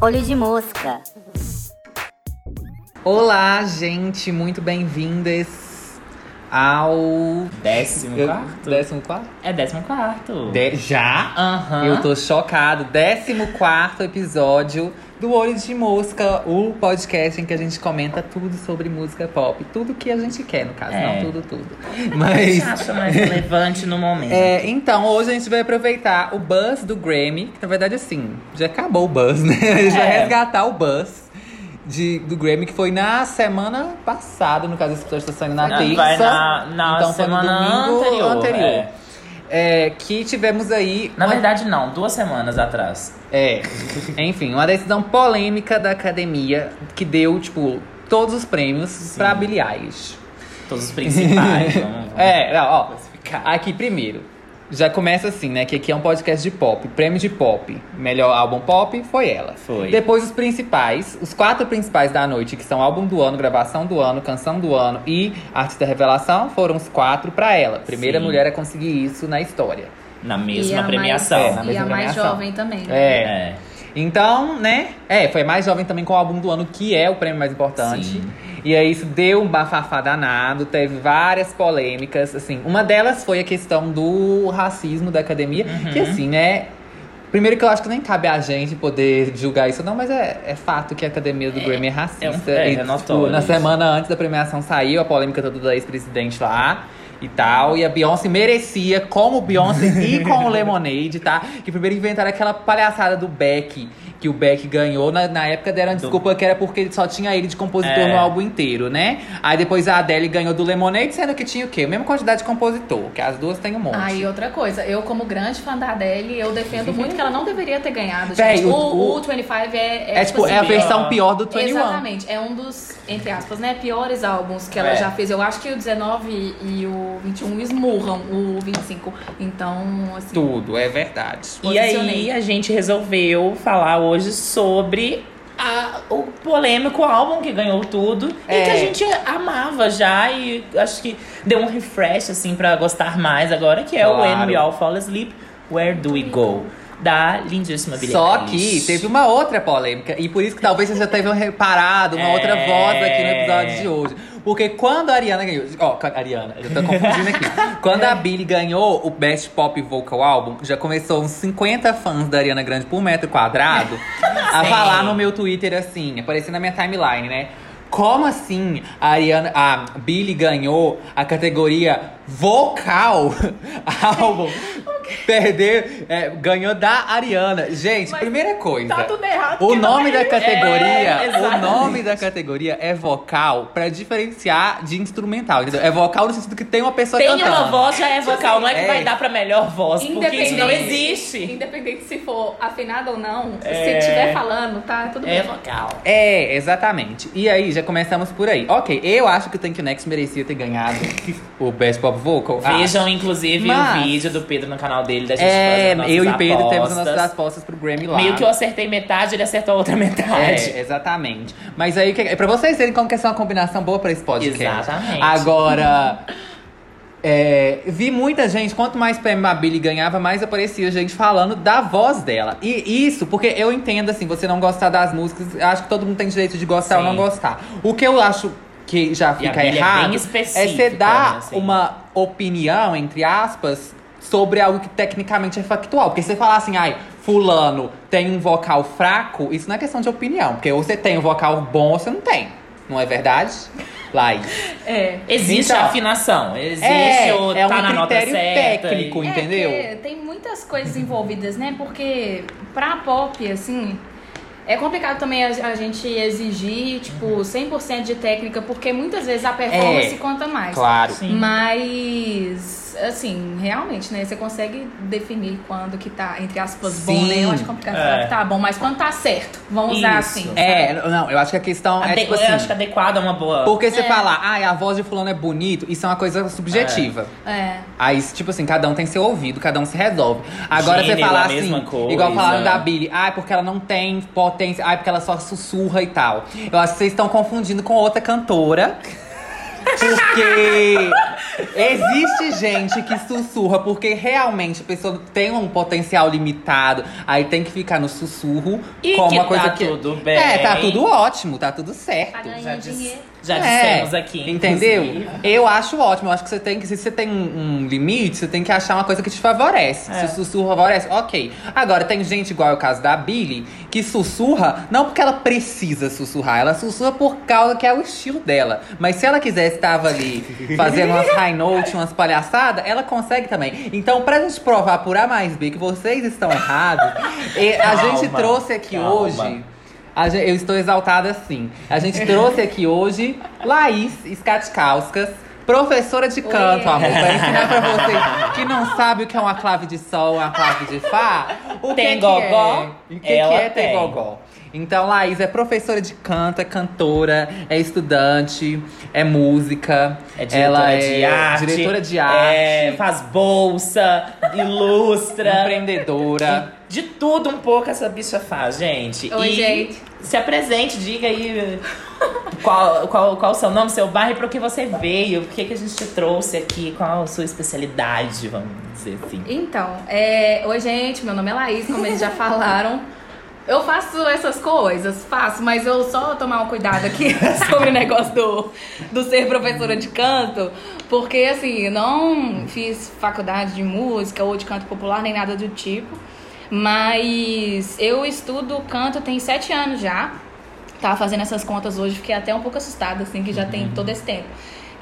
Olho de mosca. Olá, gente, muito bem-vindas ao. Décimo quarto? Décimo quarto? É décimo quarto. De- Já? Aham. Eu tô chocado. Décimo quarto episódio do Olho de Mosca, o podcast em que a gente comenta tudo sobre música pop. Tudo que a gente quer, no caso, É. não tudo, tudo. Mas. acha mais relevante no momento. É, então, hoje a gente vai aproveitar o buzz do Grammy, que na verdade, assim, já acabou o buzz, né? A gente vai É. resgatar o buzz de, do Grammy, que foi na semana passada, no caso, esse episódio está saindo na terça. vai na- na então, foi no semana domingo anterior, É, que tivemos aí. Na uma- verdade, não. Duas semanas atrás. É. Enfim, uma decisão polêmica da academia que deu, tipo, todos os prêmios pra Billie Eilish. Todos os principais. vamos, vamos É, não, ó. Aqui primeiro. Já começa assim, né? Que aqui é um podcast de pop. Prêmio de pop. Melhor álbum pop foi ela. Foi. Depois os principais, os quatro principais da noite, que são álbum do ano, gravação do ano, canção do ano e artista revelação, foram os quatro pra ela. Primeira Sim. mulher a conseguir isso na história. Na E mesma a premiação. É, Mais, na e mesma a mais premiação. jovem também. né? É. É. Então, né? É, foi a mais jovem também com o álbum do ano, que é o prêmio mais importante. Sim. E aí isso deu um bafafá danado, teve várias polêmicas, assim. Uma delas foi a questão do racismo da academia, que Uhum. assim, né? Primeiro que eu acho que nem cabe a gente poder julgar isso, não, mas é, é fato que a academia do Grammy é racista. é é, E, é tipo, na semana antes da premiação saiu a polêmica toda da ex-presidente lá e tal. E a Beyoncé merecia, como Beyoncé e com o Lemonade, tá? Que primeiro inventaram aquela palhaçada do Beck, que o Beck ganhou. Na, na época deram a desculpa que era porque só tinha ele de compositor É. no álbum inteiro, né? Aí depois a Adele ganhou do Lemonade, sendo que tinha o quê? A mesma quantidade de compositor, que as duas têm um monte. E outra coisa, eu como grande fã da Adele, eu defendo muito que ela não deveria ter ganhado. Véi, gente. o- o, o- o 25 é, é, é tipo, é a assim, versão pior. pior do 21. Exatamente, é um dos, entre aspas, né, piores álbuns que ela É. já fez. Eu acho que o 19 e o 21 esmurram o 25. Então, assim. Tudo, é verdade. E aí a gente resolveu falar hoje sobre a- o polêmico álbum que ganhou tudo É. e que a gente amava já e acho que deu um refresh assim pra gostar mais agora, que é o Claro. When We All Fall Asleep, Where Do We Go? Da lindíssima Billie Só que teve uma outra polêmica, e por isso que talvez você já tenha reparado uma É. outra voz aqui no episódio de hoje. Porque quando a Ariana ganhou. Ó, a Ariana, eu tô confundindo aqui. quando a Billie ganhou o Best Pop Vocal Album, já começou uns 50 fãs da Ariana Grande por metro quadrado a falar no meu Twitter assim, aparecendo na minha timeline, né? Como assim a Ariana, a Billie ganhou a categoria vocal álbum? Perder, é, ganhou da Ariana. Gente, Mas primeira coisa. tá tudo errado, O nome é da categoria, É, o nome da categoria é vocal pra diferenciar de instrumental, entendeu? É vocal no sentido que tem uma pessoa Tem cantando. uma voz, já é vocal, não é que É. vai dar pra melhor voz, porque isso não existe. Independente se for afinado ou não, É. se estiver falando, tá tudo É bem. vocal. É, exatamente. E aí, já começamos por aí. Ok, eu acho que o Thank You Next merecia ter ganhado o Best Pop Vocal. Vejam, inclusive, Mas- o vídeo do Pedro no canal dele, da gente É, fazendo eu e Pedro temos apostas. nossas apostas pro Grammy lá. Meio que eu acertei metade, ele acertou a outra metade. É, exatamente. Mas aí, que- é pra vocês verem como que essa é uma combinação boa pra esse podcast. Exatamente. Agora, é, vi muita gente, quanto mais prêmio a Billie ganhava, mais aparecia gente falando da voz dela. E isso, porque eu entendo, assim, você não gostar das músicas, acho que todo mundo tem direito de gostar ou Sim. não gostar. O que eu acho que já fica é errado é você dar né, assim. uma opinião, entre aspas, sobre algo que tecnicamente é factual. Porque você falar assim, ai, fulano tem um vocal fraco, isso não é questão de opinião. Porque ou você tem um vocal bom ou você não tem. Não é verdade? Laís. É. Existe Então, a afinação, existe é, o é tá um na nota certa. técnico, e- entendeu? É, tem muitas coisas envolvidas, né? Porque pra pop, assim, é complicado também a, a gente exigir, tipo, 100% de técnica, porque muitas vezes a performance É, conta mais. Claro. Sim. Mas, assim, realmente, né? Você consegue definir quando que tá, entre aspas, bom, Sim. né? Eu acho complicado É. falar que tá bom, mas quando tá certo, vamos usar Isso. assim. É, não, eu acho que a questão é Ade- tipo Eu assim. acho que adequado é uma boa. Porque você É. falar, ai, a voz de fulano é bonito, isso é uma coisa subjetiva. É. Aí, tipo assim, cada um tem seu ouvido, cada um se resolve. Agora Gênero, você falar assim, mesma coisa. igual falaram da Billy, ai, porque ela não tem potência, ai, porque ela só sussurra e tal. Eu acho que vocês estão confundindo com outra cantora. Porque Existe gente que sussurra porque realmente a pessoa tem um potencial limitado. Aí tem que ficar no sussurro E como que uma coisa tá que. tudo bem. É, tá tudo ótimo, tá tudo Tá certo. Já, ganhando dinheiro. Já É, dissemos aqui. Entendeu? inclusive. Eu acho ótimo. Eu acho que você tem que. Se você tem um, um limite, você tem que achar uma coisa que te favorece. É. Se o sussurro favorece, ok. Agora, tem gente, igual é o caso da Billy, que sussurra não porque ela precisa sussurrar, ela sussurra por causa que é o estilo dela. Mas se ela quisesse, estava ali fazendo umas high note, umas palhaçadas, ela consegue também. Então, pra gente provar por A mais B que vocês estão errados, a gente trouxe aqui calma. hoje. A gen- eu estou exaltada sim. A gente trouxe aqui hoje Laís Skatkauskas, professora de canto, Oi. amor. Pra ensinar pra você que não sabe o que é uma clave de sol, uma clave de fá. O Tem que gogó? Que é? O que, que Ela é ter tem. gogó? Então, Laís é professora de canto, é cantora, é estudante, é música. É diretora ela de é arte. diretora de arte, é, faz bolsa, ilustra. empreendedora. De tudo um pouco essa bicha faz, gente. Oi, e gente. Se apresente, diga aí qual, qual, qual o seu nome, seu bairro e para que você veio. O que, que a gente te trouxe aqui, qual a sua especialidade, vamos dizer assim. Então, é... oi gente, meu nome é Laís, como eles já falaram. Eu faço essas coisas, faço, mas eu só tomar um cuidado aqui sobre o negócio do, do ser professora de canto, porque assim, não fiz faculdade de música ou de canto popular, nem nada do tipo, mas eu estudo canto tem sete anos já. Tava fazendo essas contas hoje, fiquei até um pouco assustada, assim, que já tem todo esse tempo.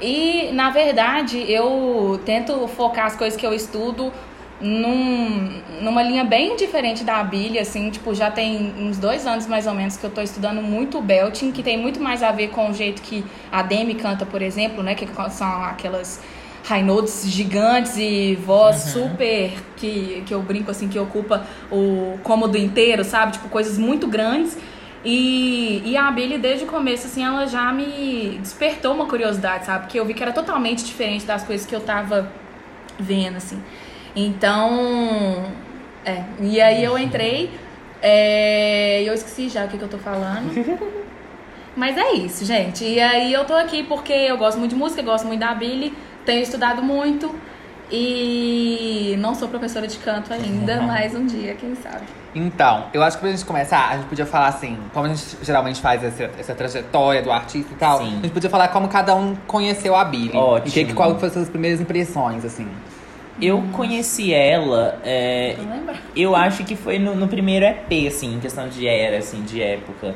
E, na verdade, eu tento focar as coisas que eu estudo num, numa linha bem diferente da Bíblia, assim, tipo, já tem uns dois anos mais ou menos que eu tô estudando muito belting, que tem muito mais a ver com o jeito que a Demi canta, por exemplo, né, que são aquelas high notes gigantes e voz super que, que eu brinco assim, que ocupa o cômodo inteiro, sabe? Tipo, coisas muito grandes. E, e a Billy, desde o começo, assim, ela já me despertou uma curiosidade, sabe? Porque eu vi que era totalmente diferente das coisas que eu tava vendo, assim. Então, é. E aí eu entrei, é, eu esqueci já o que, que eu tô falando. Mas é isso, gente. E aí eu tô aqui porque eu gosto muito de música, gosto muito da Billy, tenho estudado muito. E não sou professora de canto ainda, mas um dia, quem sabe. Então, eu acho que pra gente começar, a gente podia falar assim, como a gente geralmente faz essa, essa trajetória do artista e tal, Sim. a gente podia falar como cada um conheceu a Billy. Ótimo. E que, que- qual foram as suas primeiras impressões, assim. Eu conheci ela, é, eu acho que foi no, no primeiro EP, assim, em questão de era, assim, de época.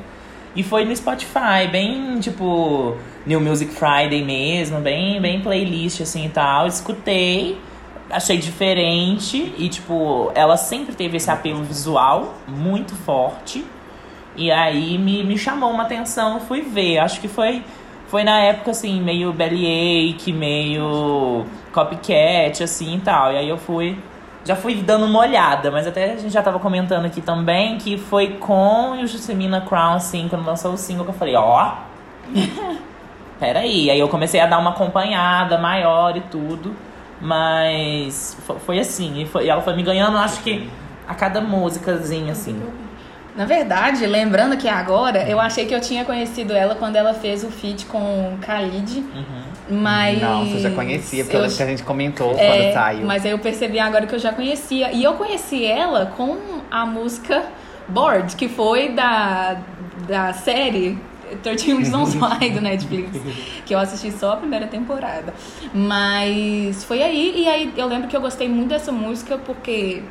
E foi no Spotify, bem, tipo, New Music Friday mesmo, bem, bem playlist, assim, e tal. Escutei, achei diferente e, tipo, ela sempre teve esse apelo visual muito forte. E aí me, me chamou uma atenção, fui ver. Acho que foi, foi na época, assim, meio Bellyache, meio copycat, assim, e tal. E aí eu fui... Já fui dando uma olhada, mas até a gente já tava comentando aqui também que foi com o Juscelina Crown, assim, quando lançou o single, que eu falei, ó... Peraí. Aí eu comecei a dar uma acompanhada maior e tudo. Mas fo- foi assim. E, foi- e ela foi me ganhando, acho que a cada músicazinha, assim. Na verdade, lembrando que agora, eu achei que eu tinha conhecido ela quando ela fez o feat com Khalid. Mas. Não, você já conhecia, porque eu- que a gente comentou É, quando saiu. Mas aí eu percebi agora que eu já conhecia. E eu conheci ela com a música Bored, que foi da, da série 13 Reasons Why do Netflix. Que eu assisti só a primeira temporada. Mas foi aí, e aí eu lembro que eu gostei muito dessa música porque.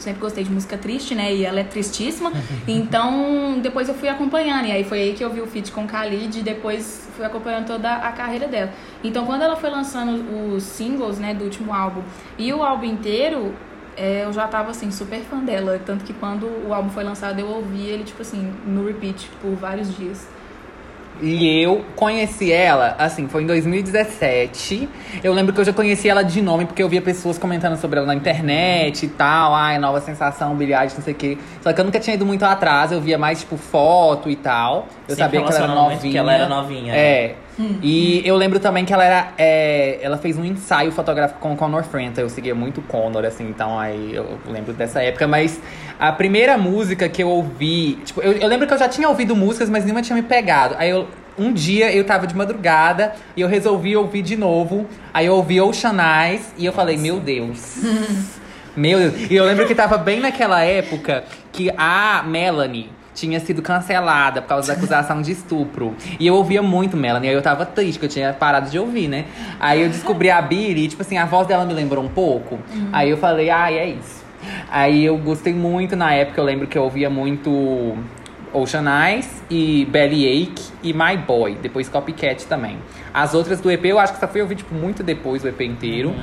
Sempre gostei de música triste, né? E ela é tristíssima. Então, depois eu fui acompanhando. E aí foi aí que eu vi o feat com Khalid e depois fui acompanhando toda a carreira dela. Então, quando ela foi lançando os singles, né, do último álbum e o álbum inteiro, é, eu já tava, assim, super fã dela. Tanto que quando o álbum foi lançado, eu ouvi ele, tipo assim, no repeat por vários dias. E eu conheci ela, assim, foi em 2017. Eu lembro que eu já conheci ela de nome, porque eu via pessoas comentando sobre ela na internet e tal. Ai, nova sensação, bilhete, não sei o quê. Só que eu nunca tinha ido muito atrás, eu via mais, tipo, foto e tal. Eu Sempre sabia que ela era novinha. que ela era novinha, né? É. E eu lembro também que ela era. é, ela fez um ensaio fotográfico com o Conor Frenta. Eu seguia muito o Conor, assim, então aí eu lembro dessa época. Mas a primeira música que eu ouvi. Tipo, eu, eu lembro que eu já tinha ouvido músicas, mas nenhuma tinha me pegado. Aí eu um dia eu tava de madrugada e eu resolvi ouvir de novo. Aí eu ouvi Ocean Eyes e eu falei, meu Deus. meu Deus. E eu lembro que tava bem naquela época que a Melanie tinha sido cancelada por causa da acusação de estupro. E eu ouvia muito Melanie, aí eu tava triste, que eu tinha parado de ouvir, né? Aí eu descobri a e, tipo assim, a voz dela me lembrou um pouco. Aí eu falei, ai, é isso. Aí eu gostei muito na época, eu lembro que eu ouvia muito Ocean Eyes e Bellyache e My Boy, depois Copycat também. As outras do EP eu acho que só fui ouvir tipo, muito depois do EP inteiro.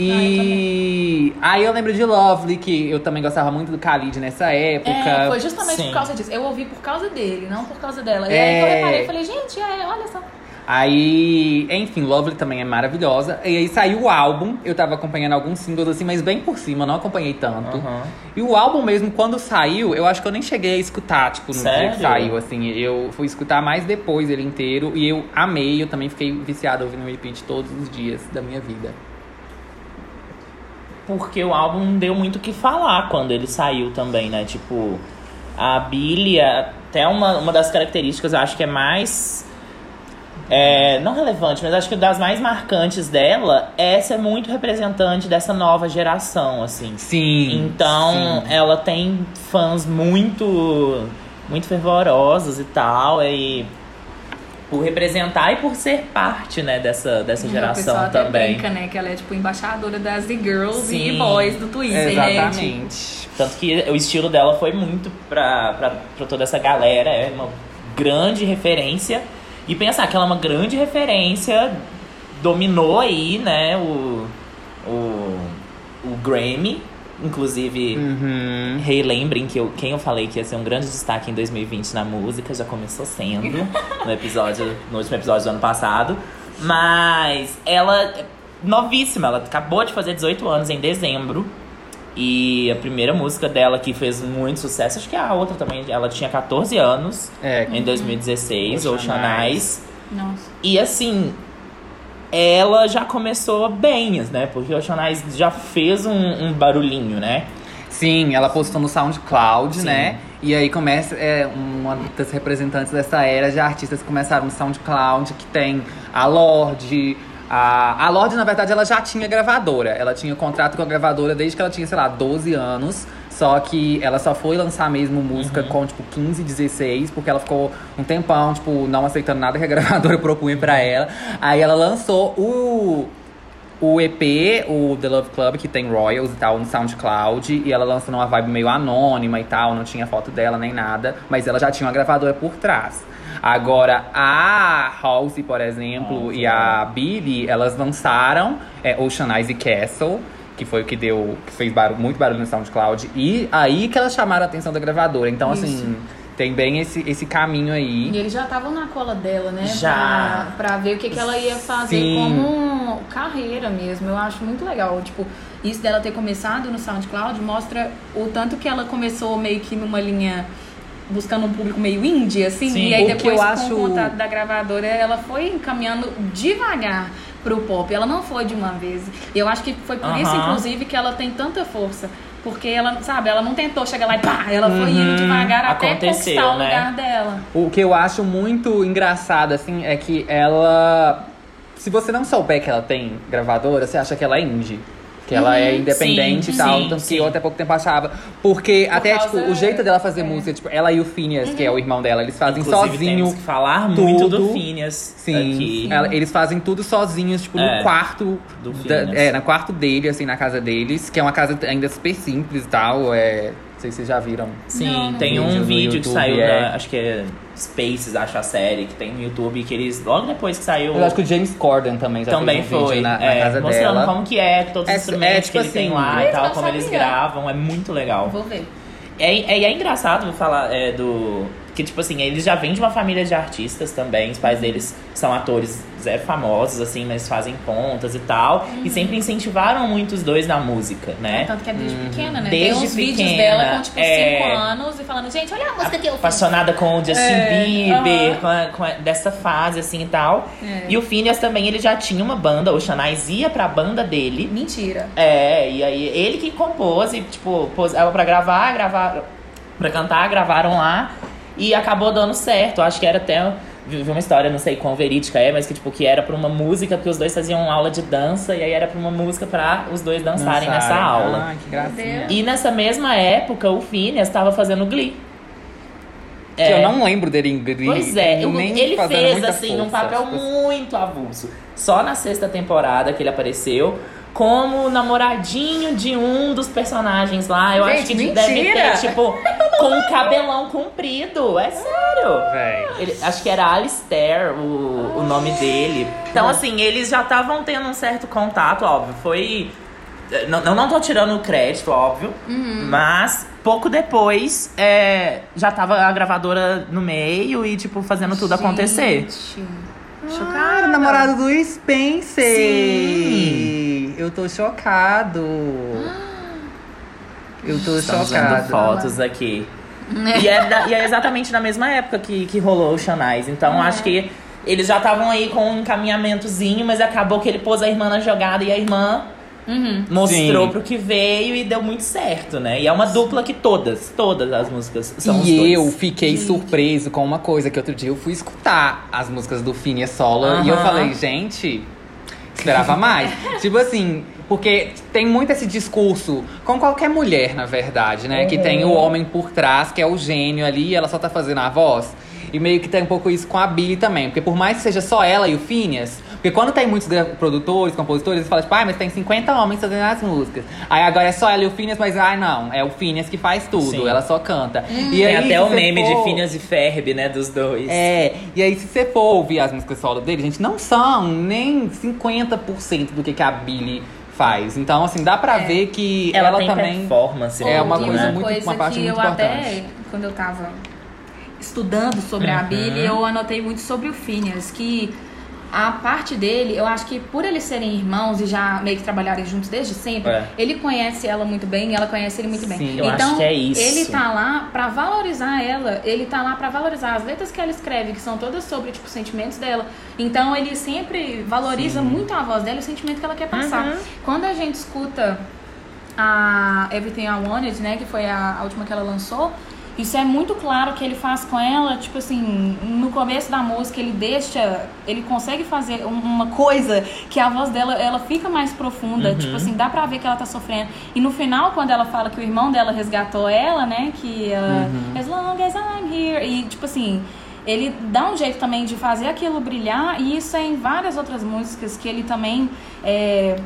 E aí eu lembro de Lovely, que eu também gostava muito do Khalid nessa época. É, foi justamente Sim. por causa disso. Eu ouvi por causa dele, não por causa dela. E É. aí eu reparei, eu falei, gente, é, olha só. Aí, enfim, Lovely também é maravilhosa. E aí saiu o álbum, eu tava acompanhando alguns singles assim, mas bem por cima, não acompanhei tanto. Aham. E o álbum mesmo, quando saiu, eu acho que eu nem cheguei a escutar, tipo, no dia Sério? que saiu, assim. Eu fui escutar mais depois ele inteiro e eu amei, eu também fiquei viciado ouvindo repeat todos os dias da minha vida. Porque o álbum deu muito o que falar quando ele saiu também, né? Tipo, a Billie, até uma, uma das características, eu acho que é mais. É, não relevante, mas acho que das mais marcantes dela é ser muito representante dessa nova geração, assim. Sim. Então, sim. ela tem fãs muito muito fervorosos e tal, e por representar e por ser parte, né, dessa, dessa o geração até também. brinca, né? Que ela é tipo embaixadora das The Girls Sim. e Boys do Twitter, né? Exatamente. Tanto que o estilo dela foi muito pra, pra, pra toda essa galera, é uma grande referência. E pensar que ela é uma grande referência, dominou aí, né, o, o, o Grammy. Inclusive, Uhum. relembrem que eu, quem eu falei que ia ser um grande destaque em 2020 na música já começou sendo no episódio, no último episódio do ano passado. Mas ela é novíssima, ela acabou de fazer 18 anos em dezembro. E a primeira música dela que fez muito sucesso, acho que é a outra também, ela tinha 14 anos É. em 2016, Ocean Ocean Eyes. Eyes. Nossa. E assim, ela já começou bem, né? Porque Ocean Eyes já fez um, um barulhinho, né? Sim, ela postou no SoundCloud, Sim. né? E aí começa, é uma das representantes dessa era de artistas que começaram no SoundCloud, que tem a Lorde. A, a Lorde, na verdade, ela já tinha gravadora. Ela tinha contrato com a gravadora desde que ela tinha, sei lá, 12 anos. Só que ela só foi lançar mesmo música com, tipo, 15, 16, porque ela ficou um tempão, tipo, não aceitando nada que a gravadora propunha pra ela. Aí ela lançou o, o EP, o The Love Club, que tem Royals e tal, no SoundCloud. E ela lançou numa vibe meio anônima e tal, não tinha foto dela nem nada. Mas ela já tinha uma gravadora por trás. Agora, a Halsey, por exemplo, Halsey, e a Billy, elas lançaram é, Ocean Eyes e Castle. Que foi o que deu, que fez barulho, muito barulho no SoundCloud. E aí que elas chamaram a atenção da gravadora. Então, Isso. assim, tem bem esse, esse caminho aí. E eles já estavam na cola dela, né? Já. Pra, pra ver o que, que ela ia fazer Sim. como carreira mesmo. Eu acho muito legal. Tipo, isso dela ter começado no SoundCloud mostra o tanto que ela começou meio que numa linha buscando um público meio indie, assim. Sim. E aí depois, eu com acho- o contato da gravadora, ela foi encaminhando devagar pro pop. Ela não foi de uma vez. E eu acho que foi por isso, Aham. inclusive, que ela tem tanta força. Porque ela, sabe, ela não tentou chegar lá e pá, ela foi Uhum. indo devagar até conquistar o né? lugar dela. O que eu acho muito engraçado, assim, é que ela. Se você não souber que ela tem gravadora, você acha que ela é indie. Que ela é independente sim, e tal. sim, tanto sim. que eu até pouco tempo achava. Porque até, causa- tipo, o jeito dela fazer é. música, tipo, ela e o Phineas, que é o irmão dela, eles fazem Inclusive, sozinho. temos que falar muito do tudo. Phineas Sim, aqui. ela- eles fazem tudo sozinhos, tipo, É, no quarto. do da- Phineas. é, no quarto dele, assim, na casa deles, que é uma casa ainda super simples e tal. É, não sei se vocês já viram. Sim, Não, tem um Vídeo vídeo que YouTube, saiu é. da. Acho que é Spaces, acho a série, que tem no YouTube, que eles. Logo depois que saiu. Eu acho que o James Corden também já também fez um foi. vídeo na, na é, casa mostrando dela. como que é, todos os É, instrumentos é, tipo que ele tem assim, lá e tal, como eles gravam, é muito legal. Vou ver. É, é, é engraçado falar é, do. Que, tipo assim, eles já vêm de uma família de artistas também. Os pais deles são atores zero famosos, assim, mas fazem pontas e tal. E sempre incentivaram muito os dois na música, né? Tanto que é desde pequena, né? Desde Tem uns vídeos pequena, dela com, tipo, 5 é. anos e falando, gente, olha a música que eu fiz. Apaixonada com o Justin É, Bieber, aham. com, a- com a- dessa fase, assim e tal. É. E o Phineas também, ele já tinha uma banda, o Xanais ia pra banda dele. Mentira. É, e aí ele que compôs e, tipo, pôs ela pra gravar, gravar, pra cantar, gravaram lá e acabou dando certo. Acho que era até vi uma história, não sei quão verídica é, mas que tipo, que era pra uma música, porque os dois faziam aula de dança, e aí era pra uma música pra os dois dançarem nessa aula. Ai, que gracinha. E nessa mesma época, o Phineas tava fazendo Glee. Que eu não lembro dele em Glee. Pois é, nem ele fez assim um força, papel tipo assim. muito avulso. Só na sexta temporada que ele apareceu como namoradinho de um dos personagens lá. Eu acho Gente, que deve mentira! ter, tipo, com um cabelão comprido. É sério. Véi. Ele- acho que era Alistair o, o nome dele. Então, assim, eles já estavam tendo um certo contato, óbvio. Foi. Não, não, não tô tirando o crédito, óbvio. Mas pouco depois é, já tava a gravadora no meio e, tipo, fazendo tudo acontecer. Gente, Cara, o namorado do Spencer. Sim. Eu tô chocado. Eu tô Estamos vendo chocado. fotos aqui. E é, da- e é exatamente na mesma época que, que rolou o Xanais. Então acho que eles já estavam aí com um encaminhamentozinho, mas acabou que ele pôs a irmã na jogada e a irmã Uhum. mostrou Sim. pro que veio e deu muito certo, né? E é uma dupla que todas, todas as músicas são os E dois. eu fiquei surpreso com uma coisa que outro dia eu fui escutar as músicas do Phineas Solo e eu falei, gente, esperava mais. tipo assim, porque tem muito esse discurso com qualquer mulher, na verdade, né? Que tem o homem por trás, que é o gênio ali, e ela só tá fazendo a voz. E meio que tem um pouco isso com a Billy também. Porque por mais que seja só ela e o Phineas, porque quando tem muitos produtores, compositores, eles falam, tipo, ai, mas tem 50 homens fazendo as músicas. Aí agora é só ela e o Phineas, mas ai não, é o Phineas que faz tudo, Sim. ela só canta. E Tem aí, até se o meme for- de Phineas e Ferb, né? Dos dois. É, e aí se você for ouvir as músicas solo dele, gente, não são nem 50% do que, que a Billy faz. Então, assim, dá pra ver que Ela, ela, tem também. performance. É uma muito, coisa né? muito- coisa uma parte que muito eu até, importante. quando eu tava estudando sobre Uhum. a Billy, eu anotei muito sobre o Phineas, que a parte dele, eu acho que por eles serem irmãos e já meio que trabalharem juntos desde sempre, É. ele conhece ela muito bem e ela conhece ele muito bem. Sim. Eu então, acho que é isso. ele tá lá pra valorizar ela, ele tá lá pra valorizar as letras que ela escreve, que são todas sobre, tipo, sentimentos dela. Então, ele sempre valoriza muito a voz dela e o sentimento que ela quer passar. Uhum. Quando a gente escuta a Everything I Wanted, né, que foi a, a última que ela lançou, isso é muito claro que ele faz com ela, tipo assim, no começo da música ele deixa, ele consegue fazer um- uma coisa que a voz dela, ela fica mais profunda, tipo assim, dá pra ver que ela tá sofrendo. E no final, quando ela fala que o irmão dela resgatou ela, né, que ela, as long as I'm here, e tipo assim, ele dá um jeito também de fazer aquilo brilhar, e isso é em várias outras músicas que ele também é,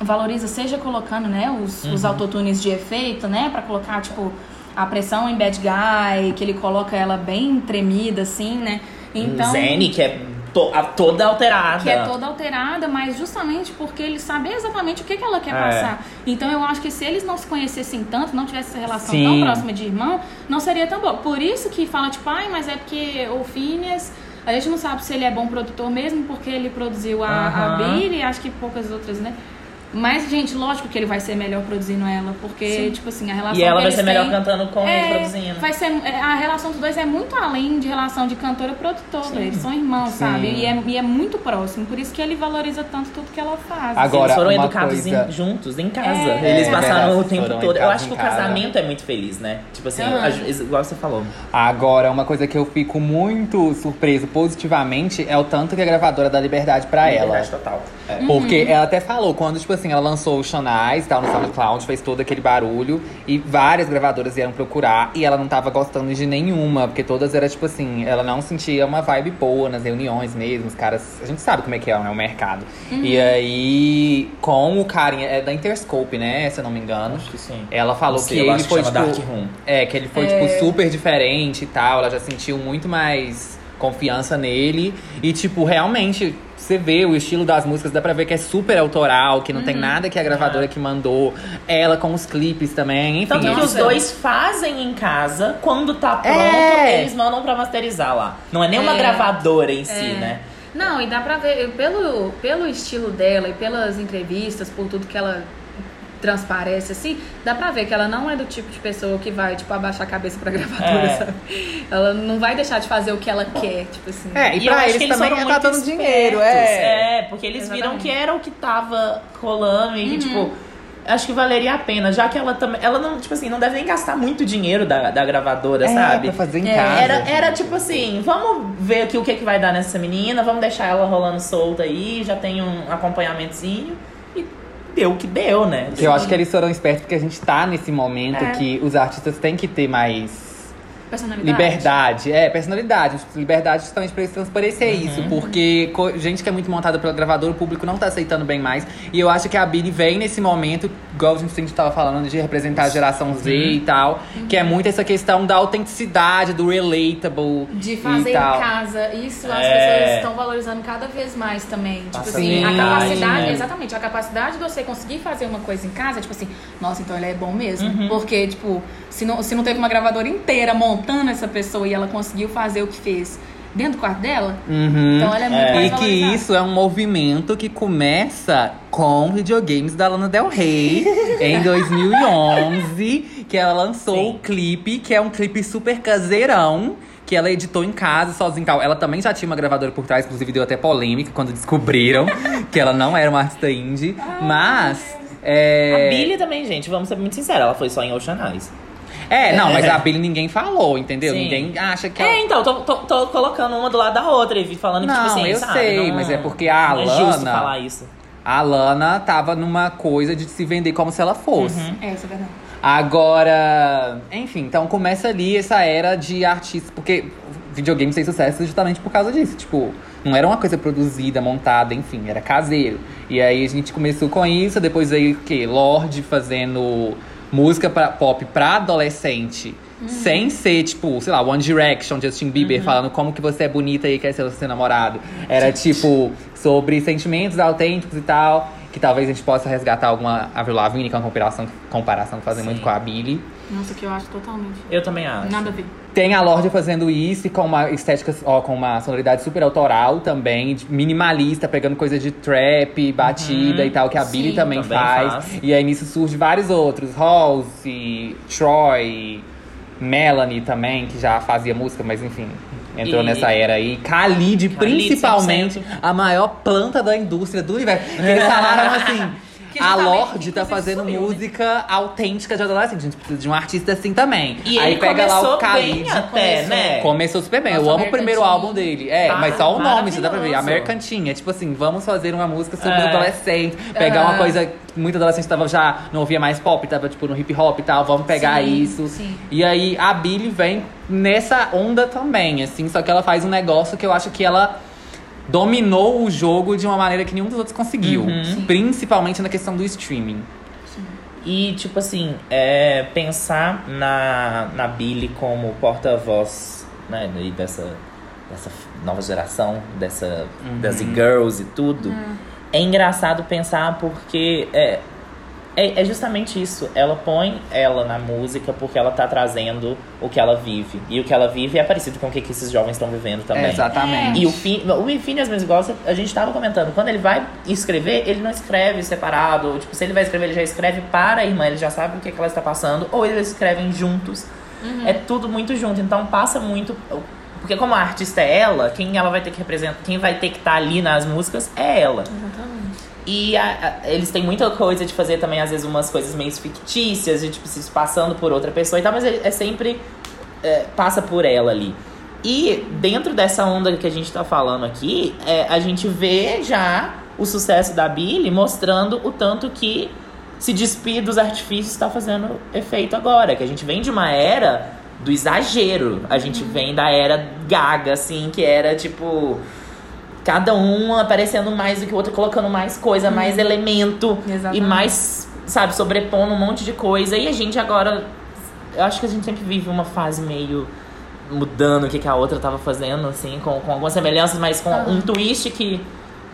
valoriza, seja colocando, né, os, os autotunes de efeito, né, pra colocar, tipo, a pressão em Bad Guy, que ele coloca ela bem tremida, assim, né. Então, Zene, que é to- a- toda alterada. que é toda alterada, mas justamente porque ele sabe exatamente o que, que ela quer É. passar. Então eu acho que se eles não se conhecessem tanto, não tivessem essa relação Sim. tão próxima de irmão, não seria tão bom. Por isso que fala, tipo, ai, mas é porque o Phineas, a gente não sabe se ele é bom produtor mesmo, porque ele produziu a, a Aham. Billy, acho que poucas outras, né? Mas, gente, lógico que ele vai ser melhor produzindo ela, porque, tipo assim, a relação E ela que vai ser melhor têm- cantando com ele é, produzindo. Vai ser, é, a relação dos dois é muito além de relação de cantora e produtora. Eles são irmãos, sabe? E é, e é muito próximo. Por isso que ele valoriza tanto tudo que ela faz. Agora, Eles foram educados coisa- em- juntos, em casa. É. Eles É, passaram verdade, o tempo todo. Eu educados acho que o casa. casamento é muito feliz, né? Tipo assim, a- igual você falou. Agora, uma coisa que eu fico muito surpreso positivamente é o tanto que a gravadora dá liberdade pra ela. Liberdade total. É. Porque ela até falou, quando, tipo assim, ela lançou o Xanais e tal no SoundCloud, fez todo aquele barulho. E várias gravadoras vieram procurar e ela não tava gostando de nenhuma. Porque todas era, tipo assim, ela não sentia uma vibe boa nas reuniões mesmo. Os caras. A gente sabe como é que é, né? O mercado. E aí, com o carinha. É da Interscope, né? Se eu não me engano. Acho que sim. Ela falou sei, que ele foi, tipo. Dark Room. É, que ele foi, tipo, super diferente e tal. Ela já sentiu muito mais confiança nele. E, tipo, realmente, você vê o estilo das músicas, dá pra ver que é super autoral, que não tem nada que a gravadora que mandou. Ela com os clipes também, enfim. Tanto que os dois fazem em casa, quando tá pronto, É. eles mandam pra masterizar lá. Não é nem uma É. gravadora em si, É. né? Não, e dá pra ver, pelo, pelo estilo dela e pelas entrevistas, por tudo que ela transparece, assim, dá pra ver que ela não é do tipo de pessoa que vai, tipo, abaixar a cabeça pra gravadora, É. sabe? Ela não vai deixar de fazer o que ela quer, tipo assim. É, e, eu pra eles, que eles também foram tá dando dinheiro, é. É, porque eles viram Exatamente. que era o que tava rolando Uhum. e, tipo. acho que valeria a pena, já que ela também. Ela não, tipo assim, não deve nem gastar muito dinheiro da, da gravadora, É, sabe? pra fazer em É, casa. Era, era tipo assim, vamos ver aqui o que, que vai dar nessa menina, vamos deixar ela rolando solta aí, já tem um acompanhamentozinho. Deu o que deu, né? Eu acho que eles foram espertos porque a gente tá nesse momento É. que os artistas têm que ter mais Personalidade. liberdade. É, personalidade. Liberdade justamente pra eles transparecer Uhum. isso. Porque gente que é muito montada pela gravadora, o público não tá aceitando bem mais. E eu acho que a Billy vem nesse momento, igual a gente tava falando, de representar a geração Z Uhum. e tal. Que é muito essa questão da autenticidade, do relatable. De fazer em casa. Isso as É. pessoas estão valorizando cada vez mais também. Tipo Passa assim, a capacidade, né? exatamente, a capacidade de você conseguir fazer uma coisa em casa, tipo assim, nossa, então ele é bom mesmo. Uhum. Porque, tipo, se não, se não teve uma gravadora inteira montando essa pessoa e ela conseguiu fazer o que fez dentro do quarto dela, Uhum. então ela é muito É. mais E que isso é um movimento que começa com videogames da Lana Del Rey em 2011, que ela lançou Sim. o clipe, que é um clipe super caseirão. Que ela editou em casa, sozinha. casa. Ela também já tinha uma gravadora por trás, inclusive deu até polêmica quando descobriram que ela não era uma artista indie. Mas. É... A Billy também, gente, vamos ser muito sinceros, ela foi só em Ocean Eyes. É, não, mas É. a Billy ninguém falou, entendeu? Sim. Ninguém acha que ela. É, então, tô, tô, tô colocando uma do lado da outra e falando que, Não, tipo assim, eu sabe, sei, não- mas é porque a não é justo falar isso. A Lana tava numa coisa de se vender como se ela fosse. Uhum. É, isso é verdade. Agora, enfim, então começa ali essa era de artistas, porque videogame fez sucesso justamente por causa disso. Tipo, não era uma coisa produzida, montada, enfim, era caseiro. E aí a gente começou com isso, depois veio o quê? Lorde fazendo música pra, pop pra adolescente. Sem ser, tipo, sei lá, One Direction, Justin Bieber falando como que você é bonita e quer ser seu namorado. Era, tipo, sobre sentimentos autênticos e tal. Que talvez a gente possa resgatar alguma Avril Lavigne, que é uma comparação, comparação que fazem Sim. muito com a Billie. Nossa, que eu acho totalmente. Eu também acho. Nada a ver. Tem a Lorde fazendo isso e com uma estética, ó, com uma sonoridade super autoral também, minimalista, pegando coisa de trap, batida e tal, que a Sim, Billie também, também faz. faz. E aí nisso surge vários outros, Halsey, Troy, Melanie também, que já fazia música, mas enfim, entrou E- nessa era aí. Khalid, Khalid, principalmente, 100%. a maior planta da indústria do universo. Eles falaram assim. Que A Lorde tá fazendo sumiu, né? música autêntica de adolescente. A gente precisa de um artista assim também. E aí ele pega lá o começou Khalid. bem até, começou. né? Começou super bem. Nossa, eu amo o primeiro álbum dele. É, Tá mas só o nome, você dá pra ver. American Teen. É tipo assim, vamos fazer uma música sobre É. adolescente. Pegar Aham. uma coisa que muito adolescente tava já, não ouvia mais pop, tava tipo no hip hop e tal. Vamos pegar Sim, isso. sim. E aí a Billie vem nessa onda também, assim. Só que ela faz um negócio que eu acho que ela dominou o jogo de uma maneira que nenhum dos outros conseguiu. Uhum. Sim. Principalmente na questão do streaming. E, tipo assim, é, pensar na, na Billy como porta-voz, né, dessa, dessa nova geração, dessa, das girls e tudo. É engraçado pensar porque é, é, é justamente isso. Ela põe ela na música porque ela tá trazendo o que ela vive. E o que ela vive é parecido com o que, que esses jovens estão vivendo também. exatamente. E o Fini, o igual você- a gente tava comentando, quando ele vai escrever, ele não escreve separado. Tipo, se ele vai escrever, ele já escreve para a irmã, ele já sabe o que, que ela está passando. Ou eles escrevem juntos. É tudo muito junto. Então passa muito. Porque como a artista é ela, quem ela vai ter que representar, quem vai ter que estar ali nas músicas é ela. Exatamente. E a- a- eles têm muita coisa de fazer também, às vezes, umas coisas meio fictícias, de tipo, se passando por outra pessoa e tal, mas ele- é sempre é, passa por ela ali. E dentro dessa onda que a gente tá falando aqui, é, a gente vê já o sucesso da Billy mostrando o tanto que se despir dos artifícios está fazendo efeito agora. Que a gente vem de uma era do exagero. A gente vem da era gaga, assim, que era tipo. Cada um aparecendo mais do que o outro, colocando mais coisa, mais elemento e Exatamente. mais, sabe, sobrepondo um monte de coisa. E a gente agora. Eu acho que a gente sempre vive uma fase meio mudando o que, que a outra tava fazendo, assim, com, com algumas semelhanças, mas com um twist que,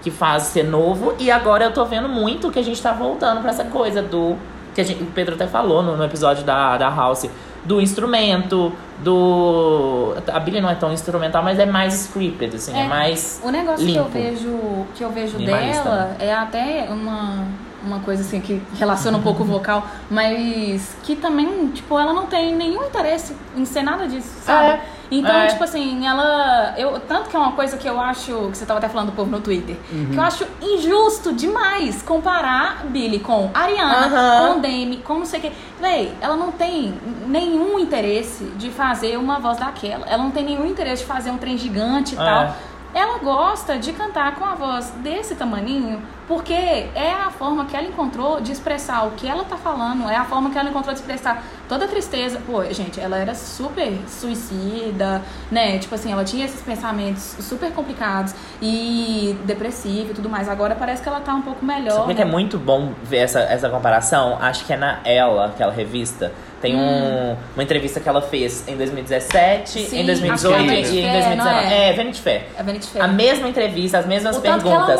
que faz ser novo. E agora eu tô vendo muito que a gente tá voltando pra essa coisa do. Que a gente, o Pedro até falou no, no episódio da, da House. Do instrumento, do. A Billy não é tão instrumental, mas é mais scripted, assim, é, É. mais. O negócio que eu Limpo. vejo, que eu vejo dela é até uma, uma coisa assim que relaciona um pouco o vocal, mas que também, tipo, ela não tem nenhum interesse em ser nada disso, sabe? É, Então, é. tipo assim, ela. Eu, tanto que é uma coisa que eu acho. Que você tava até falando do povo no Twitter. Que eu acho injusto demais comparar Billy com Ariana, Aham. com Demi, com não sei o que. Véi, ela não tem nenhum interesse de fazer uma voz daquela. Ela não tem nenhum interesse de fazer um trem gigante e É. tal. Ela gosta de cantar com a voz desse tamaninho, porque é a forma que ela encontrou de expressar o que ela tá falando, é a forma que ela encontrou de expressar toda a tristeza. Pô, gente, ela era super suicida, né? Tipo assim, ela tinha esses pensamentos super complicados e depressiva e tudo mais. Agora parece que ela tá um pouco melhor. Sabe né? que é muito bom ver essa, essa comparação? Acho que é na Ela, aquela revista. Tem um, uma entrevista que ela fez em 2017, Hum. Sim, em 2018 acho que é a e em Fair, 2019. não é? É, Vanity Fair. A Vanity Fair. A mesma entrevista, as mesmas O perguntas.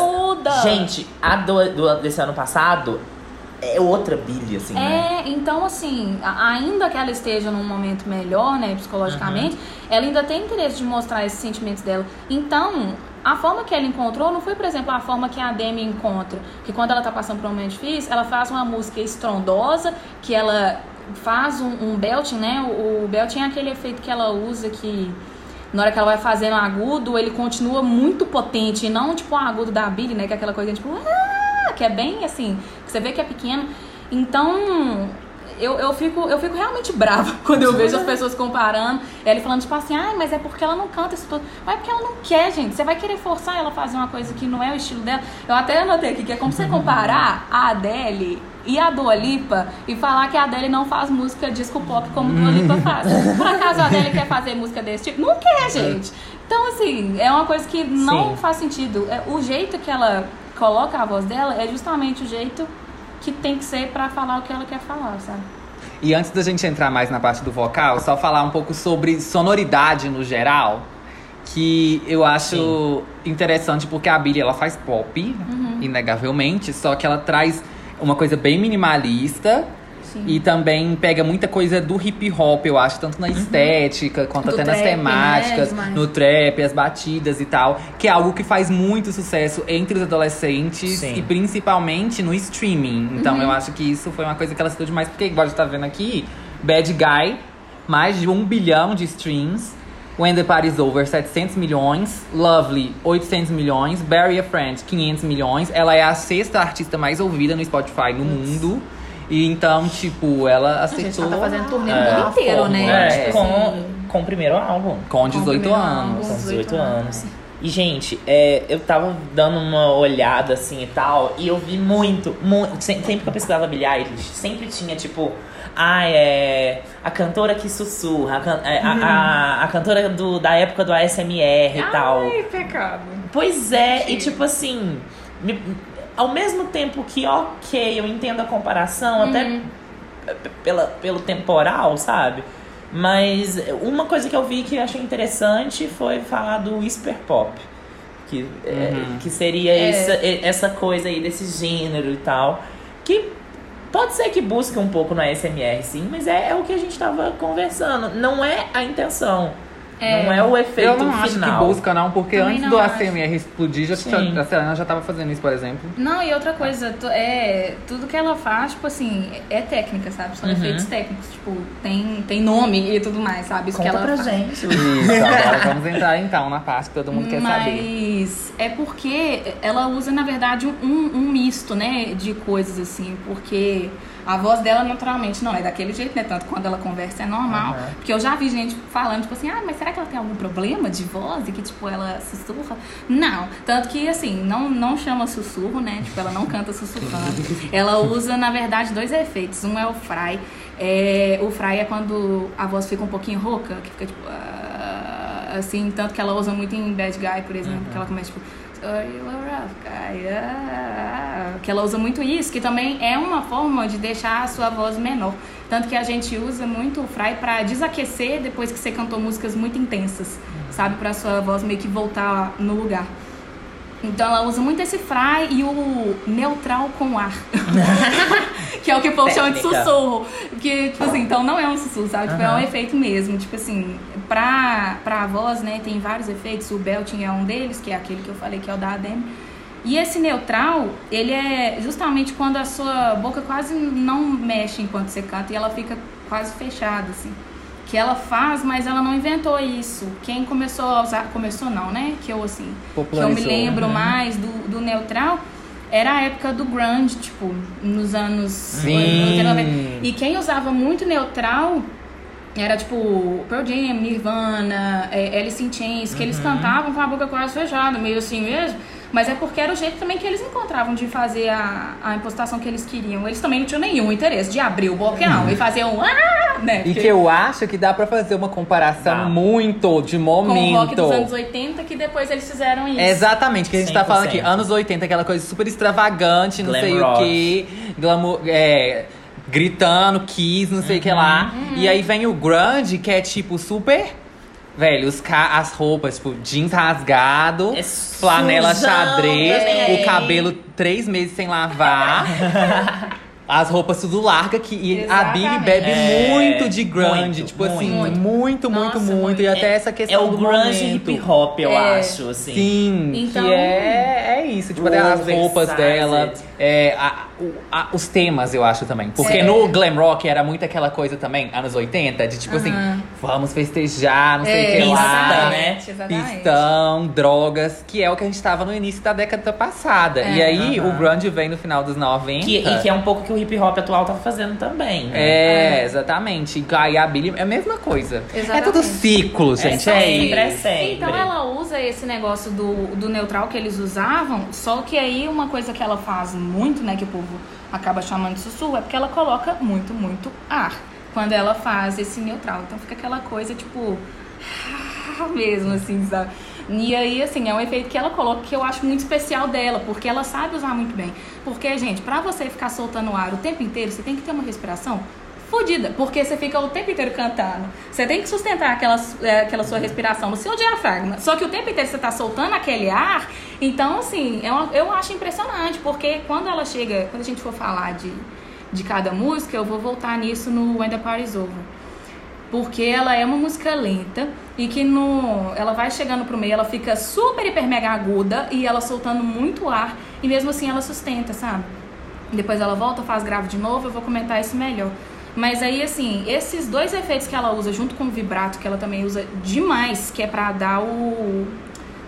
Gente, a do, do- desse ano passado é outra Billy, assim, né? É, então assim, ainda que ela esteja num momento melhor, né, psicologicamente, Uhum. ela ainda tem interesse de mostrar esses sentimentos dela. Então, a forma que ela encontrou não foi, por exemplo, a forma que a Demi encontra. Que quando ela tá passando por um momento difícil, ela faz uma música estrondosa, que ela faz um, um belting, né? O, o belting é aquele efeito que ela usa que. Na hora que ela vai fazendo agudo, ele continua muito potente, e não tipo o agudo da Billy, né? Que é aquela coisa tipo. "Ah", que é bem assim, que você vê que é pequeno. Então, eu, eu, fico, eu fico realmente brava quando eu vejo as pessoas comparando. Ela falando, tipo assim, ai, mas é porque ela não canta isso tudo. Mas é porque ela não quer, gente. Você vai querer forçar ela a fazer uma coisa que não é o estilo dela. Eu até anotei aqui que é como você comparar a Adele e a Dua Lipa e falar que a Adele não faz música disco pop como Dua Lipa faz. Por acaso a Adele quer fazer música desse tipo? Não quer, gente. Então, assim, é uma coisa que não Sim. faz sentido. É, O jeito que ela coloca a voz dela é justamente o jeito que tem que ser pra falar o que ela quer falar, sabe? E antes da gente entrar mais na parte do vocal, só falar um pouco sobre sonoridade no geral. Que eu acho interessante porque a Billie ela faz pop, inegavelmente, só que ela traz uma coisa bem minimalista. Sim. E também pega muita coisa do hip hop, eu acho, tanto na estética quanto Do até nas trap, né, temáticas, demais. no trap, as batidas e tal, que é algo que faz muito sucesso entre os adolescentes Sim. e principalmente no streaming. Então Uhum. eu acho que isso foi uma coisa que ela citou demais, porque igual a gente tá vendo aqui, Bad Guy, mais de um bilhão de streams. When the Party's Over, 700 milhões. Lovely, 800 milhões. Barry a Friend, 500 milhões. Ela é a sexta artista mais ouvida no Spotify no mundo. E então, tipo, ela A gente tá fazendo turnê no É, mundo inteiro, né? É, Tipo com, assim, com o primeiro álbum. com 18 primeiro anos. álbum. Com 18 18 anos. E, gente, é, eu tava dando uma olhada assim e tal, e eu vi muito, muito. se- Sempre que eu pesquisava Billie Eilish, sempre tinha tipo. Ah, é. A cantora que sussurra, a, can- é, a, a, a cantora do, da época do ASMR e tal. Ai, pecado. Pois é, e tipo assim, me- ao mesmo tempo que, ok, eu entendo a comparação, até Uhum. p- pela, pelo temporal, sabe? Mas uma coisa que eu vi que eu achei interessante foi falar do Whisper Pop. Que, é, Uhum. que seria É. essa, e- essa coisa aí desse gênero e tal. Que pode ser que busque um pouco no ASMR, sim, mas é, é o que a gente tava conversando. Não é a intenção. É. Não é o efeito Eu não acho que final. busca, não, porque Também antes não do acho. ACMR explodir, já, Sim. a Selena já tava fazendo isso, por exemplo. Não, e outra coisa, tu- é, tudo que ela faz, tipo assim, é técnica, sabe? São Uhum. efeitos técnicos, tipo, tem, tem nome e tudo mais, sabe? Isso Conta que ela pra faz. gente. Isso, agora vamos entrar então na parte que todo mundo quer saber. Mas é porque ela usa, na verdade, um, um misto, né, de coisas assim, porque a voz dela naturalmente não é daquele jeito, né? Tanto quando ela conversa é normal. Aham. Porque eu já vi gente falando, tipo assim, ah, mas será que ela tem algum problema de voz e que, tipo, ela sussurra? Não. Tanto que, assim, não, não chama sussurro, né? Tipo, ela não canta sussurrando. ela usa, na verdade, dois efeitos. Um é o fry. É, o fry é quando a voz fica um pouquinho rouca, que fica tipo. ah, assim, tanto que ela usa muito em Bad Guy, por exemplo, que ela começa tipo. "So you a rough guy, ah", que ela usa muito isso, que também é uma forma de deixar a sua voz menor. Tanto que a gente usa muito o fry pra desaquecer depois que você cantou músicas muito intensas, sabe? Pra sua voz meio que voltar no lugar. Então ela usa muito esse fry e o neutral com ar. que é o que o povo chama de sussurro. Que, tipo assim, então não é um sussurro, sabe? Tipo, é um efeito mesmo. Tipo assim, pra, pra voz, né, tem vários efeitos. O belting é um deles, que é aquele que eu falei que é o da Adem. E esse neutral, ele é justamente quando a sua boca quase não mexe enquanto você canta e ela fica quase fechada, assim. Que ela faz, mas ela não inventou isso. Quem começou a usar. Começou não, né? Que eu, assim. Que eu me Popularizou, lembro né? mais do, do neutral. Era a época do grunge, tipo, nos anos Sim. 80, 90. E quem usava muito neutral era tipo Pearl Jam, Nirvana, é, Alice in Chains, que Uhum. eles cantavam com a boca quase fechada, meio assim mesmo. Mas é porque era o jeito também que eles encontravam de fazer a, a impostação que eles queriam. Eles também não tinham nenhum interesse de abrir o bocão e fazer um ah, né? E que eu acho que dá pra fazer uma comparação Dá. muito de com o rock momento. dos anos 80 que depois eles fizeram isso. Exatamente, que a gente tá falando aqui, 100%. anos 80, aquela coisa super extravagante, não Glam sei rock. o que, glamour, é, gritando, kiss, não sei o que lá. Uhum. E aí vem o grunge, que é tipo super. Velho, os ca as roupas, tipo, jeans rasgado, É flanela sujão xadrez, também. o cabelo três meses sem lavar. As roupas tudo larga que e a Billy bebe É, muito de grunge, muito, tipo assim, muito. muito, muito, Nossa, muito, muito. e até essa É questão o do grunge momento. hip hop, eu É. acho, assim. Sim, Então- que é, é isso. Tipo, até as roupas dela, é, a- a- os temas, eu acho também. Porque É. no glam rock era muito aquela coisa também, anos 80, de tipo assim, Aham. vamos festejar, não sei o É, que lá. Né? Pistão, drogas, que é o que a gente tava no início da década passada. É. E aí Aham. o grunge vem no final dos 90. Que, e que é um pouco que o hip hop atual tá fazendo também. né? É, exatamente. E aí a Billy é a mesma coisa. É Exatamente. tudo ciclo, gente. É É, sempre, é sempre. Então ela usa esse negócio do, do neutral que eles usavam, só que aí uma coisa que ela faz muito, né, que o povo acaba chamando de sussurro, é porque ela coloca muito, muito ar quando ela faz esse neutral. Então fica aquela coisa tipo. mesmo, assim, sabe? E aí, assim, é um efeito que ela coloca que eu acho muito especial dela, porque ela sabe usar muito bem. Porque, gente, pra você ficar soltando ar o tempo inteiro, você tem que ter uma respiração fodida, porque você fica o tempo inteiro cantando. Você tem que sustentar aquela, é, aquela sua respiração no seu diafragma. Só que o tempo inteiro você tá soltando aquele ar. Então, assim, é eu acho impressionante, porque quando ela chega, quando a gente for falar de, de cada música, eu vou voltar nisso no When the Party's Over. Porque ela é uma música lenta e que no, ela vai chegando pro meio, ela fica super, hiper, mega aguda e ela soltando muito ar e mesmo assim ela sustenta, sabe? Depois ela volta, faz grave de novo, eu vou comentar isso melhor. Mas aí, assim, esses dois efeitos que ela usa junto com o vibrato, que ela também usa demais, que é pra dar o,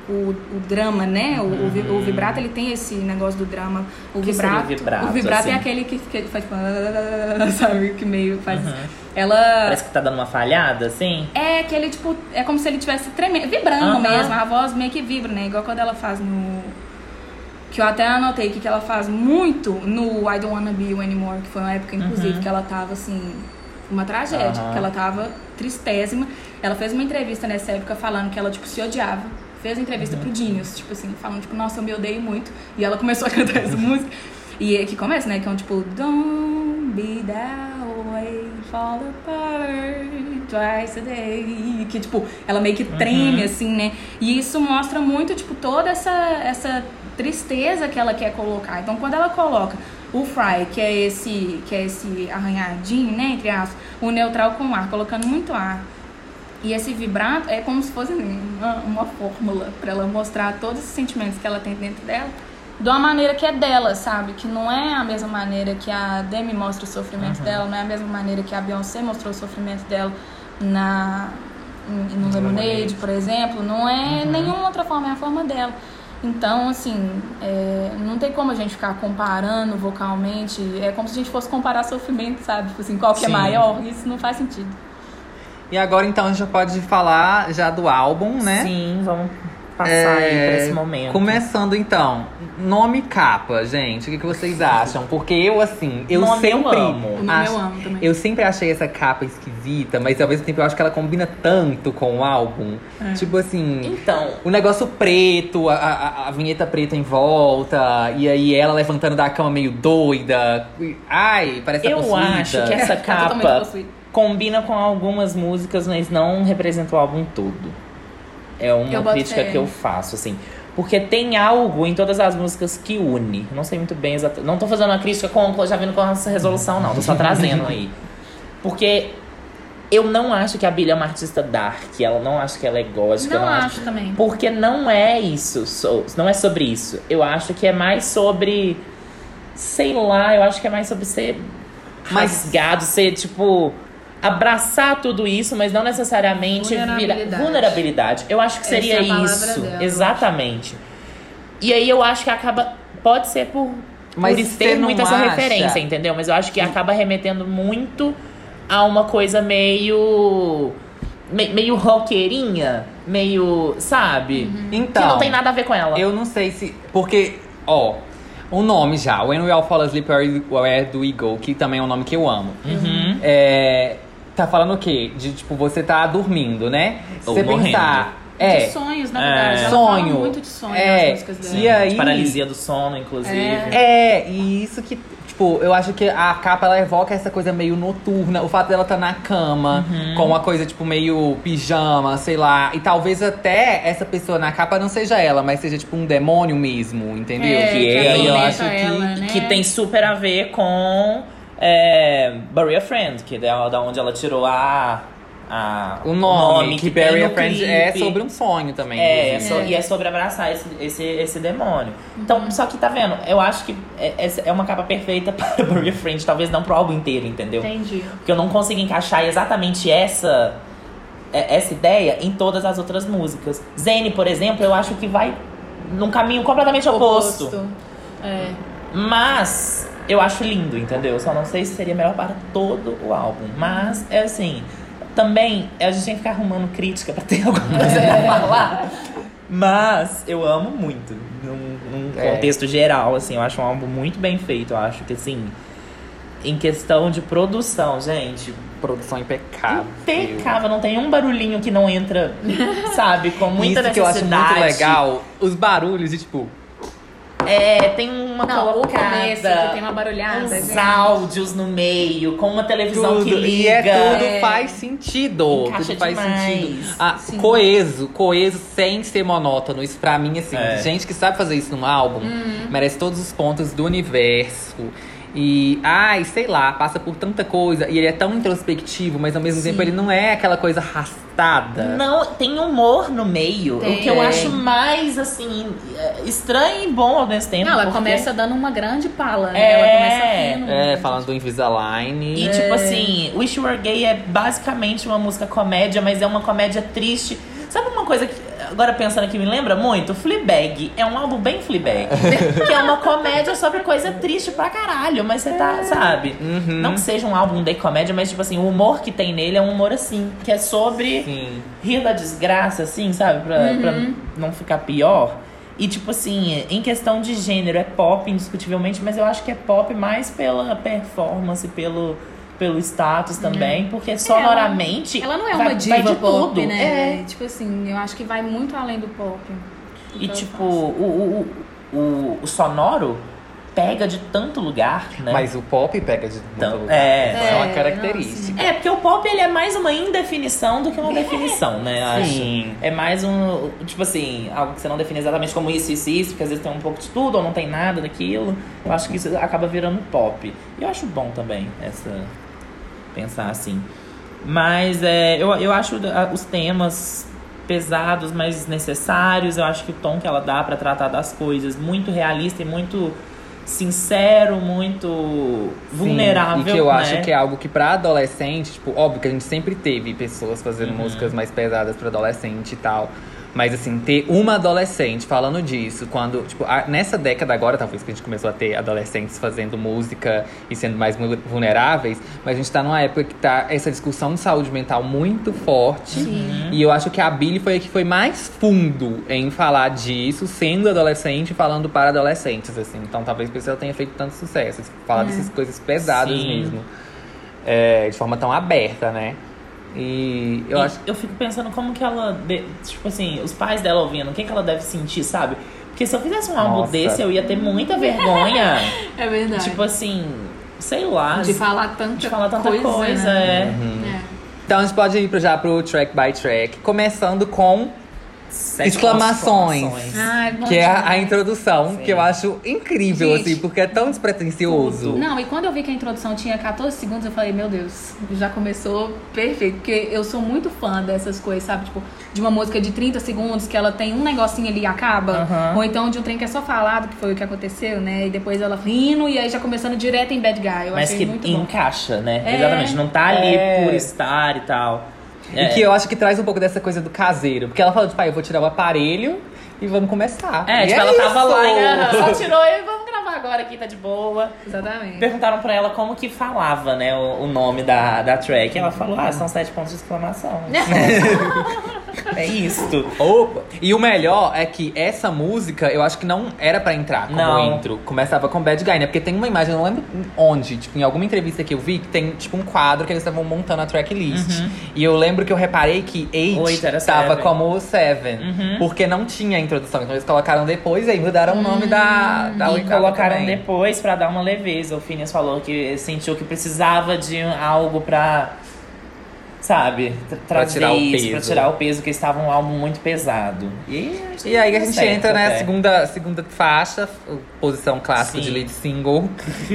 o, o drama, né? O, o vi- o vibrato, ele tem esse negócio do drama. O que vibrato, vibrato, o vibrato é assim? aquele que, que faz tipo, sabe? Que meio faz... Uhum. Ela... Parece que tá dando uma falhada, assim. É que ele, tipo, é como se ele tivesse tremendo, vibrando Aham. mesmo. A voz meio que vibra, né? Igual quando ela faz no. Que eu até anotei que, que ela faz muito no I Don't Wanna Be You Anymore, que foi uma época, inclusive, Uhum. que ela tava assim. Uma tragédia, Aham. que ela tava tristésima. Ela fez uma entrevista nessa época falando que ela, tipo, se odiava. Fez a entrevista Uhum. pro Dinhos, tipo assim, falando, tipo, nossa, eu me odeio muito. E ela começou a cantar essa música. E é que começa, né? Que é um tipo, Don't be that way, fall apart twice a day. Que, tipo, ela meio que treme, assim, né? E isso mostra muito, tipo, toda essa, essa tristeza que ela quer colocar. Então, quando ela coloca o fry, que é esse, que é esse arranhadinho, né, entre aspas, o neutral com ar, colocando muito ar. E esse vibrato é como se fosse uma, uma fórmula para ela mostrar todos esses sentimentos que ela tem dentro dela de uma maneira que é dela, sabe? Que não é a mesma maneira que a Demi mostra o sofrimento dela, não é a mesma maneira que a Beyoncé mostrou o sofrimento dela na no Lemonade, por exemplo. Não é nenhuma outra forma, é a forma dela. Então, assim, é, não tem como a gente ficar comparando vocalmente. É como se a gente fosse comparar sofrimento, sabe? Tipo assim, qual que é Sim. maior? Isso não faz sentido. E agora então a gente já pode falar já do álbum, né? Sim, vamos passar aí É, pra esse momento. Começando então, nome capa, gente. O que, que vocês acham? Porque eu, assim, eu Nome eu sempre. amo. O nome eu amo também. eu sempre achei essa capa esquisita, mas ao mesmo tempo eu acho que ela combina tanto com o álbum. É. Tipo assim. Então, O negócio preto, a, a, a vinheta preta em volta, e aí ela levantando da cama meio doida. Ai, parece a eu possuída. acho que essa capa combina com algumas músicas, mas não representa o álbum todo. É uma crítica fé. que eu faço, assim. Porque tem algo em todas as músicas que une. Não sei muito bem exatamente. Não tô fazendo uma crítica com, já vindo com essa resolução, não. Tô só trazendo aí. Porque Eu não acho que a Billie é uma artista dark, ela não acho que ela é gótica. eu Não não acho também. Porque não é isso, so- não é sobre isso. Eu acho que é mais sobre. Sei lá, eu acho que é mais sobre ser Mas- rasgado, ser tipo. Abraçar tudo isso, mas não necessariamente. Vulnerabilidade. Vulnerabilidade. Eu acho que Essa seria é isso. dela, Exatamente. E aí eu acho que acaba. Pode ser por. Mas por ter não muito essa acha- referência, entendeu? Mas eu acho que acaba remetendo muito a uma coisa meio. me- meio roqueirinha, meio. Sabe? Então, que não tem nada a ver com ela. Eu não sei se. Porque, ó, o nome já, When We All Fall Asleep, Where Do We Go, que também é um nome que eu amo. Uhum. É, tá falando o quê? De tipo, você tá dormindo, né? Ou você morrendo. pensar. De É, sonhos, na É. verdade. Ela Sonho. fala muito de sonho É. nas músicas dela. E aí- Paralisia do sono, inclusive. É, e isso que, tipo, eu acho que a capa ela evoca essa coisa meio noturna. O fato dela estar na cama, Uhum. com uma coisa, tipo, meio pijama, sei lá. E talvez até essa pessoa na capa não seja ela, mas seja, tipo, um demônio mesmo, entendeu? É, que e aí eu acho que. ela, né? Que tem super a ver com é, Bury a Friend, que é da onde ela tirou a, a O nome, que, tem Bury no a Friend é sobre um sonho também. É, é so- e é sobre abraçar esse, esse, esse demônio. Então, só que tá vendo? Eu acho que é, essa é uma capa perfeita para a Friend, talvez não pro álbum inteiro, entendeu? Entendi. Porque eu não consigo encaixar exatamente essa é- essa ideia em todas as outras músicas. Zane, por exemplo, eu acho que vai num caminho completamente oposto. É. Mas eu acho lindo, entendeu? Só não sei se seria melhor para todo o álbum. Mas é assim. Também a gente tem que ficar arrumando crítica pra ter alguma coisa pra falar. Mas eu amo muito. Num, num É. contexto geral, assim, eu acho um álbum muito bem feito. Eu acho que assim. Em questão de produção, gente, Produção impecável. impecável, não tem um barulhinho que não entra, sabe, com muita Isso que eu acho muito legal. Os barulhos de, tipo, É, tem uma Não, o colocada, começo, que tem uma barulhada, uns gente. áudios no meio, com uma televisão tudo. que liga. E é tudo É. faz sentido. Encaixa tudo faz demais. sentido. Ah, Sim. coeso, coeso sem ser monótono. Isso pra mim, assim, É. gente que sabe fazer isso num álbum, merece todos os pontos do universo. E, ai, sei lá, passa por tanta coisa. E ele é tão introspectivo, mas ao mesmo tempo ele não é aquela coisa arrastada. Não, tem humor no meio. Tem. O que eu acho mais, assim, é, estranho e bom ao mesmo tempo. Não, ela porque- começa dando uma grande pala, né? É. Ela começa rindo. É, falando do Invisalign. E tipo assim, Wish You Were Gay é basicamente uma música comédia, mas é uma comédia triste. Sabe uma coisa que, agora pensando aqui, me lembra muito? Fleabag. É um álbum bem Fleabag. que é uma comédia sobre coisa triste pra caralho, mas você tá, sabe? Uhum. Não que seja um álbum de comédia, mas tipo assim, o humor que tem nele é um humor assim, que é sobre Sim. rir da desgraça, assim, sabe? Pra, pra não ficar pior. E, tipo assim, em questão de gênero, é pop, indiscutivelmente, mas eu acho que é pop mais pela performance, pelo, pelo status também, porque sonoramente. Ela não é vai- uma vai diva de pop, tudo. né? É. Tipo assim, eu acho que vai muito além do pop. E, Então, tipo, o, o, o, o sonoro pega de tanto lugar, né? Mas o pop pega de Então, lugar. é. Essa é uma É, característica. É, porque o pop ele é mais uma indefinição do que uma definição, né? eu Sim. Acho. É mais um. Tipo assim, algo que você não define exatamente como isso, isso, isso, porque às vezes tem um pouco de tudo ou não tem nada daquilo. Eu acho que isso acaba virando pop. E eu acho bom também essa. Pensar assim. Mas é, eu, eu acho ah, os temas pesados, mas necessários. Eu acho que o tom que ela dá pra tratar das coisas muito realista e muito sincero, muito vulnerável. Sim, e que eu né? acho que é algo que pra adolescente, tipo, óbvio que a gente sempre teve pessoas fazendo Uhum. músicas mais pesadas pra adolescente e tal. Mas assim, ter uma adolescente falando disso, quando, tipo, a- nessa década agora, talvez que a gente começou a ter adolescentes fazendo música e sendo mais vulneráveis, mas a gente tá numa época que tá essa discussão de saúde mental muito forte. E eu acho que a Billie foi a que foi mais fundo em falar disso, sendo adolescente e falando para adolescentes, assim. Então talvez por isso ela tenha feito tanto sucesso. Falar dessas coisas pesadas Sim. mesmo. É, de forma tão aberta, né? E eu E acho eu fico pensando como que ela. Tipo assim, os pais dela ouvindo, o que, que ela deve sentir, sabe? Porque se eu fizesse um álbum Nossa. desse, eu ia ter muita vergonha. É verdade. tipo assim, sei lá. de falar tanta de falar tanta coisa, né? é. Uhum. É. Então a gente pode ir já pro track by track, começando com Sete Exclamações. exclamações. Ai, Que é a, introdução, Sim. que eu acho incrível, Gente. assim, porque é tão despretensioso. Não, e quando eu vi que a introdução tinha 14 segundos, eu falei, meu Deus, já começou perfeito. Porque eu sou muito fã dessas coisas, sabe? Tipo, de uma música de 30 segundos que ela tem um negocinho ali e acaba. Ou então de um trem que é só falado, que foi o que aconteceu, né? E depois ela rindo e aí já começando direto em Bad Guy. Eu Mas achei que muito bom. encaixa, né? É. Exatamente. Não tá ali É. por estar e tal. E que eu acho que traz um pouco dessa coisa do caseiro. Porque ela fala, tipo, ah, eu vou tirar o aparelho e vamos começar. É, E tipo, ela tava isso! lá e ela só tirou e vamos gravar agora aqui, tá de boa. Exatamente. Perguntaram pra ela como que falava, né, o, o nome da, da track. Ela falou, ah, são sete pontos de exclamação. é isto. Opa! E o melhor é que essa música, eu acho que não era pra entrar como Não. intro. Começava com Bad Guy, né? Porque tem uma imagem, eu não lembro onde, tipo, em alguma entrevista que eu vi, que tem, tipo, um quadro que eles estavam montando a tracklist. E eu lembro que eu reparei que Eight estava Seven. como Seven. Uhum. Porque não tinha introdução. Então eles colocaram depois e aí mudaram o nome da, da E colocaram também. depois pra dar uma leveza. O Phineas falou que sentiu que precisava de algo pra, sabe, tra- trazer tirar o isso, peso. pra tirar o peso, que estava um álbum muito pesado. E, E aí a deu gente certo entra na até. segunda, segunda faixa, posição clássica Sim. de lead single,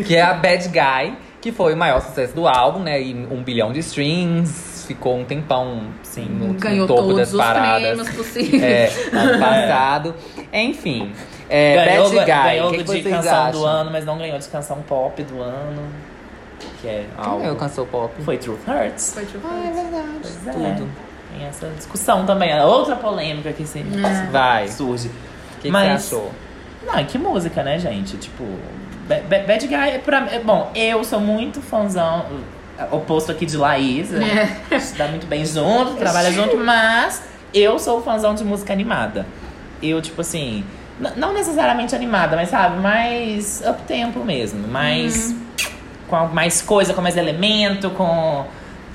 que é a Bad Guy, que foi o maior sucesso do álbum, né? E um bilhão de streams, ficou um tempão Sim. no, no Ganhou topo todos das os paradas. prêmios possíveis. É, ano passado. Enfim. É, ganhou Bad Guy, ganhou o que, de que canção acham? do ano, mas não ganhou de canção pop do ano. Que é Quem ganhou algo. canção pop? Foi Truth Hurts. Foi tipo, Ah, é verdade. Pois é. Tudo. Tem essa discussão também. é Outra polêmica que se, Vai. surge. O que, que Mas- você achou? Não, e que música, né, gente? Tipo, Ba- Ba- Bad Guy, é pra, é, bom, eu sou muito fãzão, é, oposto aqui de Laís, né? É. Se dá muito bem junto, trabalha junto, mas eu sou fãzão de música animada. Eu, tipo assim, não necessariamente animada, mas sabe, mais up-tempo mesmo, mais com mais coisa, com mais elemento, com,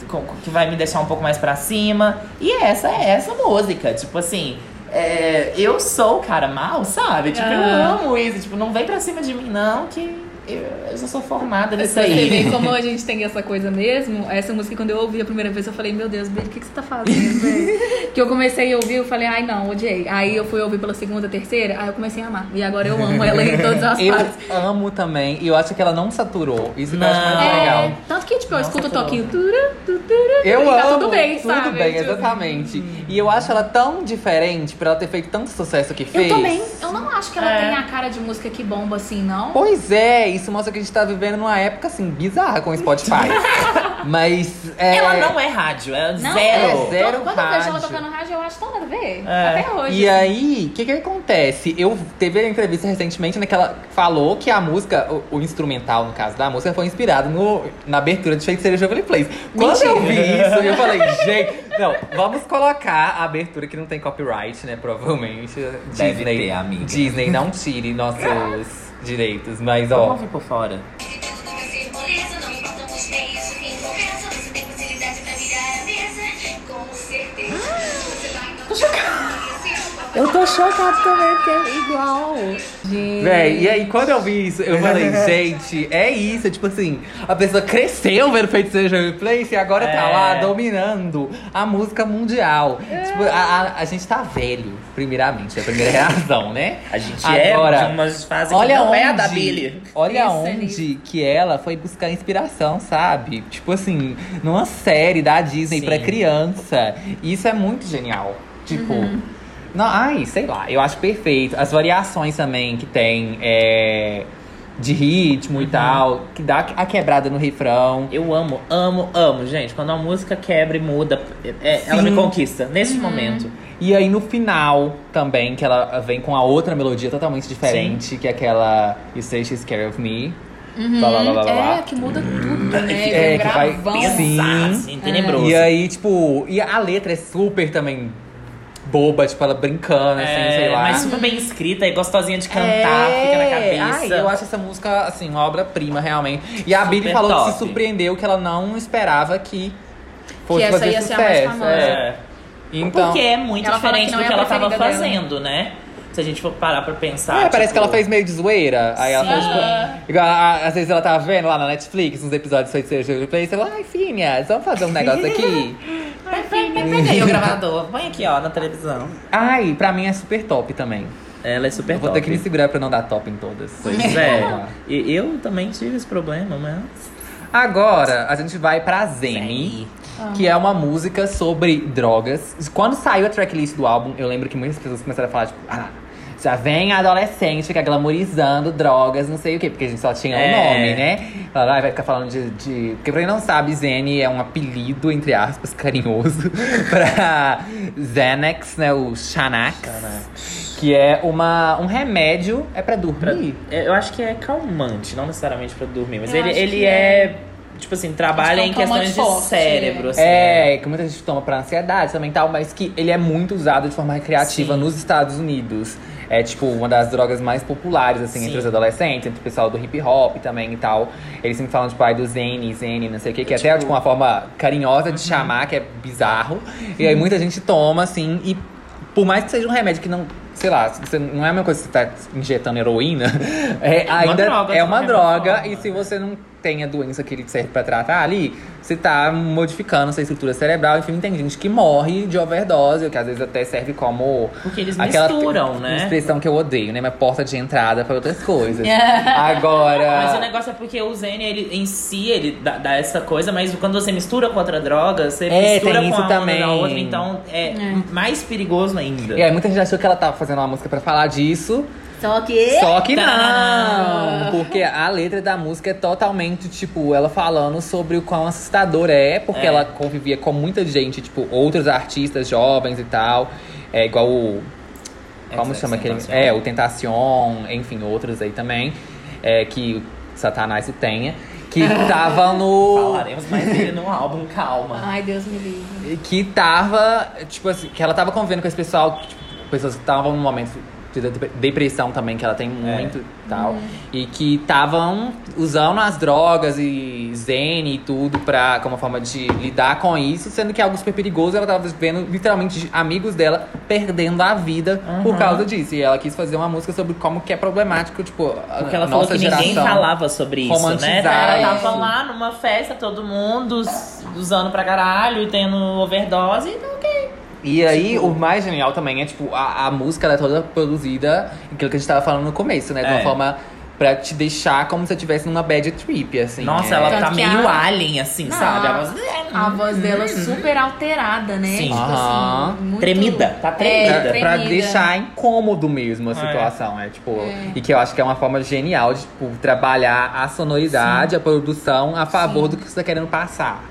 com- que vai me deixar um pouco mais pra cima. E essa é essa música, tipo assim. é, eu sou o cara mal, sabe? Tipo, eu amo isso. Tipo, não vem pra cima de mim, não, que eu, eu já sou formada nisso Você vê aí. como a gente tem essa coisa mesmo. Essa música, quando eu ouvi a primeira vez, eu falei, meu Deus, Beli, o que, que você tá fazendo, que eu comecei a ouvir, eu falei, ai não, odiei. Aí eu fui ouvir pela segunda, terceira, aí eu comecei a amar. E agora eu amo ela em todas as Eu partes. amo também, e eu acho que ela não saturou. Isso que eu acho mais Não. legal. É, tanto que, tipo, eu Nossa, escuto o tudo. toquinho. Tura, tu, tura, Eu tá amo. tudo bem, tudo sabe? bem, Tipo, exatamente. E eu acho ela tão diferente por ela ter feito tanto sucesso que Eu fez. também. Eu não acho que ela É. tem a cara de música que bomba assim, não. Pois é, isso mostra que a gente tá vivendo numa época assim, bizarra com o Spotify. Mas. É... Ela não é rádio, é Não, zero. é zero Quando eu vejo ela rádio. tocando rádio, eu acho tão nada a ver. É. Até hoje. E assim. aí, o que que acontece? Eu teve a entrevista recentemente né, que ela falou que a música, o, o instrumental, no caso da música, foi inspirado no, na abertura de Feiticeira Jovem Place. Quando eu vi isso, eu falei, gente, não, vamos colocar a abertura que não tem copyright, né? Provavelmente. Deve Disney, ter, amiga. Disney, não tire nossos direitos. Mas, Vamos ó, ouvir por fora. Não importam Eu tô chocado também, porque é igual. Gente. Véi, e aí quando eu vi isso, eu falei, gente, é isso, tipo assim, a pessoa cresceu vendo Feiticeiro Jovem Place e agora tá É. lá dominando a música mundial. Tipo, a, a, a gente tá velho, primeiramente, é a primeira reação, né? A gente Agora, é de umas fases Olha que não onde, é a da Billy. olha Pensa onde nisso. que ela foi buscar inspiração, sabe? Tipo assim, numa série da Disney Sim. pra criança. Isso é muito genial. Tipo, não, ai, sei lá, eu acho perfeito. As variações também que tem é, de ritmo e tal, que dá a quebrada no refrão. Eu amo, amo, amo, gente. Quando a música quebra e muda, é- ela Sim. me conquista. Nesse momento. E aí no final também, que ela vem com a outra melodia totalmente diferente, que é aquela You Say She's Scared of Me. Blá, blá, blá, blá, blá. É, que muda tudo, né? É, que vai. Sim. Assim, tenebroso. E aí, tipo, e a letra é super também boba, tipo, ela brincando, assim, É, sei lá. Mas super bem escrita e gostosinha de cantar, fica na cabeça. Ai, eu acho essa música, assim, uma obra-prima, realmente. E a Billy falou que top. se surpreendeu, que ela não esperava que fosse essa fazer ia ser a mais sucesso. famosa. é. É. Então, Porque é muito Ela diferente que do é que ela tava preferida dela. fazendo, né? Se a gente for parar pra pensar. É, parece tipo, que ela fez meio de zoeira. Aí ela fez, tipo. Igual, a- às vezes ela tava vendo lá na Netflix, uns episódios de Feiticeiro de Place, ela, ai, Phineas, vamos fazer um negócio aqui. Ai, filha, pega aí o gravador. Põe aqui, ó, na televisão. ai, pra mim é super top também. Ela é super Eu vou top. ter que me segurar pra não dar top em todas. Pois é. E eu também tive esse problema, mas. Agora, a gente vai pra Zene, que é uma música sobre drogas. Quando saiu a tracklist do álbum, eu lembro que muitas pessoas começaram a falar, tipo, ah, já vem a adolescente ficar glamorizando drogas, não sei o quê, porque a gente só tinha o É. nome, né? Ela "Ai, vai ficar falando de, de. Porque pra quem não sabe, Zene é um apelido, entre aspas, carinhoso, pra Xanax, né? O Xanax. Que é uma, um remédio, é pra dormir. É, Eu acho que é calmante, não necessariamente pra dormir, mas Eu ele, ele que é, Tipo assim, trabalha em é questões de forte, cérebro, assim. É, que muita gente toma pra ansiedade também e tal, mas que ele é muito usado de forma recreativa Sim. nos Estados Unidos. É tipo uma das drogas mais populares, assim, Sim. entre os adolescentes, entre o pessoal do hip hop também e tal. Eles sempre falam, tipo, ai, do Zene, Zene, não sei o que, que é até tipo uma forma carinhosa de chamar, que é bizarro. E aí muita gente toma, assim, e por mais que seja um remédio que não. Sei lá, você, não é a mesma coisa que você tá injetando heroína. É, uma ainda droga, é uma droga. E se você não tem a doença que ele serve pra tratar ali, você tá modificando sua estrutura cerebral. Enfim, tem gente que morre de overdose, o que às vezes até serve como. Porque eles aquela misturam, né? expressão que eu odeio, né? Mas porta de entrada pra outras coisas. Agora. Mas o negócio é porque o Zen, ele em si, ele dá, dá essa coisa, mas quando você mistura com outra droga, você É, mistura tem com a onda também. da outra, então é, mais perigoso ainda. E aí, muita gente achou que ela tava fazendo uma música pra falar disso. Só que. Só que não! Porque a letra da música é totalmente, tipo, ela falando sobre o quão assustador é, porque É. ela convivia com muita gente, tipo, outros artistas jovens e tal. É igual o. Como Excess chama aquele? É, o Tentacion, enfim, outros aí também. É, que o Satanás tenha. Que tava no. Falaremos mais dele no álbum, calma. Ai, Deus me livre. que tava, tipo assim, que ela tava convivendo com esse pessoal, tipo, pessoas que estavam num momento depressão também, que ela tem muito e tal. E que estavam usando as drogas e zen e tudo pra, como uma forma de lidar com isso, sendo que é algo super perigoso. Ela tava vendo literalmente amigos dela perdendo a vida por Uhum. causa disso. E ela quis fazer uma música sobre como que é problemático, tipo, a Porque ela nossa falou que ninguém falava sobre isso, né? romantizar Ela tava lá numa festa, todo mundo us- usando pra caralho, tendo overdose, então ok. E aí, o mais genial também é, tipo, a, a música ela é toda produzida, aquilo que a gente tava falando no começo, né? De uma É. forma pra te deixar como se você estivesse numa bad trip, assim. Nossa, é. ela Tanto tá meio a- alien, assim, Não, sabe? A voz- A voz dela super alterada, né? Sim. Tipo assim, muito... Tremida, tá É, tremida. Pra, tremida. deixar incômodo mesmo a É. situação, é tipo. E que eu acho que é uma forma genial de tipo, trabalhar a sonoridade, a produção a favor do que você tá querendo passar.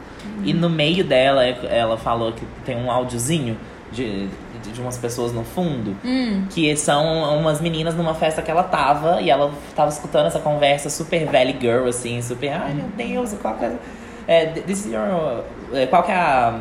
E no meio dela, ela falou que tem um áudiozinho de, de, de umas pessoas no fundo. Hum. Que são umas meninas numa festa que ela tava. E ela tava escutando essa conversa super valley girl, assim. Super, ai meu Deus, qual que é... é this is your... é, Qual que é a...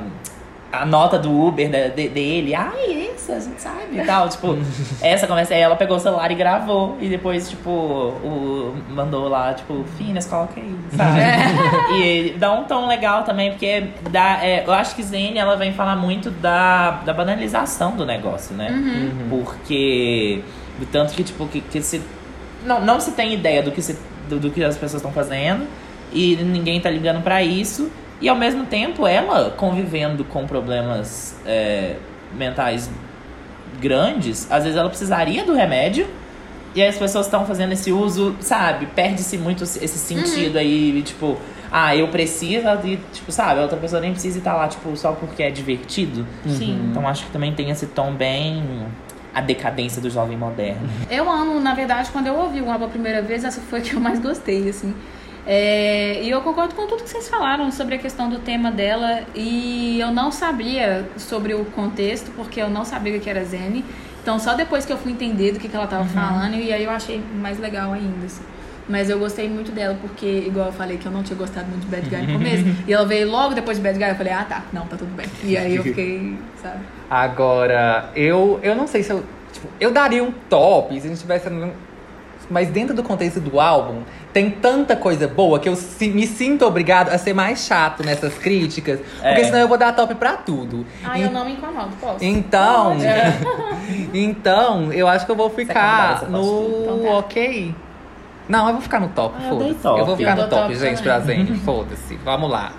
A nota do Uber de- de- dele, ai, isso, a gente sabe e tal. Tipo, essa conversa aí, ela pegou o celular e gravou. E depois, tipo, o, mandou lá, tipo, Finas, coloca aí, sabe? E dá um tom legal também, porque dá, é, eu acho que Zane ela vem falar muito da, da banalização do negócio, né? Porque do tanto que, tipo, que, que se. Não, não se tem ideia do que, se, do, do que as pessoas estão fazendo e ninguém tá ligando pra isso. E ao mesmo tempo ela convivendo com problemas é, mentais grandes, às vezes ela precisaria do remédio. E aí as pessoas estão fazendo esse uso, sabe? Perde-se muito esse sentido aí, tipo, ah, eu preciso e, tipo, sabe, a outra pessoa nem precisa estar lá, tipo, só porque é divertido. Sim. Então acho que também tem esse tom bem a decadência do jovem moderno. Eu amo, na verdade, quando eu ouvi o álbum a primeira vez, essa foi a que eu mais gostei, assim. É, e eu concordo com tudo que vocês falaram sobre a questão do tema dela. E eu não sabia sobre o contexto, porque eu não sabia o que era Zen. Então, só depois que eu fui entender do que, que ela tava falando, e aí eu achei mais legal ainda, assim. Mas eu gostei muito dela, porque, igual eu falei, que eu não tinha gostado muito de Bad Guy no começo. e ela veio logo depois de Bad Guy, eu falei, ah, tá, não, tá tudo bem. E aí eu fiquei, sabe? Agora, eu, eu não sei se eu. Tipo, eu daria um top se a gente tivesse. Mas dentro do contexto do álbum, tem tanta coisa boa que eu si- me sinto obrigado a ser mais chato nessas críticas. Porque É. senão eu vou dar top pra tudo. En- eu não me incomodo, posso? Então, então, eu acho que eu vou ficar no. Então tá. ok. Não, eu vou ficar no top, Ah, eu foda-se. top. Eu vou ficar Eu no top, top gente, pra Zene. Foda-se. Vamos lá.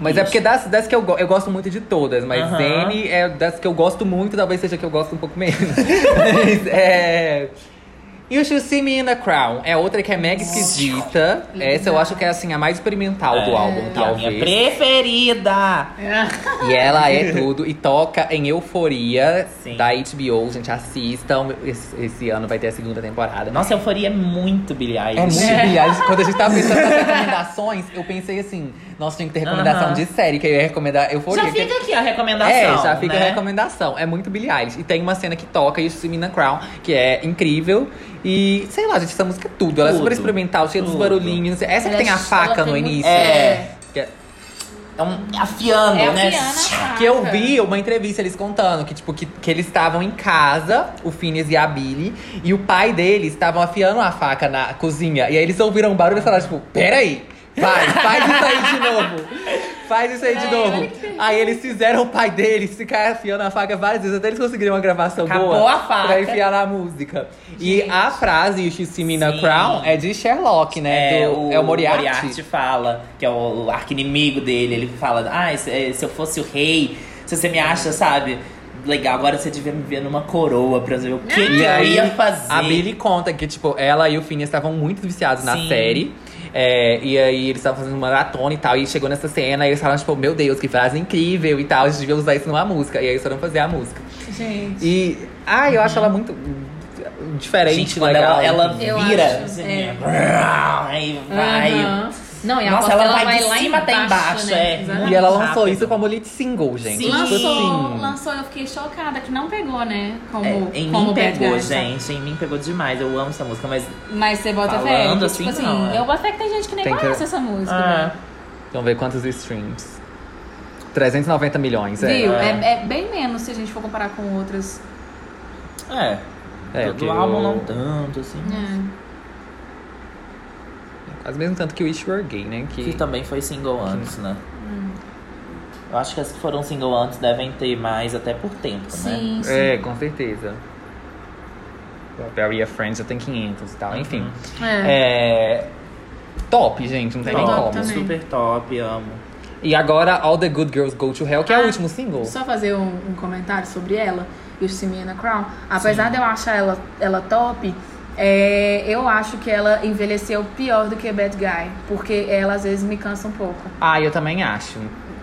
Mas é porque das, das que eu, go- eu gosto muito de todas, mas. Zene é das que eu gosto muito, talvez seja que eu gosto um pouco menos. mas é. You Should See Me in a Crown é outra que é mega esquisita. Essa eu acho que é assim a mais experimental do É, álbum, e a talvez. minha preferida. E ela é tudo. E toca em Euforia, Sim. da HBO. Gente, assistam. Esse, esse ano vai ter a segunda temporada. Nossa, euforia é muito Billie Eilish. É muito viagem. Quando a gente tava pensando nas recomendações, eu pensei assim: nossa, tinha que ter recomendação Aham. de série, que eu ia recomendar Euforia. Já que- fica aqui a recomendação. É, já fica né? a recomendação. É muito Billie Eilish. E tem uma cena que toca e See Me in a Crown, que é incrível. E, sei lá, gente, essa música é tudo. Ela é Tudo. super experimental, cheia dos Tudo. barulhinhos. Essa que Ela tem a é- faca ela no tem muito- início. É. Que é- É um afiando, É a né? Fiana Que eu vi uma entrevista eles contando que, tipo, que, que eles estavam em casa, o Phineas e a Billy, e o pai deles estavam afiando a faca na cozinha. E aí eles ouviram um barulho e falaram, tipo, peraí, vai, faz isso aí de novo. Faz isso aí de novo. Aí eles fizeram o pai deles ficar afiando a faca várias vezes, até eles conseguiram uma gravação Acabou boa a faca. pra enfiar na música. E a frase, You Should See Me in a Sim. Crown, é de Sherlock, né? É, Do- o, é o Moriarty. fala, que é o, o arqui-inimigo dele. Ele fala, ah, se, se eu fosse o rei, se você me acha, sabe, legal, agora você devia me ver numa coroa pra ver o que, que eu ia fazer. a Billy conta que, tipo, ela e o Phineas estavam muito viciados na Sim. série. É, e aí eles estavam fazendo uma maratona e tal. E chegou nessa cena e eles falaram, tipo, meu Deus, que frase incrível e tal. A gente devia usar isso numa música. E aí eles foram fazer a música. Gente. E. Ai, eu acho ela muito diferente, Gente, quando legal. ela, ela vira, acho, assim, é. aí vai. Aham. Não, e a Nossa, ela dela vai vai de lá cima até embaixo, né? é. E ela lançou rápido. isso como lead single, gente. Sim. Tipo Lançou, assim. lançou, eu fiquei chocada que não pegou, né? Como, É, em como mim pegou, gente. Em mim pegou demais. Eu amo essa música, mas. Mas você bota fé. Falando que, assim, tipo assim, não, é. eu boto fé que tem gente que nem Tem que- conhece essa música. Ah, né? Vamos ver quantos streams. 390 milhões, é. Viu? É. É. é bem menos se a gente for comparar com outras. é. É, do álbum eu- não tanto, assim. É. Quase mesmo tanto que o Wish You Were Gay, né? Que Que também foi single antes, né? Eu acho que as que foram single antes devem ter mais até por tempo, né? Sim, sim. É, com certeza. O Barry a Friends já tem 500 e tal, enfim. É. É. Top, gente, não tem nem Top como. também. super top, amo. E agora, All the Good Girls Go to Hell, que é Ah, o último single. Só fazer um, um comentário sobre ela, You See Me in a Crown. Apesar de eu achar ela, ela top, é, eu acho que ela envelheceu pior do que Bad Guy. Porque ela às vezes me cansa um pouco. Ah, eu também acho.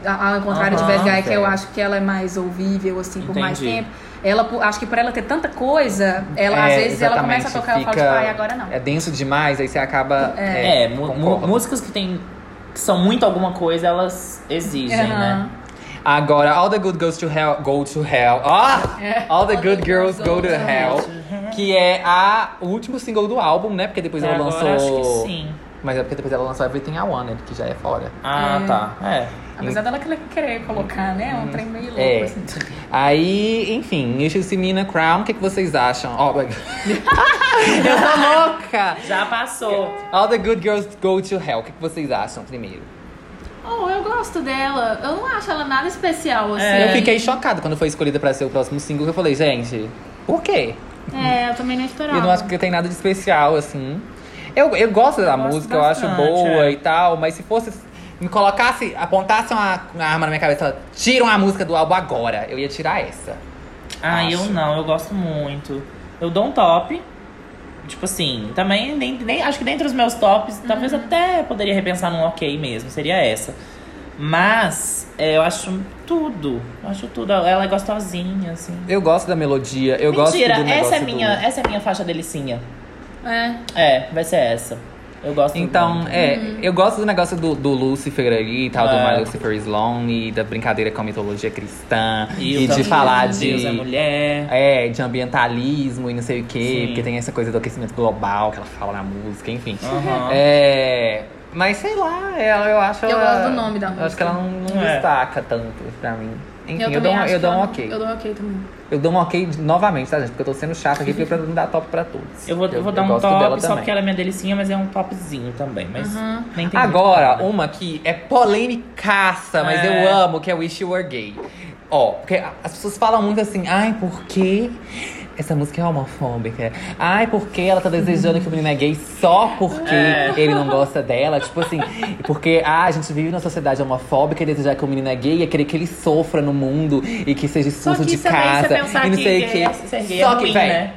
Ao contrário Aham, de Bad Guy, que eu certo. acho que ela é mais ouvível, assim, por mais tempo. Ela, acho que por ela ter tanta coisa, ela às É, vezes ela começa a tocar e eu falo, agora não. É denso demais, aí você acaba. É, mu- concordo. músicas que tem. que são muito alguma coisa, elas exigem, Aham. né? Agora, All the Good Girls to Hell Go to Hell. Ah! É. All the Good Girls Go to Hell. Que é a, o último single do álbum, né? Porque depois Até ela agora, lançou. acho que sim. Mas é porque depois ela lançou Everything I Wanted, que já é fora. Ah, É. tá. É. Apesar dela querer- querer colocar, né? É um trem meio louco, É. assim. Aí, enfim, You Should See Me in a Crown. O que, que vocês acham? Ó, eu tô louca! Já passou. All the Good Girls Go to Hell. O que, que vocês acham primeiro? Oh, eu gosto dela. Eu não acho ela nada especial, assim. É. Eu fiquei chocada quando foi escolhida pra ser o próximo single. Eu falei, gente, por quê? É, eu também não esperava. eu não acho que tem nada de especial, assim. Eu, eu gosto da gosto música, eu acho bastante, boa é. e tal, mas se fosse. Me colocasse, apontasse uma, uma arma na minha cabeça e falasse, tiram a música do álbum agora, eu ia tirar essa. Ah, Acho. eu não, eu gosto muito. Eu dou um top. Tipo assim, também nem, nem- acho que dentre os meus tops, talvez até poderia repensar num ok mesmo, seria essa. Mas é, eu acho tudo. Eu acho tudo. Ela é gostosinha, assim. Eu gosto da melodia, eu gosto do Mentira, negócio essa é do- minha, essa é minha faixa delicinha. É. É, vai ser essa. Eu gosto Então, muito. é, eu gosto do negócio do, do Lucifer ali e tal, do É. My Lucifer is Lonely, da brincadeira com a mitologia cristã, E, o e, de falar que de. Deus é mulher. É, de ambientalismo e não sei o quê, Sim. porque tem essa coisa do aquecimento global que ela fala na música, enfim. Aham. É. Mas sei lá, ela, eu acho Eu ela- gosto do nome da eu música. Acho que ela não, não É. destaca tanto pra mim. Enfim, eu, também dou, um- acho eu que dou um ela- ok. Eu dou um ok também. Eu dou um ok de- novamente, tá, gente? Porque eu tô sendo chata aqui pra não dar top pra todos. Eu vou, eu vou dar um gosto top dela só também. porque ela é minha delicinha, mas é um topzinho também. Mas nem tem Agora, muito uma que é polêmicaça, mas É. eu amo, que é Wish You Were Gay. Ó, porque as pessoas falam muito assim, ai, por que essa música é homofóbica? Ai, porque ela tá desejando que o menino é gay só porque É. ele não gosta dela? Tipo assim, porque ah, a gente vive numa sociedade homofóbica e desejar que o menino é gay é querer que ele sofra no mundo e que seja expulso que de também casa. e não que sei o gay é- gay Só é que, né?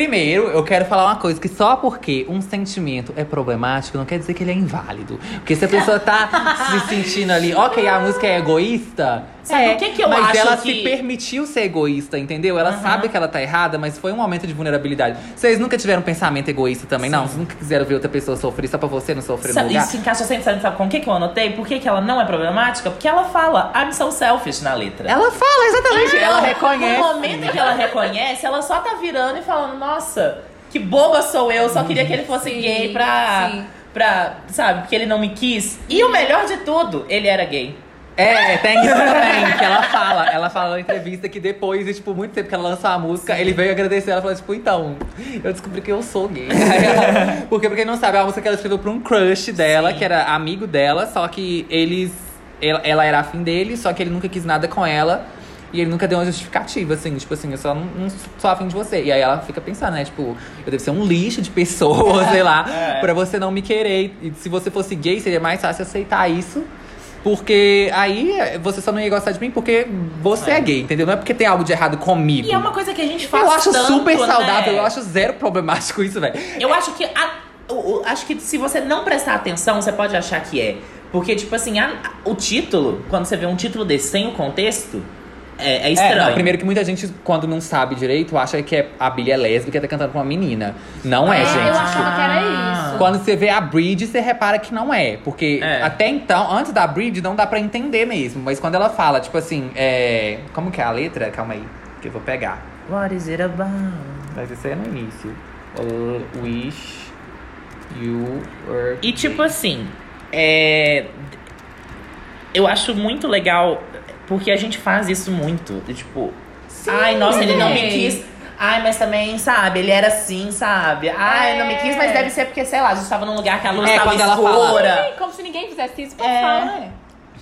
Primeiro, eu quero falar uma coisa, que só porque um sentimento é problemático não quer dizer que ele é inválido. Porque se a pessoa tá se sentindo ali, ok, a música é egoísta. Sabe é, o que que eu mas acho ela que- se permitiu ser egoísta, entendeu? Ela sabe que ela tá errada, mas foi um momento de vulnerabilidade. Vocês nunca tiveram um pensamento egoísta também, não? Vocês nunca quiseram ver outra pessoa sofrer só pra você não sofrer no Sabe, lugar? isso encaixa sempre, sabe, sabe com o que, que eu anotei? Por que, que ela não é problemática? Porque ela fala I'm so selfish na letra. Ela fala, exatamente. ela reconhece. No momento que ela reconhece, ela só tá virando e falando, nossa, que boba sou eu, só queria que ele fosse Sim, gay pra. sim. pra. sabe, porque ele não me quis. E o melhor de tudo, ele era gay. É, tem isso também, que ela fala. Ela fala na entrevista que depois de, tipo, muito tempo que ela lançou a música, ele veio agradecer ela e falou, tipo, então, eu descobri que eu sou gay. Ela- Porque, pra quem não sabe, é uma música que ela escreveu pra um crush dela, Sim. que era amigo dela, só que eles. Ela, ela era afim dele, só que ele nunca quis nada com ela. E ele nunca deu uma justificativa, assim, tipo assim, eu só não, não sou afim de você. E aí ela fica pensando, né, tipo, eu devo ser um lixo de pessoa, sei lá, É. pra você não me querer. E se você fosse gay, seria mais fácil aceitar isso. Porque aí você só não ia gostar de mim porque você é, É. gay, entendeu? Não é porque tem algo de errado comigo. E é uma coisa que a gente faz eu acho tanto, super né? saudável, eu acho zero problemático isso, velho. Eu acho que. a- o- o- acho que se você não prestar atenção, você pode achar que é. Porque, tipo assim, a- o título, quando você vê um título desse sem o contexto, é, é estranho. É, não, primeiro que muita gente, quando não sabe direito, acha que é, a Billie é lésbica e tá cantando com uma menina. Não é, É, gente. eu achava que era isso. Quando você vê a Bridge, você repara que não é. Porque É. até então, antes da Bridge, não dá pra entender mesmo. Mas quando ela fala, tipo assim, é. Como que é a letra? Calma aí, que eu vou pegar. What is it about? Vai ser no início. Uh, wish you were. E tipo assim, é. Eu acho muito legal, porque a gente faz isso muito. Tipo, ai, nossa, ele não me Sim. quis. Ai, mas também, sabe, ele era assim, sabe? Ai, não me quis, mas deve ser porque, sei lá, a gente tava num lugar que a luz É, tava quando ela fala- escura. Como se ninguém fizesse isso, É. fala, né?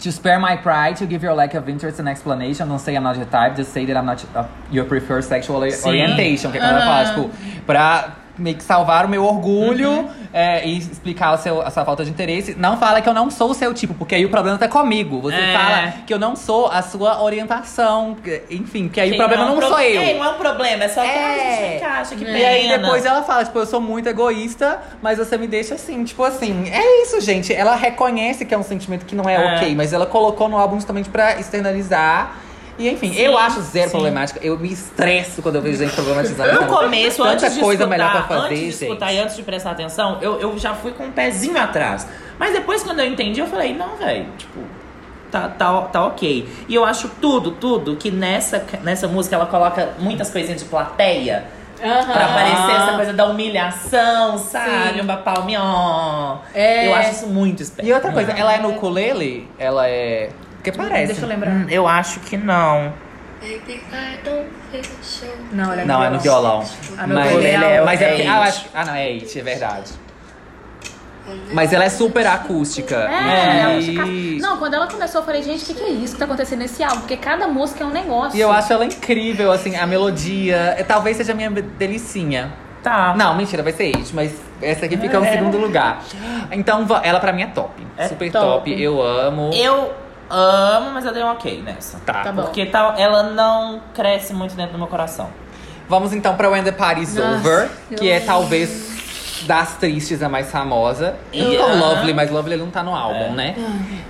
To spare my pride, to give your lack of interest an explanation, don't say I'm not your type, just say that I'm not uh, your preferred sexual Sim. orientation. Que é quando ela fala, tipo, pra meio que salvar o meu orgulho Uhum. é, e explicar o seu, a sua falta de interesse. Não fala que eu não sou o seu tipo, porque aí o problema tá comigo. Você É. fala que eu não sou a sua orientação. que- Enfim, que aí Que o problema é um não pro- sou eu. É, não é um problema, é só que É. a gente encaixa, que E aí pena. depois ela fala, tipo, eu sou muito egoísta, mas você me deixa assim, tipo assim. É isso, gente. Ela reconhece que é um sentimento que não é, É. ok, mas ela colocou no álbum justamente pra externalizar. E enfim, Sim, eu acho zero sim. problemática. Eu me estresso quando eu vejo gente problematizando. No começo, Tanta antes de coisa escutar, melhor pra fazer, antes de gente. escutar e antes de prestar atenção, eu, eu já fui com um pezinho atrás. Mas depois, quando eu entendi, eu falei, não, velho, tipo, tá, tá, tá ok. E eu acho tudo, tudo, que nessa, nessa música ela coloca muitas coisinhas de plateia. Pra aparecer essa coisa da humilhação, sabe? Sim. Uma palminha. É. Eu acho isso muito esperto. E outra coisa, ela é no ukulele? Ela é. Porque parece. Deixa eu lembrar. Hum, Eu acho que não. Don't feel so Não, ela é Não, é no violão. Ah, mas, é o- mas é, é porque- ah, ah, não, é it, é verdade. Mas ela é super acústica. É, ela e... fica- Não, quando ela começou, eu falei, gente, o que, que é isso que tá acontecendo nesse álbum? Porque cada música é um negócio. E eu acho ela incrível, assim, a melodia. É, Talvez seja a minha delicinha. Tá. Não, mentira, vai ser it, mas essa aqui fica no segundo lugar. Então, ela pra mim é top. É Super top. top. eu amo. Eu amo, mas eu dei um ok nessa. Tá. Tá bom. Porque tá, ela não cresce muito dentro do meu coração. Vamos então pra When the Party's Nossa, Over, que é talvez das tristes a mais famosa. Não E- aham. Lovely, mas Lovely não tá no álbum, É. né?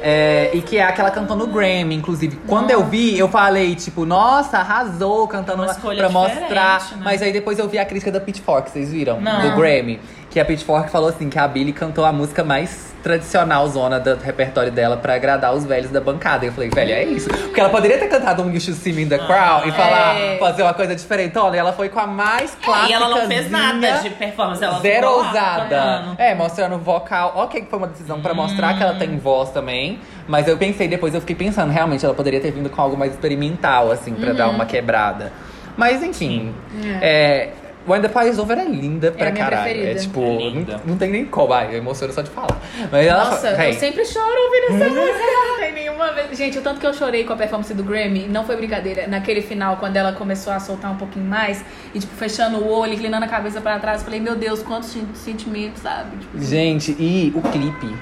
É, e que é a que ela cantou no Grammy, inclusive. Quando eu vi, eu falei, tipo, nossa, arrasou cantando Uma pra mostrar. né? Mas aí depois eu vi a crítica da Pitchfork, vocês viram? Não. Do Grammy. Que a Pitchfork falou assim que a Billie cantou a música mais tradicional zona do repertório dela pra agradar os velhos da bancada. Eu falei, velho, é isso. Porque ela poderia ter cantado um You Should See Me in the Crowd e falar, É. fazer uma coisa diferente. Olha, ela foi com a mais clássica. E ela não fez nada de performance, ela Zero ousada. É, mostrando vocal. Ok, que foi uma decisão pra mostrar que ela tem voz também. Mas eu pensei depois, eu fiquei pensando, realmente, ela poderia ter vindo com algo mais experimental, assim, pra dar uma quebrada. Mas enfim. É. When the Pie is Over é linda pra a minha caralho. preferida. É tipo, É não, não tem nem como. Ai, eu emociono só de falar. Mas ela Nossa, eu sempre choro ouvindo essa música. Não tem nenhuma vez. Gente, o tanto que eu chorei com a performance do Grammy, não foi brincadeira. Naquele final, quando ela começou a soltar um pouquinho mais, e tipo, fechando o olho, inclinando a cabeça pra trás, eu falei, meu Deus, quantos sen- sentimentos, sabe? Tipo, Gente, e o clipe?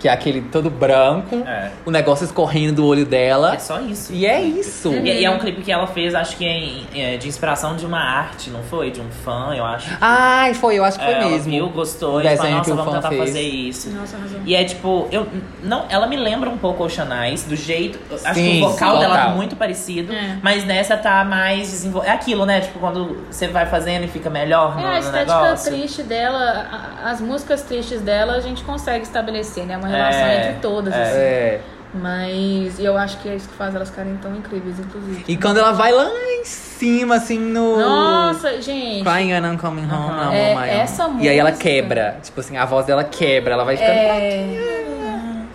Que é aquele todo branco, É. o negócio escorrendo do olho dela. É só isso. E é isso. E, e é um clipe que ela fez, acho que em- é, de inspiração de uma arte, não foi? De um fã, eu acho. Ai, foi, eu acho que foi É, ela mesmo. viu, gostou, O e falou, nossa, que o vamos fã tentar fez. fazer isso. Nossa, arrasou. E é tipo, eu não, ela me lembra um pouco Ocean Eyes, do jeito. Acho Sim, que o vocal dela é muito parecido, É. mas nessa tá mais desenvolvido. É aquilo, né? Tipo, quando você vai fazendo e fica melhor no, É, a no estética negócio. triste dela, as músicas tristes dela, a gente consegue estabelecer, né? Uma relação É, entre todas, é. assim. É. Mas eu acho que é isso que faz elas ficarem tão incríveis, inclusive. E quando ela vai lá em cima, assim, no. Nossa, gente. Crying and I'm coming home, now, É, own. essa E aí ela música- quebra. Tipo assim, a voz dela quebra, ela vai ficando. É.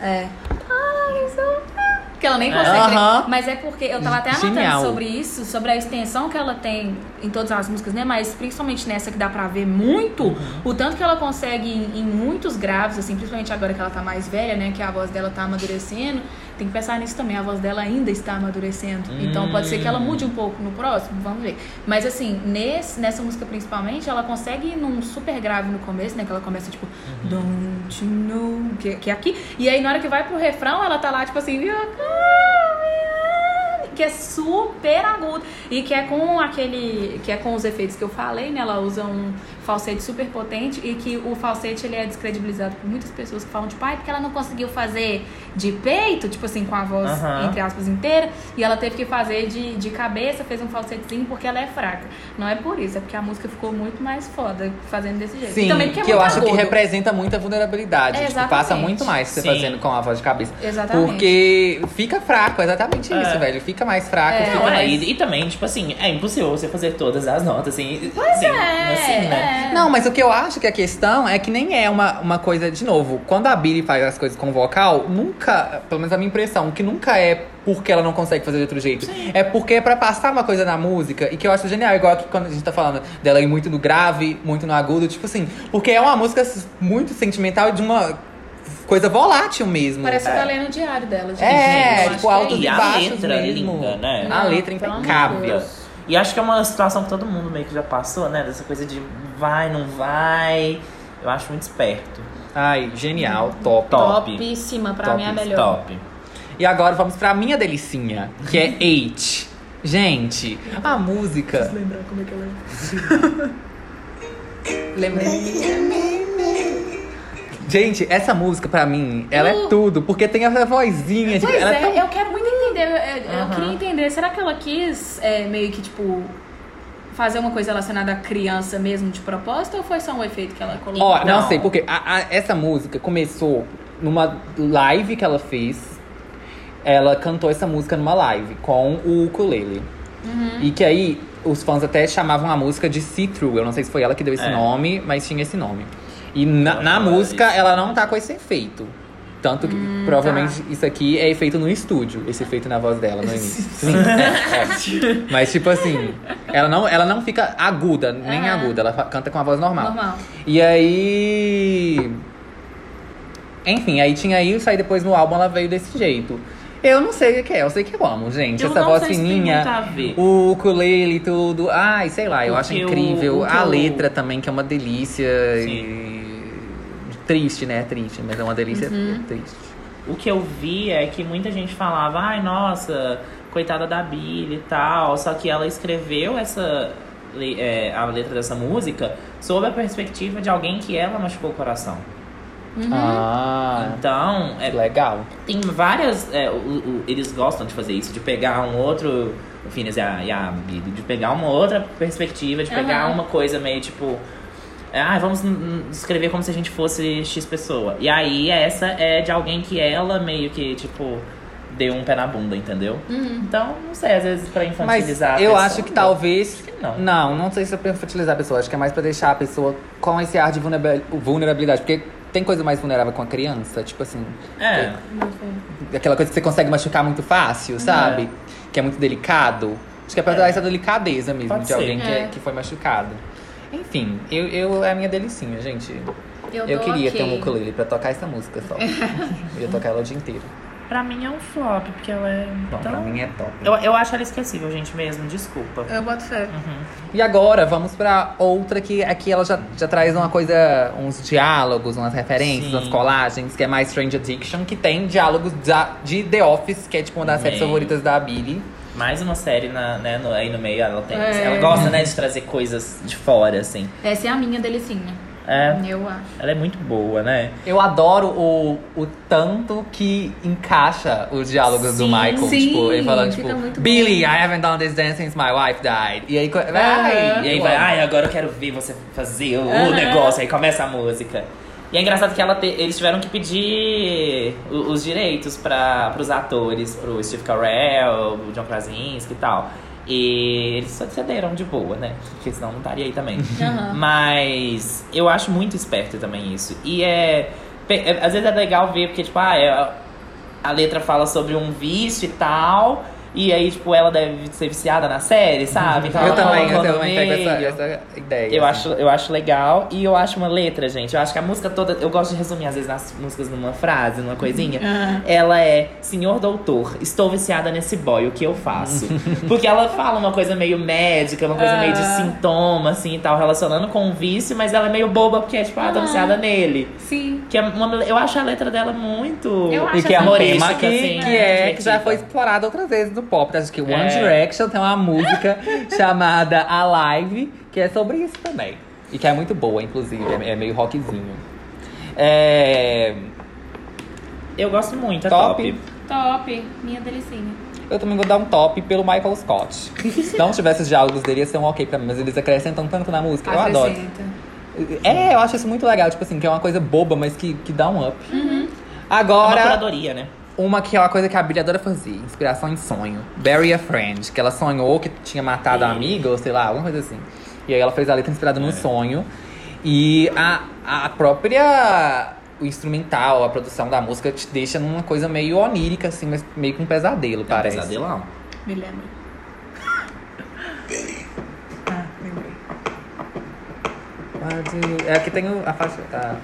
É. Que ela nem consegue. Aham. Mas é porque eu tava até anotando Genial. sobre isso, sobre a extensão que ela tem em todas as músicas, né? Mas principalmente nessa que dá pra ver muito, Uhum. o tanto que ela consegue em, em muitos graves, assim, principalmente agora que ela tá mais velha, né? Que a voz dela tá amadurecendo. Tem que pensar nisso também, a voz dela ainda está amadurecendo. Então pode ser que ela mude um pouco no próximo, vamos ver. Mas assim, nesse, nessa música principalmente, ela consegue ir num super grave no começo, né? Que ela começa tipo, don't you know, que, que é aqui. E aí na hora que vai pro refrão, ela tá lá tipo assim, que é super agudo e que é com aquele que é com os efeitos que eu falei, né? Ela usa um falsete super potente e que o falsete ele é descredibilizado por muitas pessoas que falam tipo, ai, porque ela não conseguiu fazer de peito, tipo assim, com a voz Aham. entre aspas inteira, e ela teve que fazer de, de cabeça, fez um falsetezinho porque ela é fraca. Não é por isso, é porque a música ficou muito mais foda fazendo desse jeito. Sim, e também porque é que eu acho que agudo. representa muita vulnerabilidade. É, tipo, passa muito mais você Sim. fazendo com a voz de cabeça. Exatamente. Porque fica fraco, exatamente É. isso, velho. Fica mais fraco, É. fica Não, é, mais. e, e também, tipo assim, é impossível você fazer todas as notas, assim. Pois assim, é, assim, né? É. Não, mas o que eu acho que a questão é que nem é uma, uma coisa, de novo, quando a Billy faz as coisas com vocal, nunca, pelo menos a minha impressão, que nunca é porque ela não consegue fazer de outro jeito. É porque é pra passar uma coisa na música e que eu acho genial, igual que quando a gente tá falando dela ir muito no grave, muito no agudo, tipo assim, porque é uma música muito sentimental e de uma coisa volátil mesmo. Parece que É. tá lendo o diário dela, gente. É, tipo, altos E e a baixos letra é mesmo. linda, né? A Não, letra é amor de impecável. E acho que é uma situação que todo mundo meio que já passou, né? Dessa coisa de vai, não vai. Eu acho muito esperto. Ai, genial, top. Top. Topíssima, pra Top, mim é a melhor. Top. E agora vamos pra minha delicinha, que é Eight. Gente, a música. Lembrar como é que ela é? Lembrei. Gente, essa música pra mim, ela é tudo, porque tem essa vozinha. tipo, Pois ela é, tão- eu quero muito entender. Eu, eu queria entender, será que ela quis é, meio que, tipo, fazer uma coisa relacionada à criança mesmo de propósito ou foi só um efeito que ela colocou? Ó, não, Não. sei, porque a- a- essa música começou numa live que ela fez. Ela cantou essa música numa live com o ukulele. Uhum. E que aí os fãs até chamavam a música de See Through. Eu não sei se foi ela que deu esse É. nome, mas tinha esse nome. E na, na música isso. ela não tá com esse efeito. Tanto que Hum, provavelmente tá. isso aqui é efeito no estúdio, esse efeito na voz dela no início. Sim, é, é. Mas tipo assim, ela não, ela não fica aguda, nem Aham. aguda, ela canta com a voz normal. Normal. E aí. Enfim, aí tinha isso, aí depois no álbum ela veio desse jeito. Eu não sei o que é, eu sei que eu amo, gente. Eu Essa voz fininha, o ukulele e tudo. Ai, sei lá, eu acho incrível. a letra também, que é uma delícia. Sim. E... Triste, né? Triste, mas é uma delícia Uhum. triste. O que eu vi é que muita gente falava, ai, nossa, coitada da Billy e tal. Só que ela escreveu essa é, a letra dessa música sob a perspectiva de alguém que ela machucou o coração. Uhum. Ah, Então, é, legal. tem várias. é, o- o- eles gostam de fazer isso, de pegar um outro. O Phineas e a, e a Billy, de pegar uma outra perspectiva, de pegar uma coisa meio tipo. É, ah, vamos escrever como se a gente fosse X pessoa. E aí essa é de alguém que ela meio que, tipo, deu um pé na bunda, entendeu? Então, não sei, às vezes pra Mas infantilizar a eu pessoa, acho que talvez. que não. Não, não sei se é pra infantilizar a pessoa. Acho que é mais pra deixar a pessoa com esse ar de vulnerabil- vulnerabilidade. Porque tem coisa mais vulnerável com a criança, tipo assim. É. Aquela coisa que você consegue machucar muito fácil, sabe? Que é muito delicado. Acho que é pra dar essa delicadeza mesmo Pode de ser. alguém que, é- É. que foi machucado. Enfim, eu, eu é a minha delicinha, gente. Eu, Eu queria ok. ter um ukulele pra tocar essa música só. eu ia tocar ela o dia inteiro. Pra mim é um flop, porque ela é. Bom, tão- pra mim é top. eu, eu acho ela esquecível, gente, mesmo. Desculpa. Eu boto fé. E agora, vamos pra outra que aqui ela já, já traz uma coisa, uns diálogos, umas referências, Sim. umas colagens, que é mais Strange Addiction, que tem diálogos da- de The Office, que é tipo uma das séries favoritas da Billy. Mais uma série na, né, no- aí no meio ela tem. É. Ela gosta, né, de trazer coisas de fora, assim. Essa é a minha delicinha. É, Eu acho. ela é muito boa, né? Eu adoro o, o tanto que encaixa os diálogos do Sim, Michael. sim, tipo, ele falando, tipo, Billy, bom. I haven't done this dance since my wife died. E aí, vai, E aí vai, ai, agora eu quero ver você fazer o Aham. negócio. Aí começa a música. E é engraçado que ela te- eles tiveram que pedir o- os direitos para os atores, pro Steve Carell, o John Krasinski e tal. E eles só cederam de boa, né? Porque senão não estaria aí também. Aham. Mas eu acho muito esperto também isso. E é, é- Às vezes é legal ver, porque, tipo, ah, é- a letra fala sobre um vício e tal. E aí, tipo, ela deve ser viciada na série, sabe? Então Eu também, eu também pego essa, essa ideia. Eu assim. acho, eu acho legal e eu acho uma letra, gente. Eu acho que a música toda. Eu gosto de resumir, às vezes, nas músicas numa frase, numa coisinha. Aham. Ela é: Senhor Doutor, estou viciada nesse boy, o que eu faço? Porque ela fala uma coisa meio médica, uma coisa meio de Ah. sintoma, assim e tal, relacionando com o vício, mas ela é meio boba porque é tipo, ah, tô viciada nele. Sim. Que é uma, eu acho a letra dela muito. Eu acho E que é um tema que, assim, que é, que já foi explorado outras vezes no pop. Acho que One É. Direction tem uma música chamada Alive, que é sobre isso também. E que é muito boa, inclusive. É, é meio rockzinho. É, Eu gosto muito, é Top. top. Top. Minha delicinha. Eu também vou dar um top pelo Michael Scott. Se não tivesse os diálogos dele, ia ser um ok pra mim. Mas eles acrescentam tanto na música. Eu adoro. Acrescenta. É, eu acho isso muito legal. Tipo assim, que é uma coisa boba, mas que, que dá um up. É uma Agora, curadoria, né? Uma que é uma coisa que a Billy adora fazer. Inspiração em sonho. Bury a Friend. Que ela sonhou que tinha matado a amiga, ou sei lá, alguma coisa assim. E aí ela fez a letra inspirada É. num sonho. E a, a própria... O instrumental, a produção da música te deixa numa coisa meio onírica, assim, mas meio com um pesadelo, É um parece. pesadelão. Me lembra. Pode- É que tem o- a faixa. a-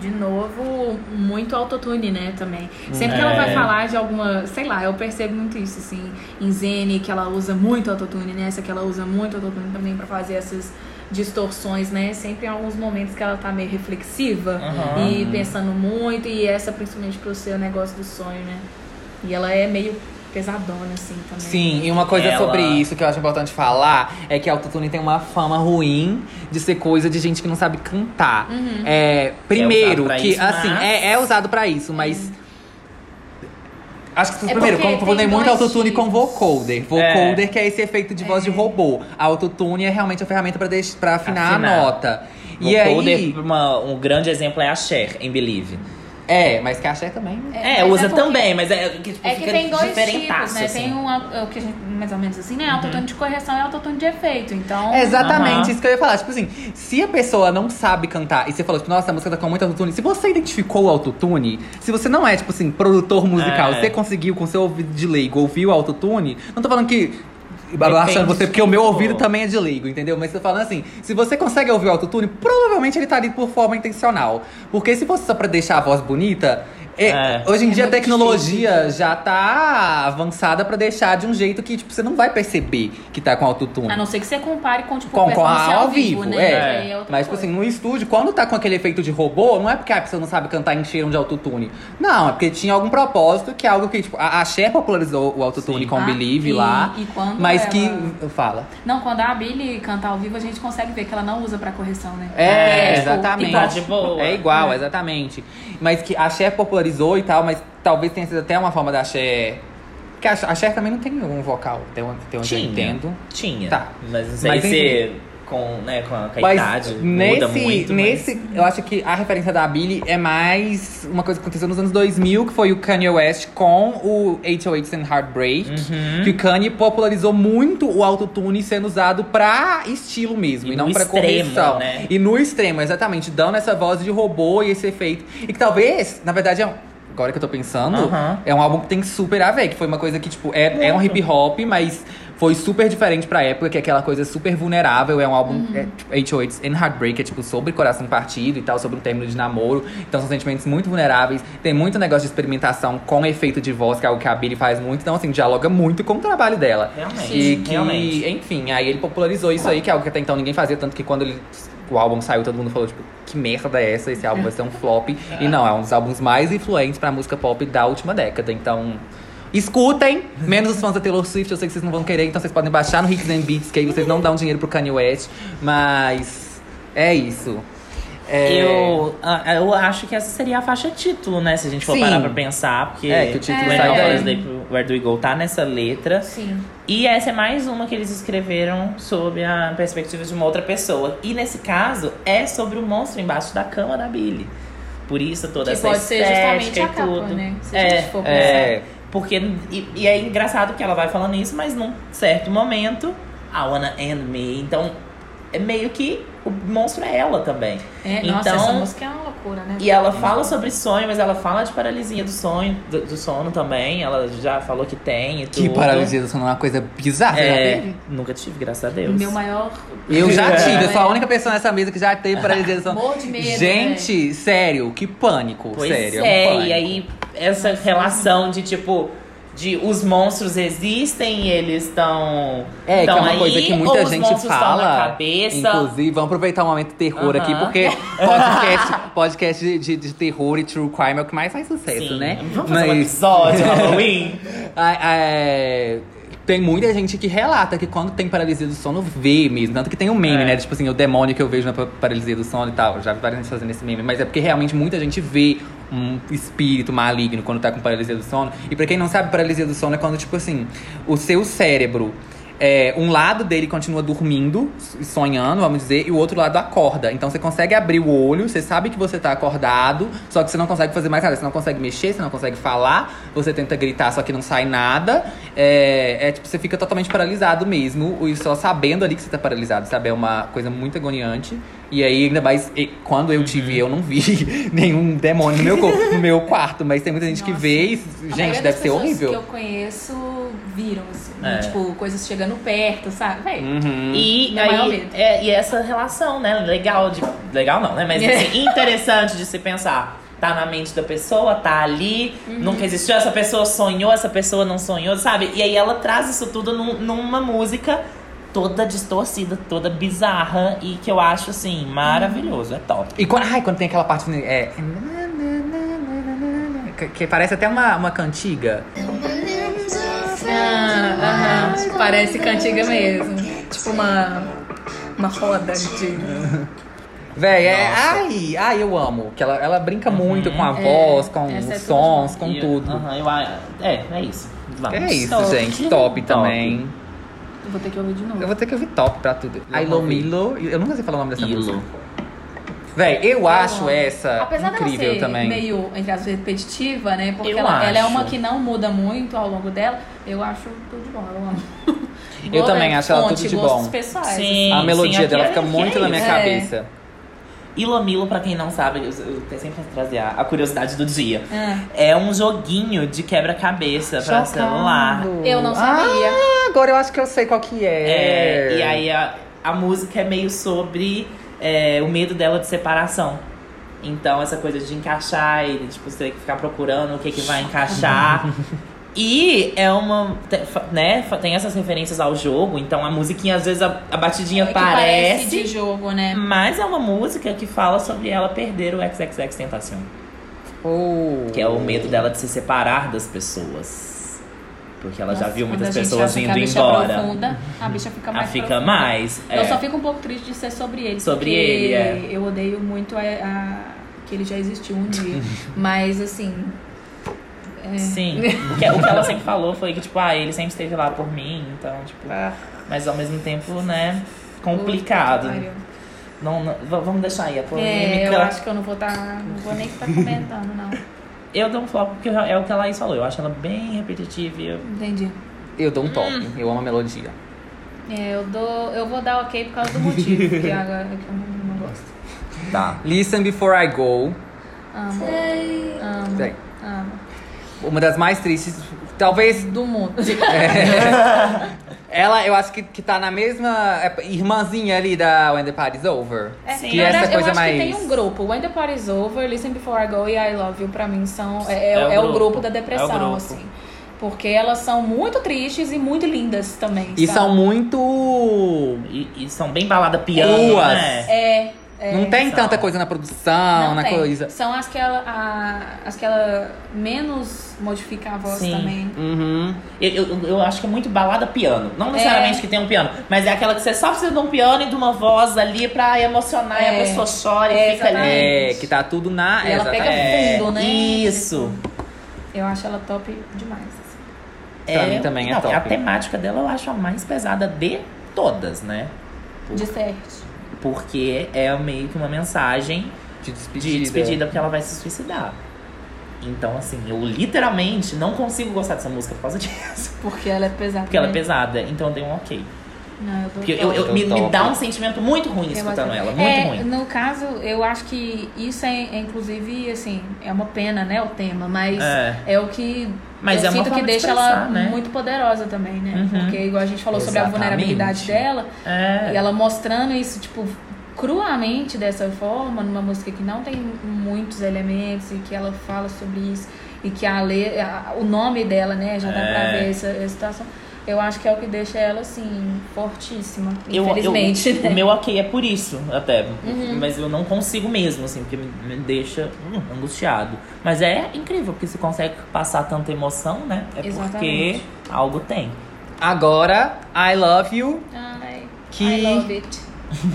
De novo, muito autotune, né, também. Sempre que ela vai É. falar de alguma, sei lá, eu percebo muito isso, assim, em Zene, que ela usa muito autotune, nessa que ela usa muito autotune também pra fazer essas distorções, né? Sempre em alguns momentos que ela tá meio reflexiva Aham. e pensando muito, e essa principalmente pro seu negócio do sonho, né? E ela é meio pesadona, assim, também. Sim, e uma coisa Ela- sobre isso que eu acho importante falar é que a autotune tem uma fama ruim de ser coisa de gente que não sabe cantar. Uhum. É, primeiro, pra que isso, assim, mas- é, é usado pra isso, mas. Acho que É primeiro, como tem tem muito autotune com vocoder. Vocoder que é esse efeito de voz de robô. A autotune é realmente a ferramenta pra afinar, Afinar. a nota. E Vocoder, aí. uma- um grande exemplo é a Cher, em Believe. É, mas Cher também. né? É, mas usa é porque- também, mas é que tipo, É que fica tem dois tipos, né? assim. Tem um, au- o que a gente, mais ou menos assim, né? Autotune de correção e autotune de efeito. Então. É exatamente Aham. isso que eu ia falar. Tipo assim, se a pessoa não sabe cantar e você falou, tipo, nossa, a música tá com muito autotune. Se você identificou o autotune, se você não é, tipo assim, produtor musical, É. você conseguiu com seu ouvido de leigo ouvir o autotune, não tô falando que. Achando você, porque o meu ouvido também é de leigo, entendeu? Mas tô falando assim, se você consegue ouvir o autotune, provavelmente ele tá ali por forma intencional. Porque se fosse só pra deixar a voz bonita, é, É. hoje em É dia a tecnologia já tá avançada pra deixar de um jeito que, tipo, você não vai perceber que tá com autotune. A não ser que você compare com, tipo, Com, com performance a, ao vivo, né? é. Outra Mas, tipo assim, no estúdio, quando tá com aquele efeito de robô, não é porque a pessoa não sabe cantar e encheram de autotune. Não, é porque tinha algum propósito, que é algo que, tipo, a, a Cher popularizou o autotune Sim. com Ah, Believe e- lá. e quando mas ela- que. Fala. Não, quando a Billy canta ao vivo, a gente consegue ver que ela não usa pra correção, né? É, tipo, exatamente. igual. de boa. É igual, exatamente. Mas que a Cher popularizou e tal, mas talvez tenha sido até uma forma da Cher. Porque a, Cher também não tem um vocal, tem onde eu Tinha. entendo. Tinha. Tá. Mas não sei Mas se com, né, com a, com a Mas idade. nesse, muda muito. mas- nesse eu acho que a referência da Billie é mais uma coisa que aconteceu nos anos 2000, que foi o Kanye West com o 808s and Heartbreak. Uhum. Que o Kanye popularizou muito o autotune sendo usado pra estilo mesmo, E e, não pra extremo, correção. né? E no extremo, exatamente, dando essa voz de robô e esse efeito. E que talvez, na verdade, é um- agora que eu tô pensando, Aham. é um álbum que tem super a ver, que foi uma coisa que, tipo, é, é um hip hop, mas foi super diferente pra época, que é aquela coisa super vulnerável. É um álbum, é, tipo, 808s and Heartbreak, é tipo sobre coração partido e tal, sobre um término de namoro. Então são sentimentos muito vulneráveis. Tem muito negócio de experimentação com efeito de voz, que é algo que a Billie faz muito. Então, assim, dialoga muito com o trabalho dela. Realmente, E que, realmente. enfim, aí ele popularizou isso aí, que é algo que até então ninguém fazia, tanto que quando ele. O álbum saiu, todo mundo falou, tipo, que merda é essa? Esse álbum vai ser um flop. E não, é um dos álbuns mais influentes pra música pop da última década. Então, escutem. Menos os fãs da Taylor Swift, eu sei que vocês não vão querer, então vocês podem baixar no Hits and Beats, que aí vocês não dão dinheiro pro Kanye West. Mas é isso. É, Eu, ah, eu acho que essa seria a faixa título, né? Se a gente for Sim. parar pra pensar, porque É, que o título When daí. Falls Day pro Where Do We Go tá nessa letra. Sim. E essa é mais uma que eles escreveram sob a perspectiva de uma outra pessoa. E nesse caso, é sobre o monstro embaixo da cama da Billy. Por isso toda Que essa pode ser estética justamente a e capa, tudo. né? Se a é, gente for pensar. é, porque e, e é engraçado que ela vai falando isso, mas num certo momento, I wanna end me. Então, é meio que o monstro é ela também. É, então, nossa, essa música é uma loucura, né? e ela fala sobre sonho, mas ela fala de paralisia do sonho, do, do sono também. Ela já falou que tem e tudo. que paralisia do sono é uma coisa bizarra. É, teve? nunca tive, graças a Deus. Meu maior. Eu já É. tive, eu sou a única pessoa nessa mesa que já teve paralisia do sono. Morro de medo, Gente, sério, que pânico. Pois sério, é, é um pânico. e aí essa relação de tipo. De os monstros existem e eles estão. É, que é uma aí, coisa que ou muita os gente monstros estão fala. na cabeça. Inclusive, vamos aproveitar o momento terror aqui, Aham. porque podcast, podcast de, de- de terror e true crime é o que mais faz sucesso, Sim. né? Vamos fazer um episódio Halloween? É, tem muita gente que relata que quando tem paralisia do sono, vê mesmo. Tanto que tem um meme, É. né? Tipo assim, o demônio que eu vejo na pa- paralisia do sono e tal. Já vi várias gente fazendo esse meme. Mas é porque realmente muita gente vê um espírito maligno quando tá com paralisia do sono. E pra quem não sabe, paralisia do sono é quando, tipo assim, o seu cérebro. é, um lado dele continua dormindo, sonhando, vamos dizer, e o outro lado acorda. Então você consegue abrir o olho, você sabe que você tá acordado, só que você não consegue fazer mais nada. Você não consegue mexer, você não consegue falar, você tenta gritar, só que não sai nada. É, é tipo, você fica totalmente paralisado mesmo, e só sabendo ali que você tá paralisado, sabe? É uma coisa muito agoniante. E aí, ainda mais, e- quando eu tive, eu não vi nenhum demônio no meu, corpo, no meu quarto, mas tem muita gente que Nossa. vê e, gente, deve ser pessoas horrível. que eu conheço viram, assim. É. Tipo, coisas chegando perto, sabe? Véi, Uhum. E, aí, é, e essa relação, né? Legal de. Legal não, né? Mas assim, interessante de se pensar. Tá na mente da pessoa, tá ali, Uhum. nunca existiu, essa pessoa sonhou, essa pessoa não sonhou, sabe? E aí ela traz isso tudo num- numa música toda distorcida, toda bizarra e que eu acho assim, maravilhoso, é top. E quando, ai, quando tem aquela parte. É. que- Que parece até uma, uma cantiga. Ah. Parece cantiga mesmo. Tipo uma. Uma roda de. Véi, é. Nossa. Ai, ai, eu amo. Que ela, ela brinca muito com a É, voz, com essa é os tudo sons, com E- tudo. aham, eu a- é, é isso. Vamos. É isso, Top. gente. Top também. Eu vou ter que ouvir de novo. Eu vou ter que ouvir top pra tudo. Ailo. Milo. Eu nunca sei falar o nome dessa Ilo. música. Véi, eu acho amo. essa Apesar incrível dela ser também. meio, entre as repetitiva, né? Porque Eu ela, ela é uma que não muda muito ao longo dela. Eu acho tudo de bom, eu amo. Eu Gosto- também acho ela fonte, tudo de bom. pessoais. Sim. A melodia aqui dela é- fica que muito é na minha. É. cabeça. Ilomilo, pra quem não sabe, eu, eu tenho sempre que trazer a, a curiosidade do dia. Ah, É um joguinho de quebra-cabeça pra celular. eu não sabia. Ah, agora eu acho que eu sei qual que é. É, e aí a, a música é meio sobre é, o medo dela de separação. Então, essa coisa de encaixar e tipo, você ter que ficar procurando o que, que vai encaixar. e é uma. né, tem essas referências ao jogo, então a musiquinha, às vezes, a, a batidinha É que parece. de jogo, né? Mas é uma música que fala sobre ela perder o XXX Tentacion. Oh. Que é o medo dela de se separar das pessoas. Porque ela já Nossa, viu quando muitas a pessoas indo a bicha embora. É profunda, a bicha fica Ah, mais fica profunda. mais. Eu é. só fico um pouco triste de ser sobre ele. Sobre ele, é. Eu odeio muito a, a- que ele já existiu um dia. Mas assim. é- Sim. O que, o que ela sempre falou foi que, tipo, ah, ele sempre esteve lá por mim, então, tipo. Mas ao mesmo tempo, né? complicado. Puta. Não, não- vamos deixar aí a É, polêmica. eu acho que eu não vou estar. não vou nem estar comentando, não. Eu dou um flop porque é o que a Laís falou. Eu acho ela bem repetitiva e eu... Entendi. Eu dou um top. Hum. Eu amo a melodia. É, eu dou. Eu vou dar ok por causa do motivo, porque agora é que eu não, não gosto. Tá. Listen Before I Go. Amo. Amo. Bem, Amo. uma das mais tristes. Talvez Do mundo. ela, eu acho que, que tá na mesma é, irmãzinha ali da When the Party's Over. É, Sim. Que na essa verdade, coisa eu acho mais. que tem um grupo. When the Party's Over, Listen Before I Go e I Love You, pra mim, são. É, é- É o é o grupo. grupo da É depressão, grupo. assim. Porque elas são muito tristes e muito lindas também. E sabe? são muito. E, e são bem balada piano, né? É. é, não tem são. tanta coisa na produção, não na tem. coisa. São as que ela, a- as que ela menos modifica a voz Sim. também. Uhum. Eu, eu, eu acho que é muito balada piano. Não necessariamente É. que tem um piano, mas é aquela que você só precisa de um piano e de uma voz ali pra emocionar e a É. pessoa chora e É, fica ali. É, que tá tudo na. E ela pega é. fundo, né? Isso. Eu acho ela top demais. assim. Pra mim também é não, top. A temática dela eu acho a mais pesada de todas, né? De certo. Porque é meio que uma mensagem De despedida. de despedida porque ela vai se suicidar. Então, assim, eu literalmente não consigo gostar dessa música por causa disso. Porque ela é pesada. Porque ela é né? pesada. Então eu dei um ok. Não, eu Porque eu, eu- Eu me, me dá um sentimento muito ruim escutando ela. Muito é, ruim. No caso, eu acho que isso é, é, inclusive, assim, é uma pena, né, o tema, mas É. é, o que Mas eu é uma sinto que de deixa ela né? muito poderosa também, né? Uhum. Porque, igual a gente falou sobre a Exatamente. vulnerabilidade dela, É. e ela mostrando isso, tipo, cruamente dessa forma, numa música que não tem muitos elementos e que ela fala sobre isso, e que a le... o nome dela, né, já dá É. pra ver essa, essa situação. Eu acho que é o que deixa ela, assim, fortíssima. Eu- Infelizmente, eu- né? O meu ok é por isso, até. Uhum. Mas eu não consigo mesmo, assim, porque me, me deixa hum, angustiado. Mas é incrível, porque você consegue passar tanta emoção, né? É Exatamente. porque algo tem. Agora, I Love You. Ai, Que- I love it.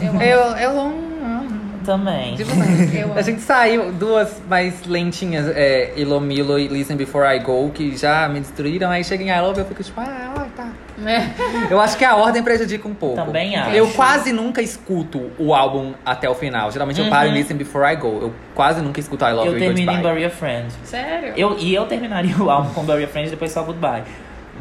Eu. Eu, eu amo. Também. A gente saiu duas mais lentinhas, é, Ilomilo e Listen Before I Go, que já me destruíram. Aí chega em I Love eu fico tipo, ah, ah, tá. É. Eu acho que a ordem prejudica um pouco. Também acho. Eu quase nunca escuto o álbum até o final. Geralmente eu paro em Uhum. Listen Before I Go. Eu quase nunca escuto I Love Eu You e termino em. Bury a Friend. Sério? Eu, e eu terminaria o álbum com Bury a Friend e depois só Goodbye.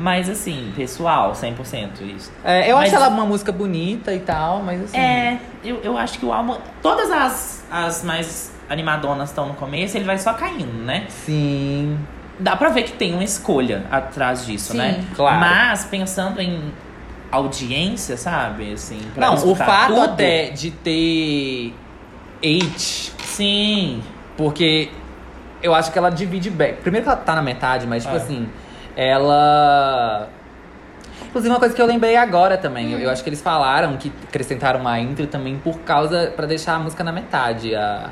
Mas assim, pessoal, 100% isso. É, eu Mas- acho ela uma música bonita e tal, mas assim. É, eu, eu acho que o álbum. Todas as, as mais animadonas estão no começo, ele vai só caindo, né? Sim. Dá pra ver que tem uma escolha atrás disso, Sim. né? Claro. Mas pensando em audiência, sabe? Assim, pra Não, o fato tudo, até de ter H, Sim. porque eu acho que ela divide bem. Primeiro que ela tá na metade, mas tipo É. assim, ela. Inclusive, uma coisa que eu lembrei agora também. Eu, eu acho que eles falaram que acrescentaram uma intro também por causa. pra deixar a música na metade, a.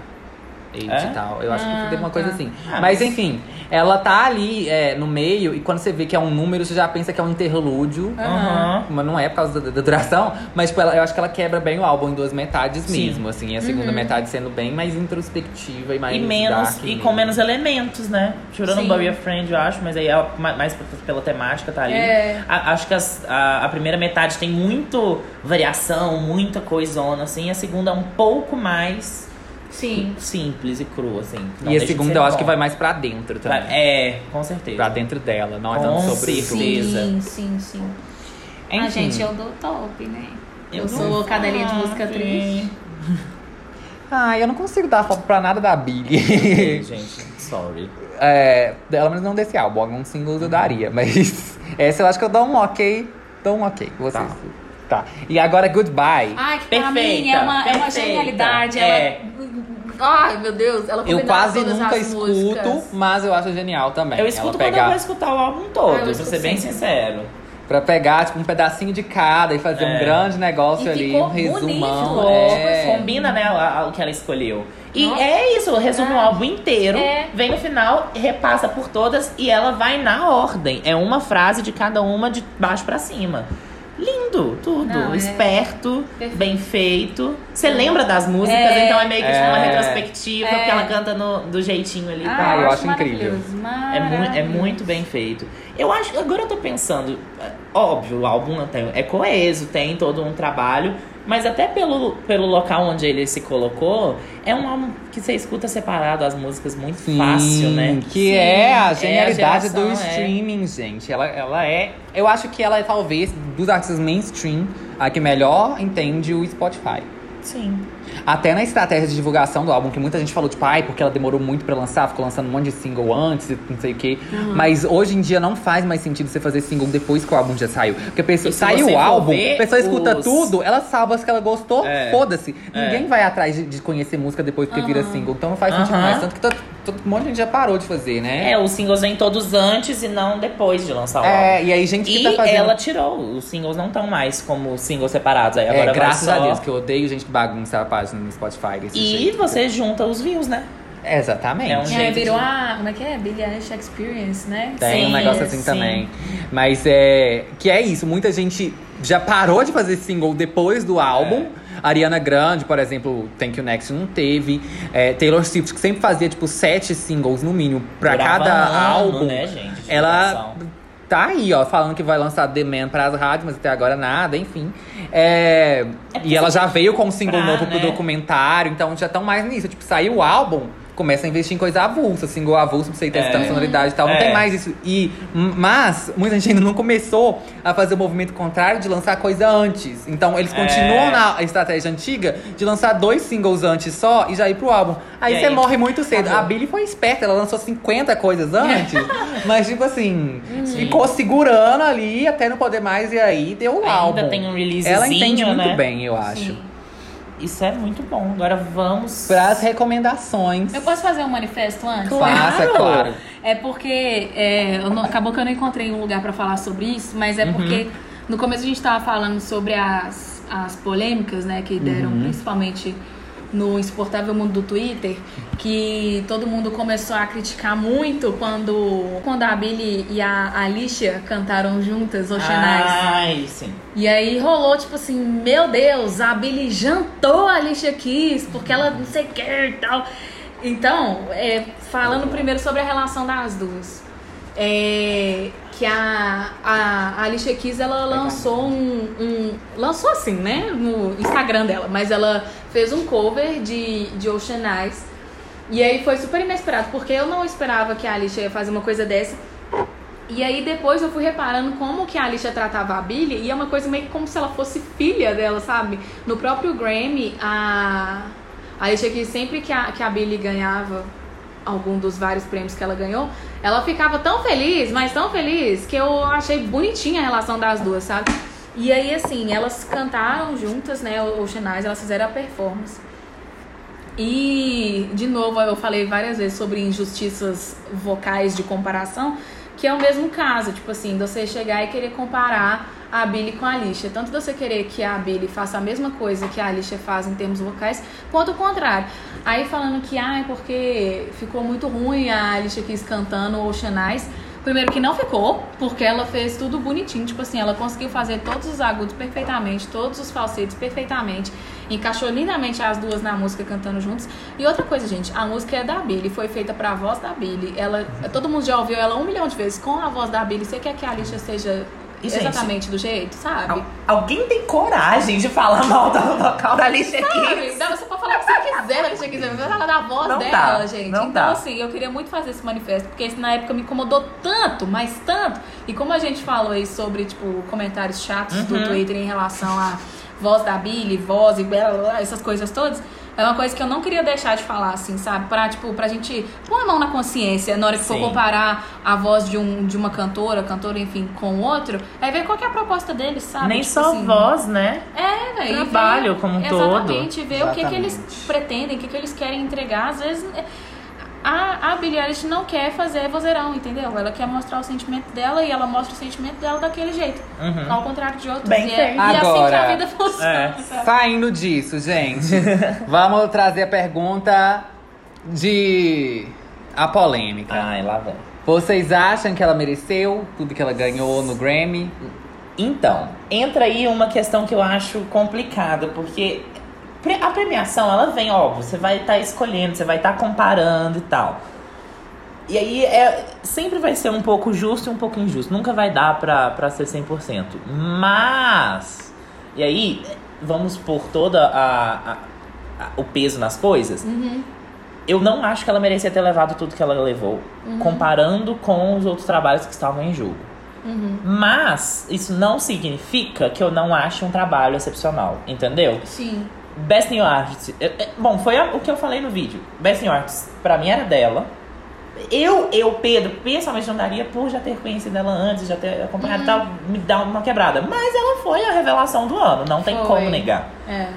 É? e tal. Eu acho Ah, que teve uma coisa tá. assim. Ah, mas, mas- enfim, ela tá ali é, no meio, e quando você vê que é um número, você já pensa que é um interlúdio. Aham. Mas não é por causa da, da duração, mas tipo, ela, eu acho que ela quebra bem o álbum em duas metades Sim. mesmo, assim. A segunda metade sendo bem mais introspectiva e mais E menos, dark e mesmo. com menos elementos, né? Tirando Sim. o Bury a Friend, eu acho, mas aí é ma- mais pela temática tá ali. É. A- acho que as- a, a primeira metade tem muito variação, muita coisona, assim. A segunda é um pouco mais Sim. simples e crua, assim. Não E a segunda eu acho bom. que vai mais pra dentro também. É, com certeza. Pra dentro dela, não é tanto sobre certeza. Beleza. Sim, sim, sim. Enfim. Ah, gente, eu dou top, né? Eu, Eu sou dou cadelinha de música triste. Ah, eu não consigo dar foto pra nada da Billy. Gente, sorry. é, pelo menos não desse álbum, alguns singles eu daria, mas essa eu acho que eu dou um ok. Dou um ok. Vocês. Tá. E agora Goodbye. Ai, que pra Perfeita, mim é uma, é uma genialidade. É. Ela... Ai, meu Deus. Ela eu quase todas nunca as escuto, músicas. mas eu acho genial também. Eu Ela escuto quando eu pegar, vou escutar o álbum todo, Ah, eu pra ser bem sempre. sincero. Pra pegar, tipo, um pedacinho de cada e fazer um É. grande negócio E ali, ficou um resumão. bonito, é. Combina, né, o que ela escolheu. E Nossa. é isso, resume o Ah. álbum inteiro, É. vem no final, repassa por todas e ela vai na ordem. É uma frase de cada uma de baixo pra cima. Lindo, tudo. Não, é- Esperto, Perfeito. bem feito. Você lembra das músicas, É. então é meio que tipo, uma É. retrospectiva, É. porque ela canta no- do jeitinho ali. Ah. Ah, eu eu acho incrível. maravilhoso, É, mu é muito bem feito. Eu acho. Agora eu tô pensando. é, Óbvio, o álbum é coeso, tem todo um trabalho. Mas até pelo, pelo local onde ele se colocou, é um álbum que você escuta separado as músicas muito fácil, né? Que Sim, é a é a genialidade do geração, é. streaming, gente. Ela, ela é. Eu acho que ela é talvez dos artistas mainstream a que melhor entende o Spotify. Sim. Até na estratégia de divulgação do álbum, que muita gente falou, tipo, ai, porque ela demorou muito pra lançar, ficou lançando um monte de single antes, e não sei o quê. Mas hoje em dia não faz mais sentido você fazer single depois que o álbum já saiu. Porque a pessoa saiu o álbum, a pessoa escuta os- tudo, ela salva as que ela gostou, É. foda-se. É. Ninguém vai atrás de, de conhecer música depois porque vira single. Então não faz sentido mais. Tanto que todo, todo um monte de gente já parou de fazer, né? É, os singles vêm todos antes e não depois de lançar o álbum. É, e aí gente que E tá fazendo. ela tirou, os singles não estão mais como singles separados. Aí agora é, graças só... a Deus, que eu odeio gente que bagunça a página no Spotify desse E jeito. você junta os views, né? Exatamente. É um E aí jeito virou de- a. Como é que é? Billie Eilish Experience, né? Tem um Sim, negócio assim sim. também. Mas é. Que é isso, muita gente já parou de fazer single depois do álbum. Ariana Grande, por exemplo, Thank You Next não teve. É, Taylor Swift, que sempre fazia, tipo, sete singles no mínimo pra Durava cada ano, álbum. né, gente, ela tá aí, ó, falando que vai lançar The Man pras rádios, mas até agora nada, enfim. É, É e ela já veio com um single comprar, novo pro né? documentário, então já estão mais nisso. Tipo, saiu o álbum, começa a investir em coisa avulsa, single avulso, pra você ir testando É. sonoridade e tal. Não É. tem mais isso. E, mas, muita gente ainda não começou a fazer o movimento contrário de lançar coisa antes. Então, eles É. continuam na estratégia antiga de lançar dois singles antes só e já ir pro álbum. Aí E você aí? morre muito cedo. Acabou. A Billie foi esperta, ela lançou 50 coisas antes. mas, tipo assim, ficou segurando ali até não poder mais e aí deu o Ainda álbum. tem um releasezinho, Ela entende muito né? bem, eu acho. Sim. Isso é muito bom. Agora vamos. Para as recomendações. Eu posso fazer um manifesto antes? Faça, Claro. claro. É porque é, eu não- acabou que eu não encontrei um lugar pra falar sobre isso, mas é porque no começo a gente tava falando sobre as, as polêmicas, né, que deram principalmente no insuportável mundo do Twitter, que todo mundo começou a criticar muito quando, quando a Billy e a Alicia cantaram juntas Oceanais. Ai, sim. E aí rolou, tipo assim, meu Deus, a Billy jantou a Alicia Keys, porque ela não sei o que e tal. Então, é, falando primeiro sobre a relação das duas. É, que a, a, a Alicia Keys, ela lançou um, um- Lançou assim, né? No Instagram dela. Mas ela fez um cover de, de Ocean Eyes. E aí foi super inesperado, porque eu não esperava que a Alicia ia fazer uma coisa dessa. E aí depois eu fui reparando como que a Alicia tratava a Billie e é uma coisa meio que como se ela fosse filha dela, sabe? No próprio Grammy, a, a Alicia que sempre que a, que a Billie ganhava algum dos vários prêmios que ela ganhou, ela ficava tão feliz, mas tão feliz, que eu achei bonitinha a relação das duas, sabe? E aí, assim, elas cantaram juntas, né, o Eyes, elas fizeram a performance. E, de novo, eu falei várias vezes sobre injustiças vocais de comparação, que é o mesmo caso, tipo assim, você chegar e querer comparar a Billie com a Alicia. Tanto você querer que a Billie faça a mesma coisa que a Alicia faz em termos vocais, quanto o contrário. Aí falando que, ah, é porque ficou muito ruim a Alicia Keys cantando Ocean Eyes. Primeiro que não ficou, porque ela fez tudo bonitinho. Tipo assim, ela conseguiu fazer todos os agudos perfeitamente, todos os falsetes perfeitamente. Encaixou lindamente as duas na música cantando juntos. E outra coisa, gente, a música é da Billie, foi feita pra voz da Billie. Ela, todo mundo já ouviu ela um milhão de vezes com a voz da Billie. Você quer que a Alicia seja gente, exatamente do jeito, sabe? Al- alguém tem coragem de falar mal do vocal da Alicia Sabe? Keys? Dá- Você pode falar o que você quiser, né? Você quiser, mas falar da voz Não dela, dá, gente. não então, dá. assim, eu queria muito fazer esse manifesto, porque isso na época me incomodou tanto, mas tanto. E como a gente falou aí sobre, tipo, comentários chatos do Uhum. Twitter em relação à voz da Billy, voz e blá, blá, blá, essas coisas todas. É uma coisa que eu não queria deixar de falar, assim, sabe? Pra, tipo, pra gente pôr a mão na consciência na hora que for Sim. comparar a voz de, um, de uma cantora, cantora, enfim, com o outro, aí ver qual que é a proposta deles, sabe? Nem Tipo só assim, voz, né? é, velho. e Trabalho ver- como um todo. Exatamente, ver o que, que eles Exatamente. pretendem, o que, que eles querem entregar. Às vezes, é, Billie Eilish não quer fazer vozeirão, entendeu? Ela quer mostrar o sentimento dela e ela mostra o sentimento dela daquele jeito. Uhum. Ao contrário de outros. Bem e é, e assim que Agora, a vida funciona. é. Saindo disso, gente, vamos trazer a pergunta de. a polêmica. Ai, lá vem. Vocês acham que ela mereceu tudo que ela ganhou no Grammy? Então, entra aí uma questão que eu acho complicada, porque a premiação, ela vem, óbvio, você vai estar escolhendo, você vai estar comparando e tal. E aí, é, sempre vai ser um pouco justo e um pouco injusto. Nunca vai dar pra, pra ser 100%. Mas, e aí, vamos pôr toda a, a- a- o peso nas coisas, Uhum. eu não acho que ela merecia ter levado tudo que ela levou, Uhum. comparando com os outros trabalhos que estavam em jogo. Uhum. Mas isso não significa que eu não ache um trabalho excepcional, entendeu? Sim. Best New Artist. é, é, Bom, foi o que eu falei no vídeo. Best New Artist, pra mim, era dela. Eu, eu, Pedro, pessoalmente não daria por já ter conhecido ela antes, já ter acompanhado e tal, me dá uma quebrada. Mas ela foi a revelação do ano, não tem Foi. como negar. É.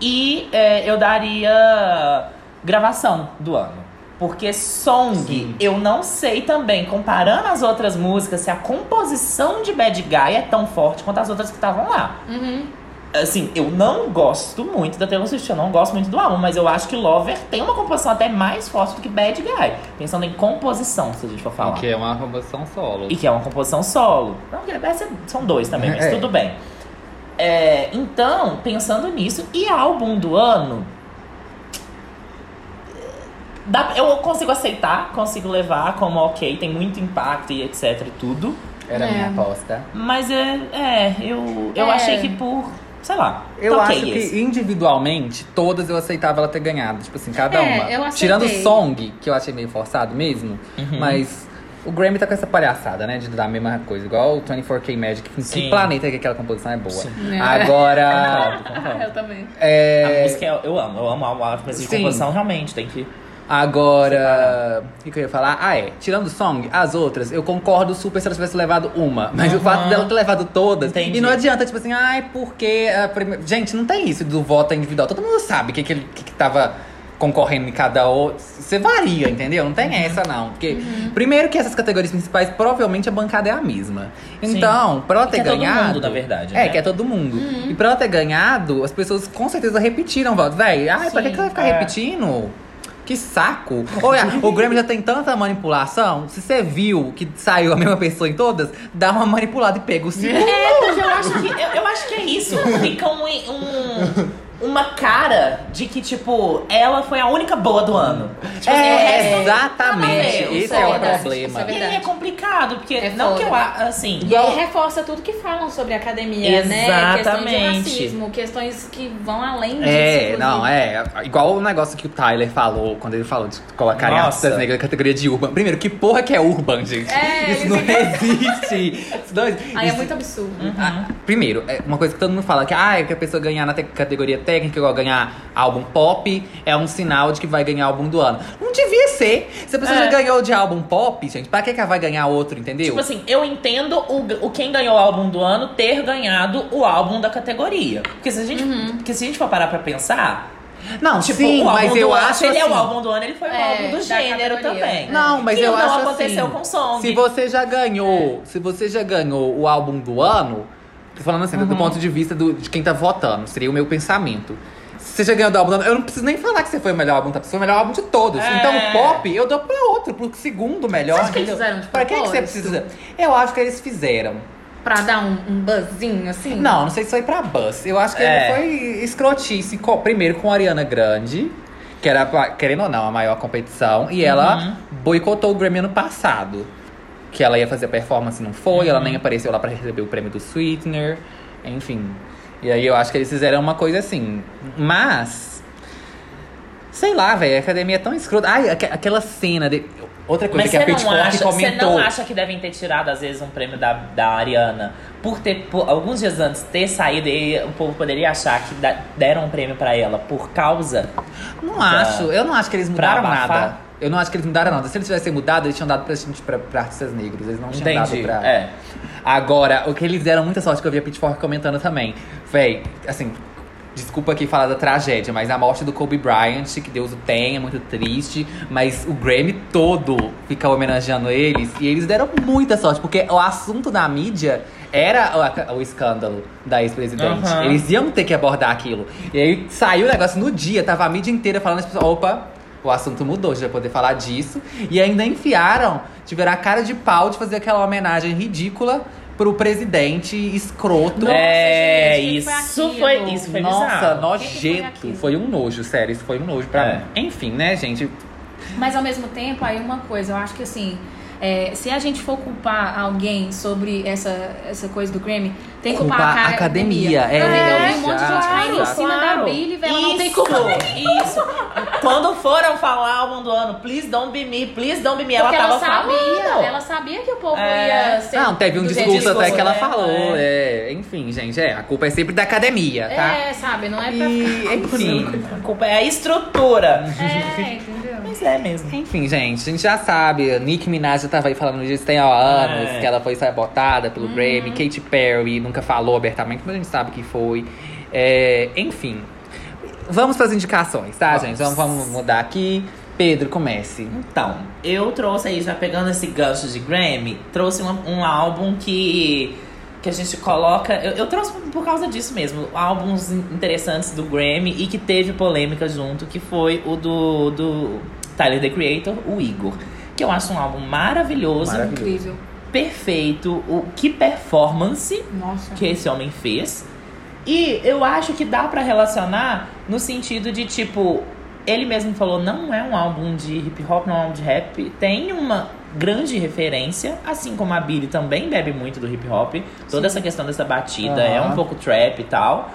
E é, eu daria gravação do ano. Porque song, eu não sei também, comparando as outras músicas, se a composição de Bad Guy é tão forte quanto as outras que estavam lá. Uhum. Assim, eu não gosto muito da Taylor Swift, eu não gosto muito do álbum, mas eu acho que Lover tem uma composição até mais forte do que Bad Guy. Pensando em composição, se a gente for falar. Que é uma composição solo. E que é uma composição solo. Não, são dois também, mas É. tudo bem. É, então, pensando nisso, e álbum do ano. dá- eu consigo aceitar, consigo levar como ok, tem muito impacto e etc e tudo. Era a É. minha aposta. Mas é, é eu, eu É. achei que por, sei lá, Eu tá acho que esse. individualmente, todas eu aceitava ela ter ganhado. Tipo assim, cada É, uma. eu aceitei. Tirando o song, que eu achei meio forçado mesmo. Uhum. Mas o Grammy tá com essa palhaçada, né? De dar a mesma coisa. Igual o 24K Magic. Que, Sim. que planeta que aquela composição é boa. Sim. Agora. Concordo, concordo. Eu também. é, A música é- eu amo, eu amo a música, de composição realmente tem que. Agora, o que, que eu ia falar? Ah, é. Tirando o song, as outras, eu concordo super se ela tivesse levado uma. Mas o Uhum. fato dela ter levado todas. Entendi. E não adianta, tipo assim, ai, porque. a prime- Gente, não tem isso do voto individual. Todo mundo sabe o que, que, que, que tava concorrendo em cada outro. Você varia, entendeu? Não tem Uhum. essa, não. Porque, primeiro que essas categorias principais, provavelmente a bancada é a mesma. Então, pra ela Que ter é todo ganhado. mundo, na verdade, É, né? que é todo mundo. E pra ela ter ganhado, as pessoas com certeza repetiram o voto. Véi, ai, pra que, Sim, que ela vai ficar é. repetindo? Que saco! Olha, o Grammy já tem tanta manipulação. Se você viu que saiu a mesma pessoa em todas, dá uma manipulada e pega o segundo. É, eu acho que, eu, eu acho que é isso. Fica um, um- uma cara de que, tipo, ela foi a única boa do ano. Tipo assim, o É, resto- exatamente. Não, Esse isso é, é o problema. isso é E aí é complicado, porque É não que eu assim. E aí reforça tudo que falam sobre academia, né? Questão de Exatamente. racismo, questões que vão além disso. É, não, é. Igual o negócio que o Tyler falou quando ele falou de colocar artistas negras na categoria de urban. Primeiro, que porra que é urban, gente? É, Isso não existe. Isso não existe. Aí é Isso- muito absurdo. Ah, primeiro, é uma coisa que todo mundo fala que, ah, que a pessoa ganhar na te- categoria técnica, igual ganhar álbum pop, é um sinal de que vai ganhar álbum do ano. Não devia ser. Se a pessoa É. já ganhou de álbum pop, gente, pra que, que ela vai ganhar outro, entendeu? Tipo assim, eu entendo o, o quem ganhou o álbum do ano ter ganhado o álbum da categoria. Porque se a gente, porque se a gente for parar pra pensar, não, tipo, sim, o álbum mas do eu ano, acho se ele é assim, o álbum do ano, ele foi o É, álbum do gênero categoria. também. Não, mas que eu não acho aconteceu assim, com Song. Se você já ganhou, se você já ganhou o álbum do ano, tô falando assim, Uhum. do ponto de vista do- de quem tá votando, seria o meu pensamento. Se você já ganhou do álbum eu não preciso nem falar que você foi o melhor álbum, tá? Você foi o melhor álbum de todos. É. Então o pop, eu dou pra outro, pro segundo melhor. Você acha que eles fizeram de Pra que, que você precisa? Eu acho que eles fizeram. Pra dar um, um buzzinho, assim? Não, não sei se foi pra Buzz. Eu acho que É. foi escrotice. Primeiro com a Ariana Grande, que era, querendo ou não, a maior competição. E ela Uhum. boicotou o Grammy ano passado. Que ela ia fazer a performance, não foi. Ela Uhum. nem apareceu lá pra receber o prêmio do Sweetener. Enfim. E aí eu acho que eles fizeram uma coisa assim. Mas. Sei lá, velho. A academia é tão escrota. Ai, aque- aquela cena de. Outra coisa Mas que a Pitchfork acha, você comentou. não acha que devem ter tirado, às vezes, um prêmio da, da Ariana por ter, por, alguns dias antes, ter saído e o povo poderia achar que da- deram um prêmio pra ela por causa. Não acho, eu não acho que eles mudaram nada. Eu não acho que eles mudaram nada. Se eles tivessem mudado, eles tinham dado pra, gente, pra, pra artistas negros. Eles não tinham Entendi. dado pra. É. Agora, o que eles deram muita sorte que eu vi a Pitchfork comentando também. Véi, assim, desculpa aqui falar da tragédia, mas a morte do Kobe Bryant, que Deus o tenha, é muito triste. Mas o Grammy todo fica homenageando eles. E eles deram muita sorte, porque o assunto da mídia era o, o escândalo da ex-presidente. Aham. Eles iam ter que abordar aquilo. E aí saiu o negócio no dia, tava a mídia inteira falando, as pessoas, opa, o assunto mudou, a gente vai poder falar disso. E ainda enfiaram, tiveram a cara de pau de fazer aquela homenagem ridícula pro presidente escroto. Nossa, é, gente, foi isso aquilo? foi, isso foi Nossa, bizarro. Foi nojento. aquilo? Foi um nojo, sério, isso foi um nojo pra É. mim. Enfim, né, gente? Mas ao mesmo tempo, aí uma coisa, eu acho que assim, é, se a gente for culpar alguém sobre essa, essa coisa do Grammy, tem que culpar, Culpar a a academia, é, eu vi um monte de gente caindo em cima da Billy, velho. Ela não tem Isso, culpa. Isso. Quando foram falar álbum do ano, please don't be me, please don't be me, ela Porque tava ela sabia, falando. ela sabia que o povo É. ia ser. Não, teve um discurso até que ela né? falou. É. É. Enfim, gente, é. A culpa é sempre da academia, tá? É, sabe, não é pra E, ficar. enfim. A culpa é a estrutura. É, entendeu? Mas é mesmo. Enfim, gente, a gente já sabe. a Nicki Minaj tava aí falando disso tem há anos, É. que ela foi sabotada Uhum. pelo Grammy. Katy Perry nunca falou abertamente, mas a gente sabe que foi. É, enfim. Vamos para as indicações, tá, Vamos. gente? Vamos, vamos mudar aqui. Pedro, comece. Então, eu trouxe aí, já pegando esse gancho de Grammy, trouxe um, um álbum que, que a gente coloca. Eu, eu trouxe por causa disso mesmo, álbuns in- interessantes do Grammy e que teve polêmica junto, que foi o do, do Tyler the Creator, o Igor. Que eu acho um álbum maravilhoso, Maravilhoso. Incrível. perfeito. O, que performance Nossa. que esse homem fez. E eu acho que dá pra relacionar no sentido de tipo, ele mesmo falou, não é um álbum de hip hop, não é um álbum de rap, tem uma grande referência, assim como a Billie também bebe muito do hip hop. Toda essa questão dessa batida é um pouco trap e tal.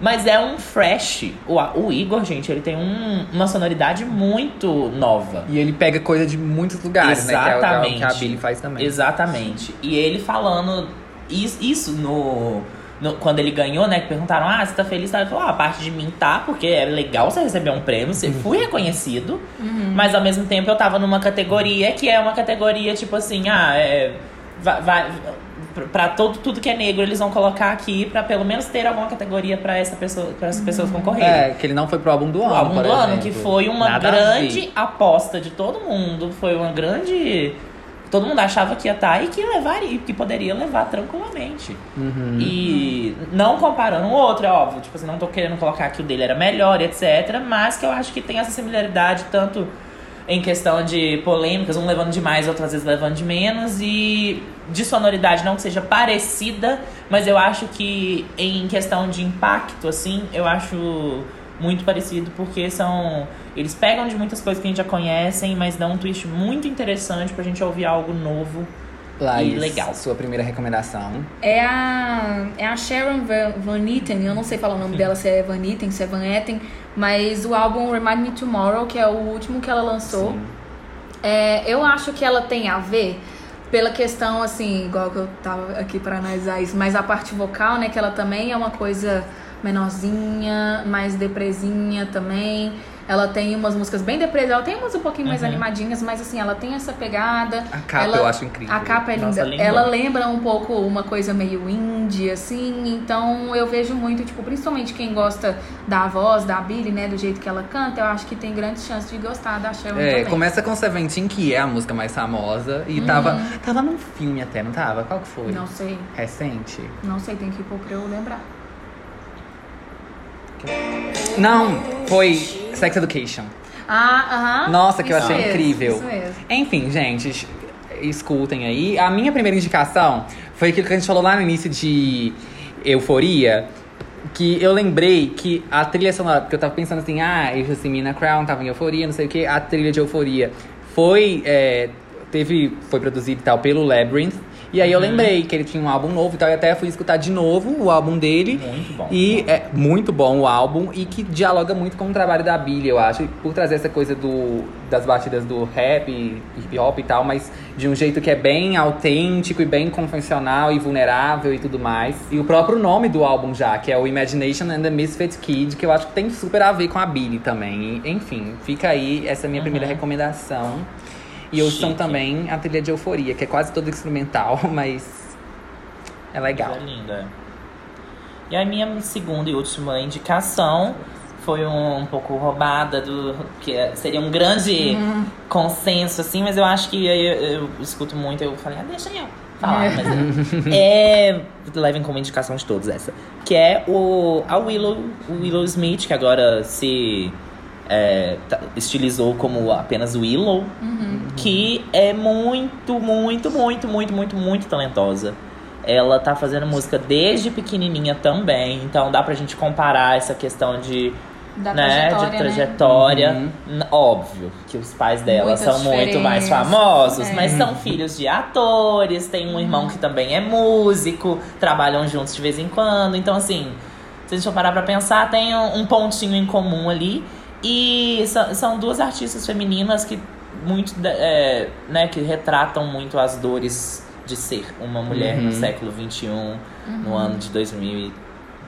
Mas é um fresh. O, o Igor, gente, ele tem um- uma sonoridade muito nova. E ele pega coisa de muitos lugares, né? Que é Que, é o Exatamente. que a Billy faz também. Exatamente. E ele falando is- isso no, no- Quando ele ganhou, né? Que perguntaram: Ah, você tá feliz? Ele falou: ah, a parte de mim tá, porque é legal você receber um prêmio, você fui reconhecido. Mas ao mesmo tempo eu tava numa categoria que é uma categoria tipo assim: ah, é. Vai. vai pra- Pra todo, tudo que é negro, eles vão colocar aqui pra pelo menos ter alguma categoria pra essa pessoa, para essas pessoas concorrerem. É, que ele não foi pro álbum do O ano. álbum por do ano, que exemplo. foi uma Nada grande aposta de todo mundo. Foi uma grande. Todo mundo achava que ia estar e que levaria, que poderia levar tranquilamente. Uhum. E não comparando o outro, é óbvio. Tipo assim, não tô querendo colocar que o dele era melhor, etc. Mas que eu acho que tem essa similaridade, tanto em questão de polêmicas, um levando demais, outro às vezes levando de menos, e de sonoridade não que seja parecida, mas eu acho que em questão de impacto, assim, eu acho muito parecido, porque são. Eles pegam de muitas coisas que a gente já conhecem, mas dão um twist muito interessante pra gente ouvir algo novo. Laís, e legal. Sua primeira recomendação. É a, é a Sharon Van, Van Etten, eu não sei falar o nome dela, se é Van Etten, se é Van Etten, mas o álbum Remind Me Tomorrow, que é o último que ela lançou, é, eu acho que ela tem a ver pela questão, assim, igual que eu tava aqui pra analisar isso, mas a parte vocal, né, que ela também é uma coisa menorzinha, mais depresinha também. Ela tem umas músicas bem depresas, ela tem umas um pouquinho mais animadinhas, mas assim, ela tem essa pegada. A capa Ela- eu acho incrível. A capa é linda. Nossa, linda. Ela lembra um pouco uma coisa meio indie, assim. Então eu vejo muito, tipo, principalmente quem gosta da voz da Billy, né? Do jeito que ela canta, eu acho que tem grandes chances de gostar da Sharon É, também. começa com Seventeen, que é a música mais famosa. E tava, tava num filme até, não tava? Qual que foi? Uhum. Não sei, Recente? não sei, tem que pôr pra eu lembrar. Não, foi Sex Education. Ah, aham. Nossa, que eu Isso achei mesmo, incrível. Isso mesmo. Enfim, gente, es- escutem aí. A minha primeira indicação foi aquilo que a gente falou lá no início de Euforia. Que eu lembrei que a trilha sonora, porque eu tava pensando assim, ah, eu assim, Mina Crown tava em euforia, não sei o que, a trilha de euforia foi. é, teve. Foi produzida e tal pelo Labyrinth. E aí eu lembrei que ele tinha um álbum novo e tal, e até fui escutar de novo o álbum dele. Muito bom. E é muito bom o álbum e que dialoga muito com o trabalho da Billie, eu acho, por trazer essa coisa do, das batidas do rap, hip hop e tal, mas de um jeito que é bem autêntico e bem convencional e vulnerável e tudo mais. E o próprio nome do álbum já, que é o Imagination and the Misfit Kid, que eu acho que tem super a ver com a Billie também. E, enfim, fica aí essa é minha primeira recomendação. E ouçam Chique. também a trilha de Euforia, que é quase toda instrumental, mas é legal. Coisa linda. E a minha segunda e última indicação foi um, um pouco roubada do que é- seria um grande consenso assim, mas eu acho que eu, eu escuto muito, eu falei, ah, deixa eu falar, mas é, é levem como indicação de todos essa, que é o a Willow, o Willow Smith, que agora se é, tá- estilizou como apenas Willow, que é muito, muito, muito, muito, muito, muito talentosa. Ela tá fazendo música desde pequenininha também, então dá pra gente comparar essa questão de Da né, trajetória, de né? trajetória. Uhum. N- Óbvio que os pais dela Muitas são muito mais famosos, É. mas são filhos de atores, tem um irmão que também é músico, trabalham juntos de vez em quando. Então, assim, se a gente for parar pra pensar, tem um pontinho em comum ali. E são, duas artistas femininas que muito é, né, que retratam muito as dores de ser uma mulher no Uhum. século XXI, no ano de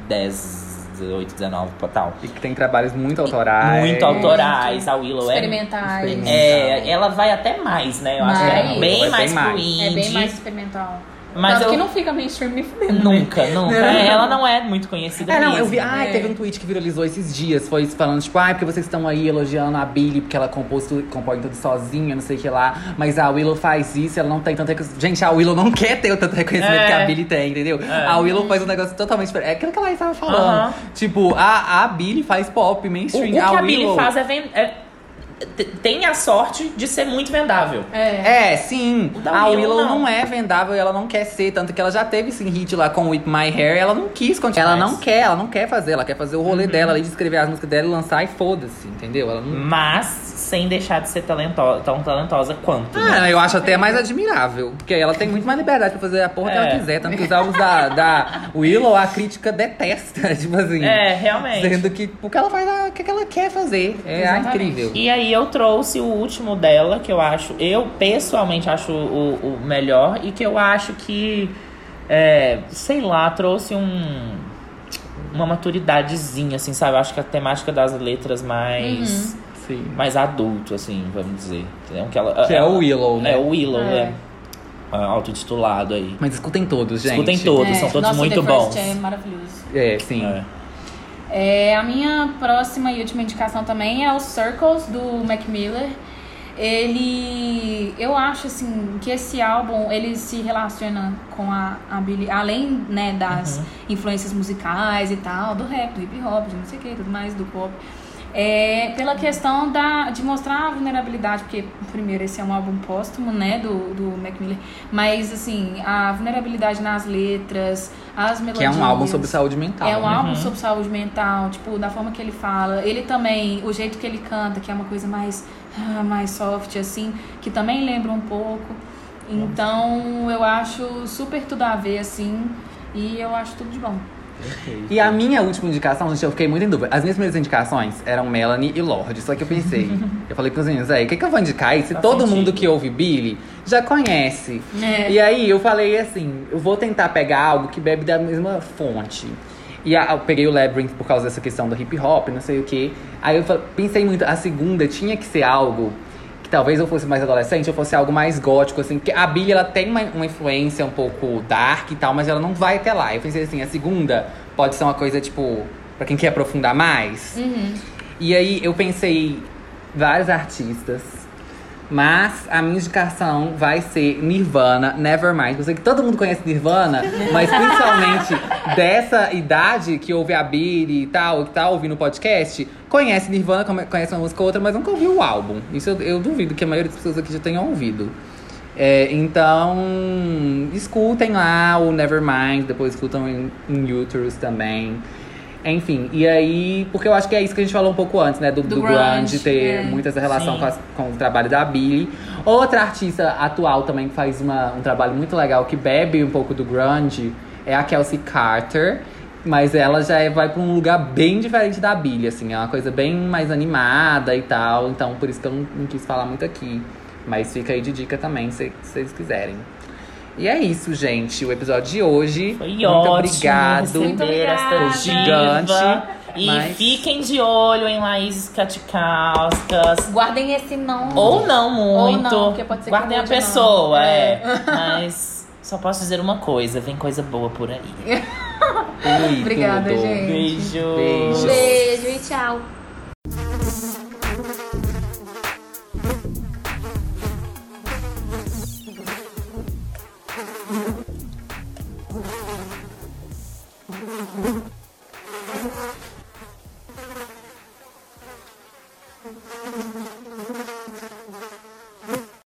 2010, 18, 19, tal. E que tem trabalhos muito autorais. Muito autorais, a Willow é. Experimentais. É, ela vai até mais, né? Eu acho que Mais. é bem mais bem mais. indie. É bem mais experimental. Mas Tanto eu- que não fica mainstream me fudendo. né? Nunca, nunca. É, ela não é muito conhecida É, não, mesmo. eu vi. Ai, É. teve um tweet que viralizou esses dias. Foi falando, tipo, ai, porque vocês estão aí elogiando a Billy, porque ela compôs tudo, compõe tudo sozinha, não sei o que lá. Mas a Willow faz isso, ela não tem tanto reconhecimento. Gente, a Willow não quer ter o tanto reconhecimento É. que a Billy tem, entendeu? É. A Willow faz um negócio totalmente diferente. É aquilo que ela estava falando. Aham. Tipo, a, a Billy faz pop, O, o mainstream. que a, a Billy Willow... faz é, é- tem a sorte de ser muito vendável. É. É, sim. A Willow, não. não. é vendável e ela não quer ser. Tanto que ela já teve esse hit lá com With My Hair. Ela não quis continuar. Ela não quer, ela não quer fazer. Ela quer fazer o rolê dela ali de escrever as músicas dela e lançar e foda-se, entendeu? Ela não. Mas sem deixar de ser talento- tão talentosa quanto. né? Ah, eu acho até mais admirável. Porque ela tem muito mais liberdade pra fazer a porra que ela É. quiser. Tanto que os álbuns da, da Willow, a crítica detesta. Tipo assim. É, realmente. Sendo que porque ela faz o que que ela quer fazer. É Exatamente. incrível. E aí eu trouxe o último dela, que eu acho, eu pessoalmente acho o, o melhor e que eu acho que, é, sei lá, trouxe um uma maturidadezinha, assim, sabe? Eu acho que a temática das letras mais Sim. mais adulto, assim, vamos dizer. Entendeu? Que, ela, Que é o Willow, né? É o Willow, É. é. Ah, Autotitulado aí. Mas escutem todos, gente. Escutem todos, são todos Nossa, muito The First bons. É maravilhoso. É, sim. É. É, a minha próxima e última indicação também é o Circles, do Mac Miller. Ele... Eu acho, assim, que esse álbum, ele se relaciona com a, a Billie... Além, né, das influências musicais e tal, do rap, do hip hop, de não sei o que, tudo mais, do pop. É, pela questão da, de mostrar a vulnerabilidade, porque, primeiro, esse é um álbum póstumo, né, do, do Mac Miller. Mas, assim, a vulnerabilidade nas letras, as melodias... Que é um álbum sobre saúde mental. É um né? álbum sobre saúde mental, tipo, da forma que ele fala. Ele também, o jeito que ele canta, que é uma coisa mais, ah, mais soft, assim, que também lembra um pouco. Então, eu acho super tudo a ver, assim, e eu acho tudo de bom. E a minha última indicação, gente, eu fiquei muito em dúvida. As minhas primeiras indicações eram Melanie e Lorde. Só que eu pensei, eu falei com os meninos, aí, o que, que eu vou indicar? E se Faz todo sentido. mundo que ouve Billy já conhece. É. E aí eu falei assim, eu vou tentar pegar algo que bebe da mesma fonte. E a- eu peguei o Labyrinth por causa dessa questão do hip hop, não sei o quê. Aí eu pensei muito, a segunda tinha que ser algo que talvez eu fosse mais adolescente, eu fosse algo mais gótico, assim. Porque a Billie, ela tem uma, uma influência um pouco dark e tal, mas ela não vai até lá. Eu pensei assim, a segunda pode ser uma coisa, tipo, pra quem quer aprofundar mais. Uhum. E aí eu pensei vários artistas, mas a minha indicação vai ser Nirvana, Nevermind. Eu sei que todo mundo conhece Nirvana, mas principalmente dessa idade que ouve a Billy e tal, que tá ouvindo o podcast, conhece Nirvana, conhece uma música ou outra, mas nunca ouviu o álbum. Isso eu, eu duvido que a maioria das pessoas aqui já tenham ouvido. É, então, escutem lá o Nevermind, depois escutam em, em Uterus também. Enfim, e aí, porque eu acho que é isso que a gente falou um pouco antes, né? Do, Do do grunge, ter é. muito essa relação Sim. com, as- com o trabalho da Billie. Outra artista atual também que faz uma- um trabalho muito legal, que bebe um pouco do grunge, é a Kelsey Carter. Mas ela já é- vai pra um lugar bem diferente da Billie, assim. É uma coisa bem mais animada e tal. Então, por isso que eu não, não quis falar muito aqui. Mas fica aí de dica também, se, se vocês quiserem. E é isso, gente. O episódio de hoje. Foi muito ótimo obrigado. esta Obrigada. Gigante, diva. E mas- fiquem de olho em Laís Katikauskas. Guardem esse não. Ou não muito. Ou não, porque pode ser que Guardem a pessoa, é. É. Mas só posso dizer uma coisa: vem coisa boa por aí. Obrigada, tudo. gente. Beijo. Beijo. Beijo e tchau. Mm-hmm.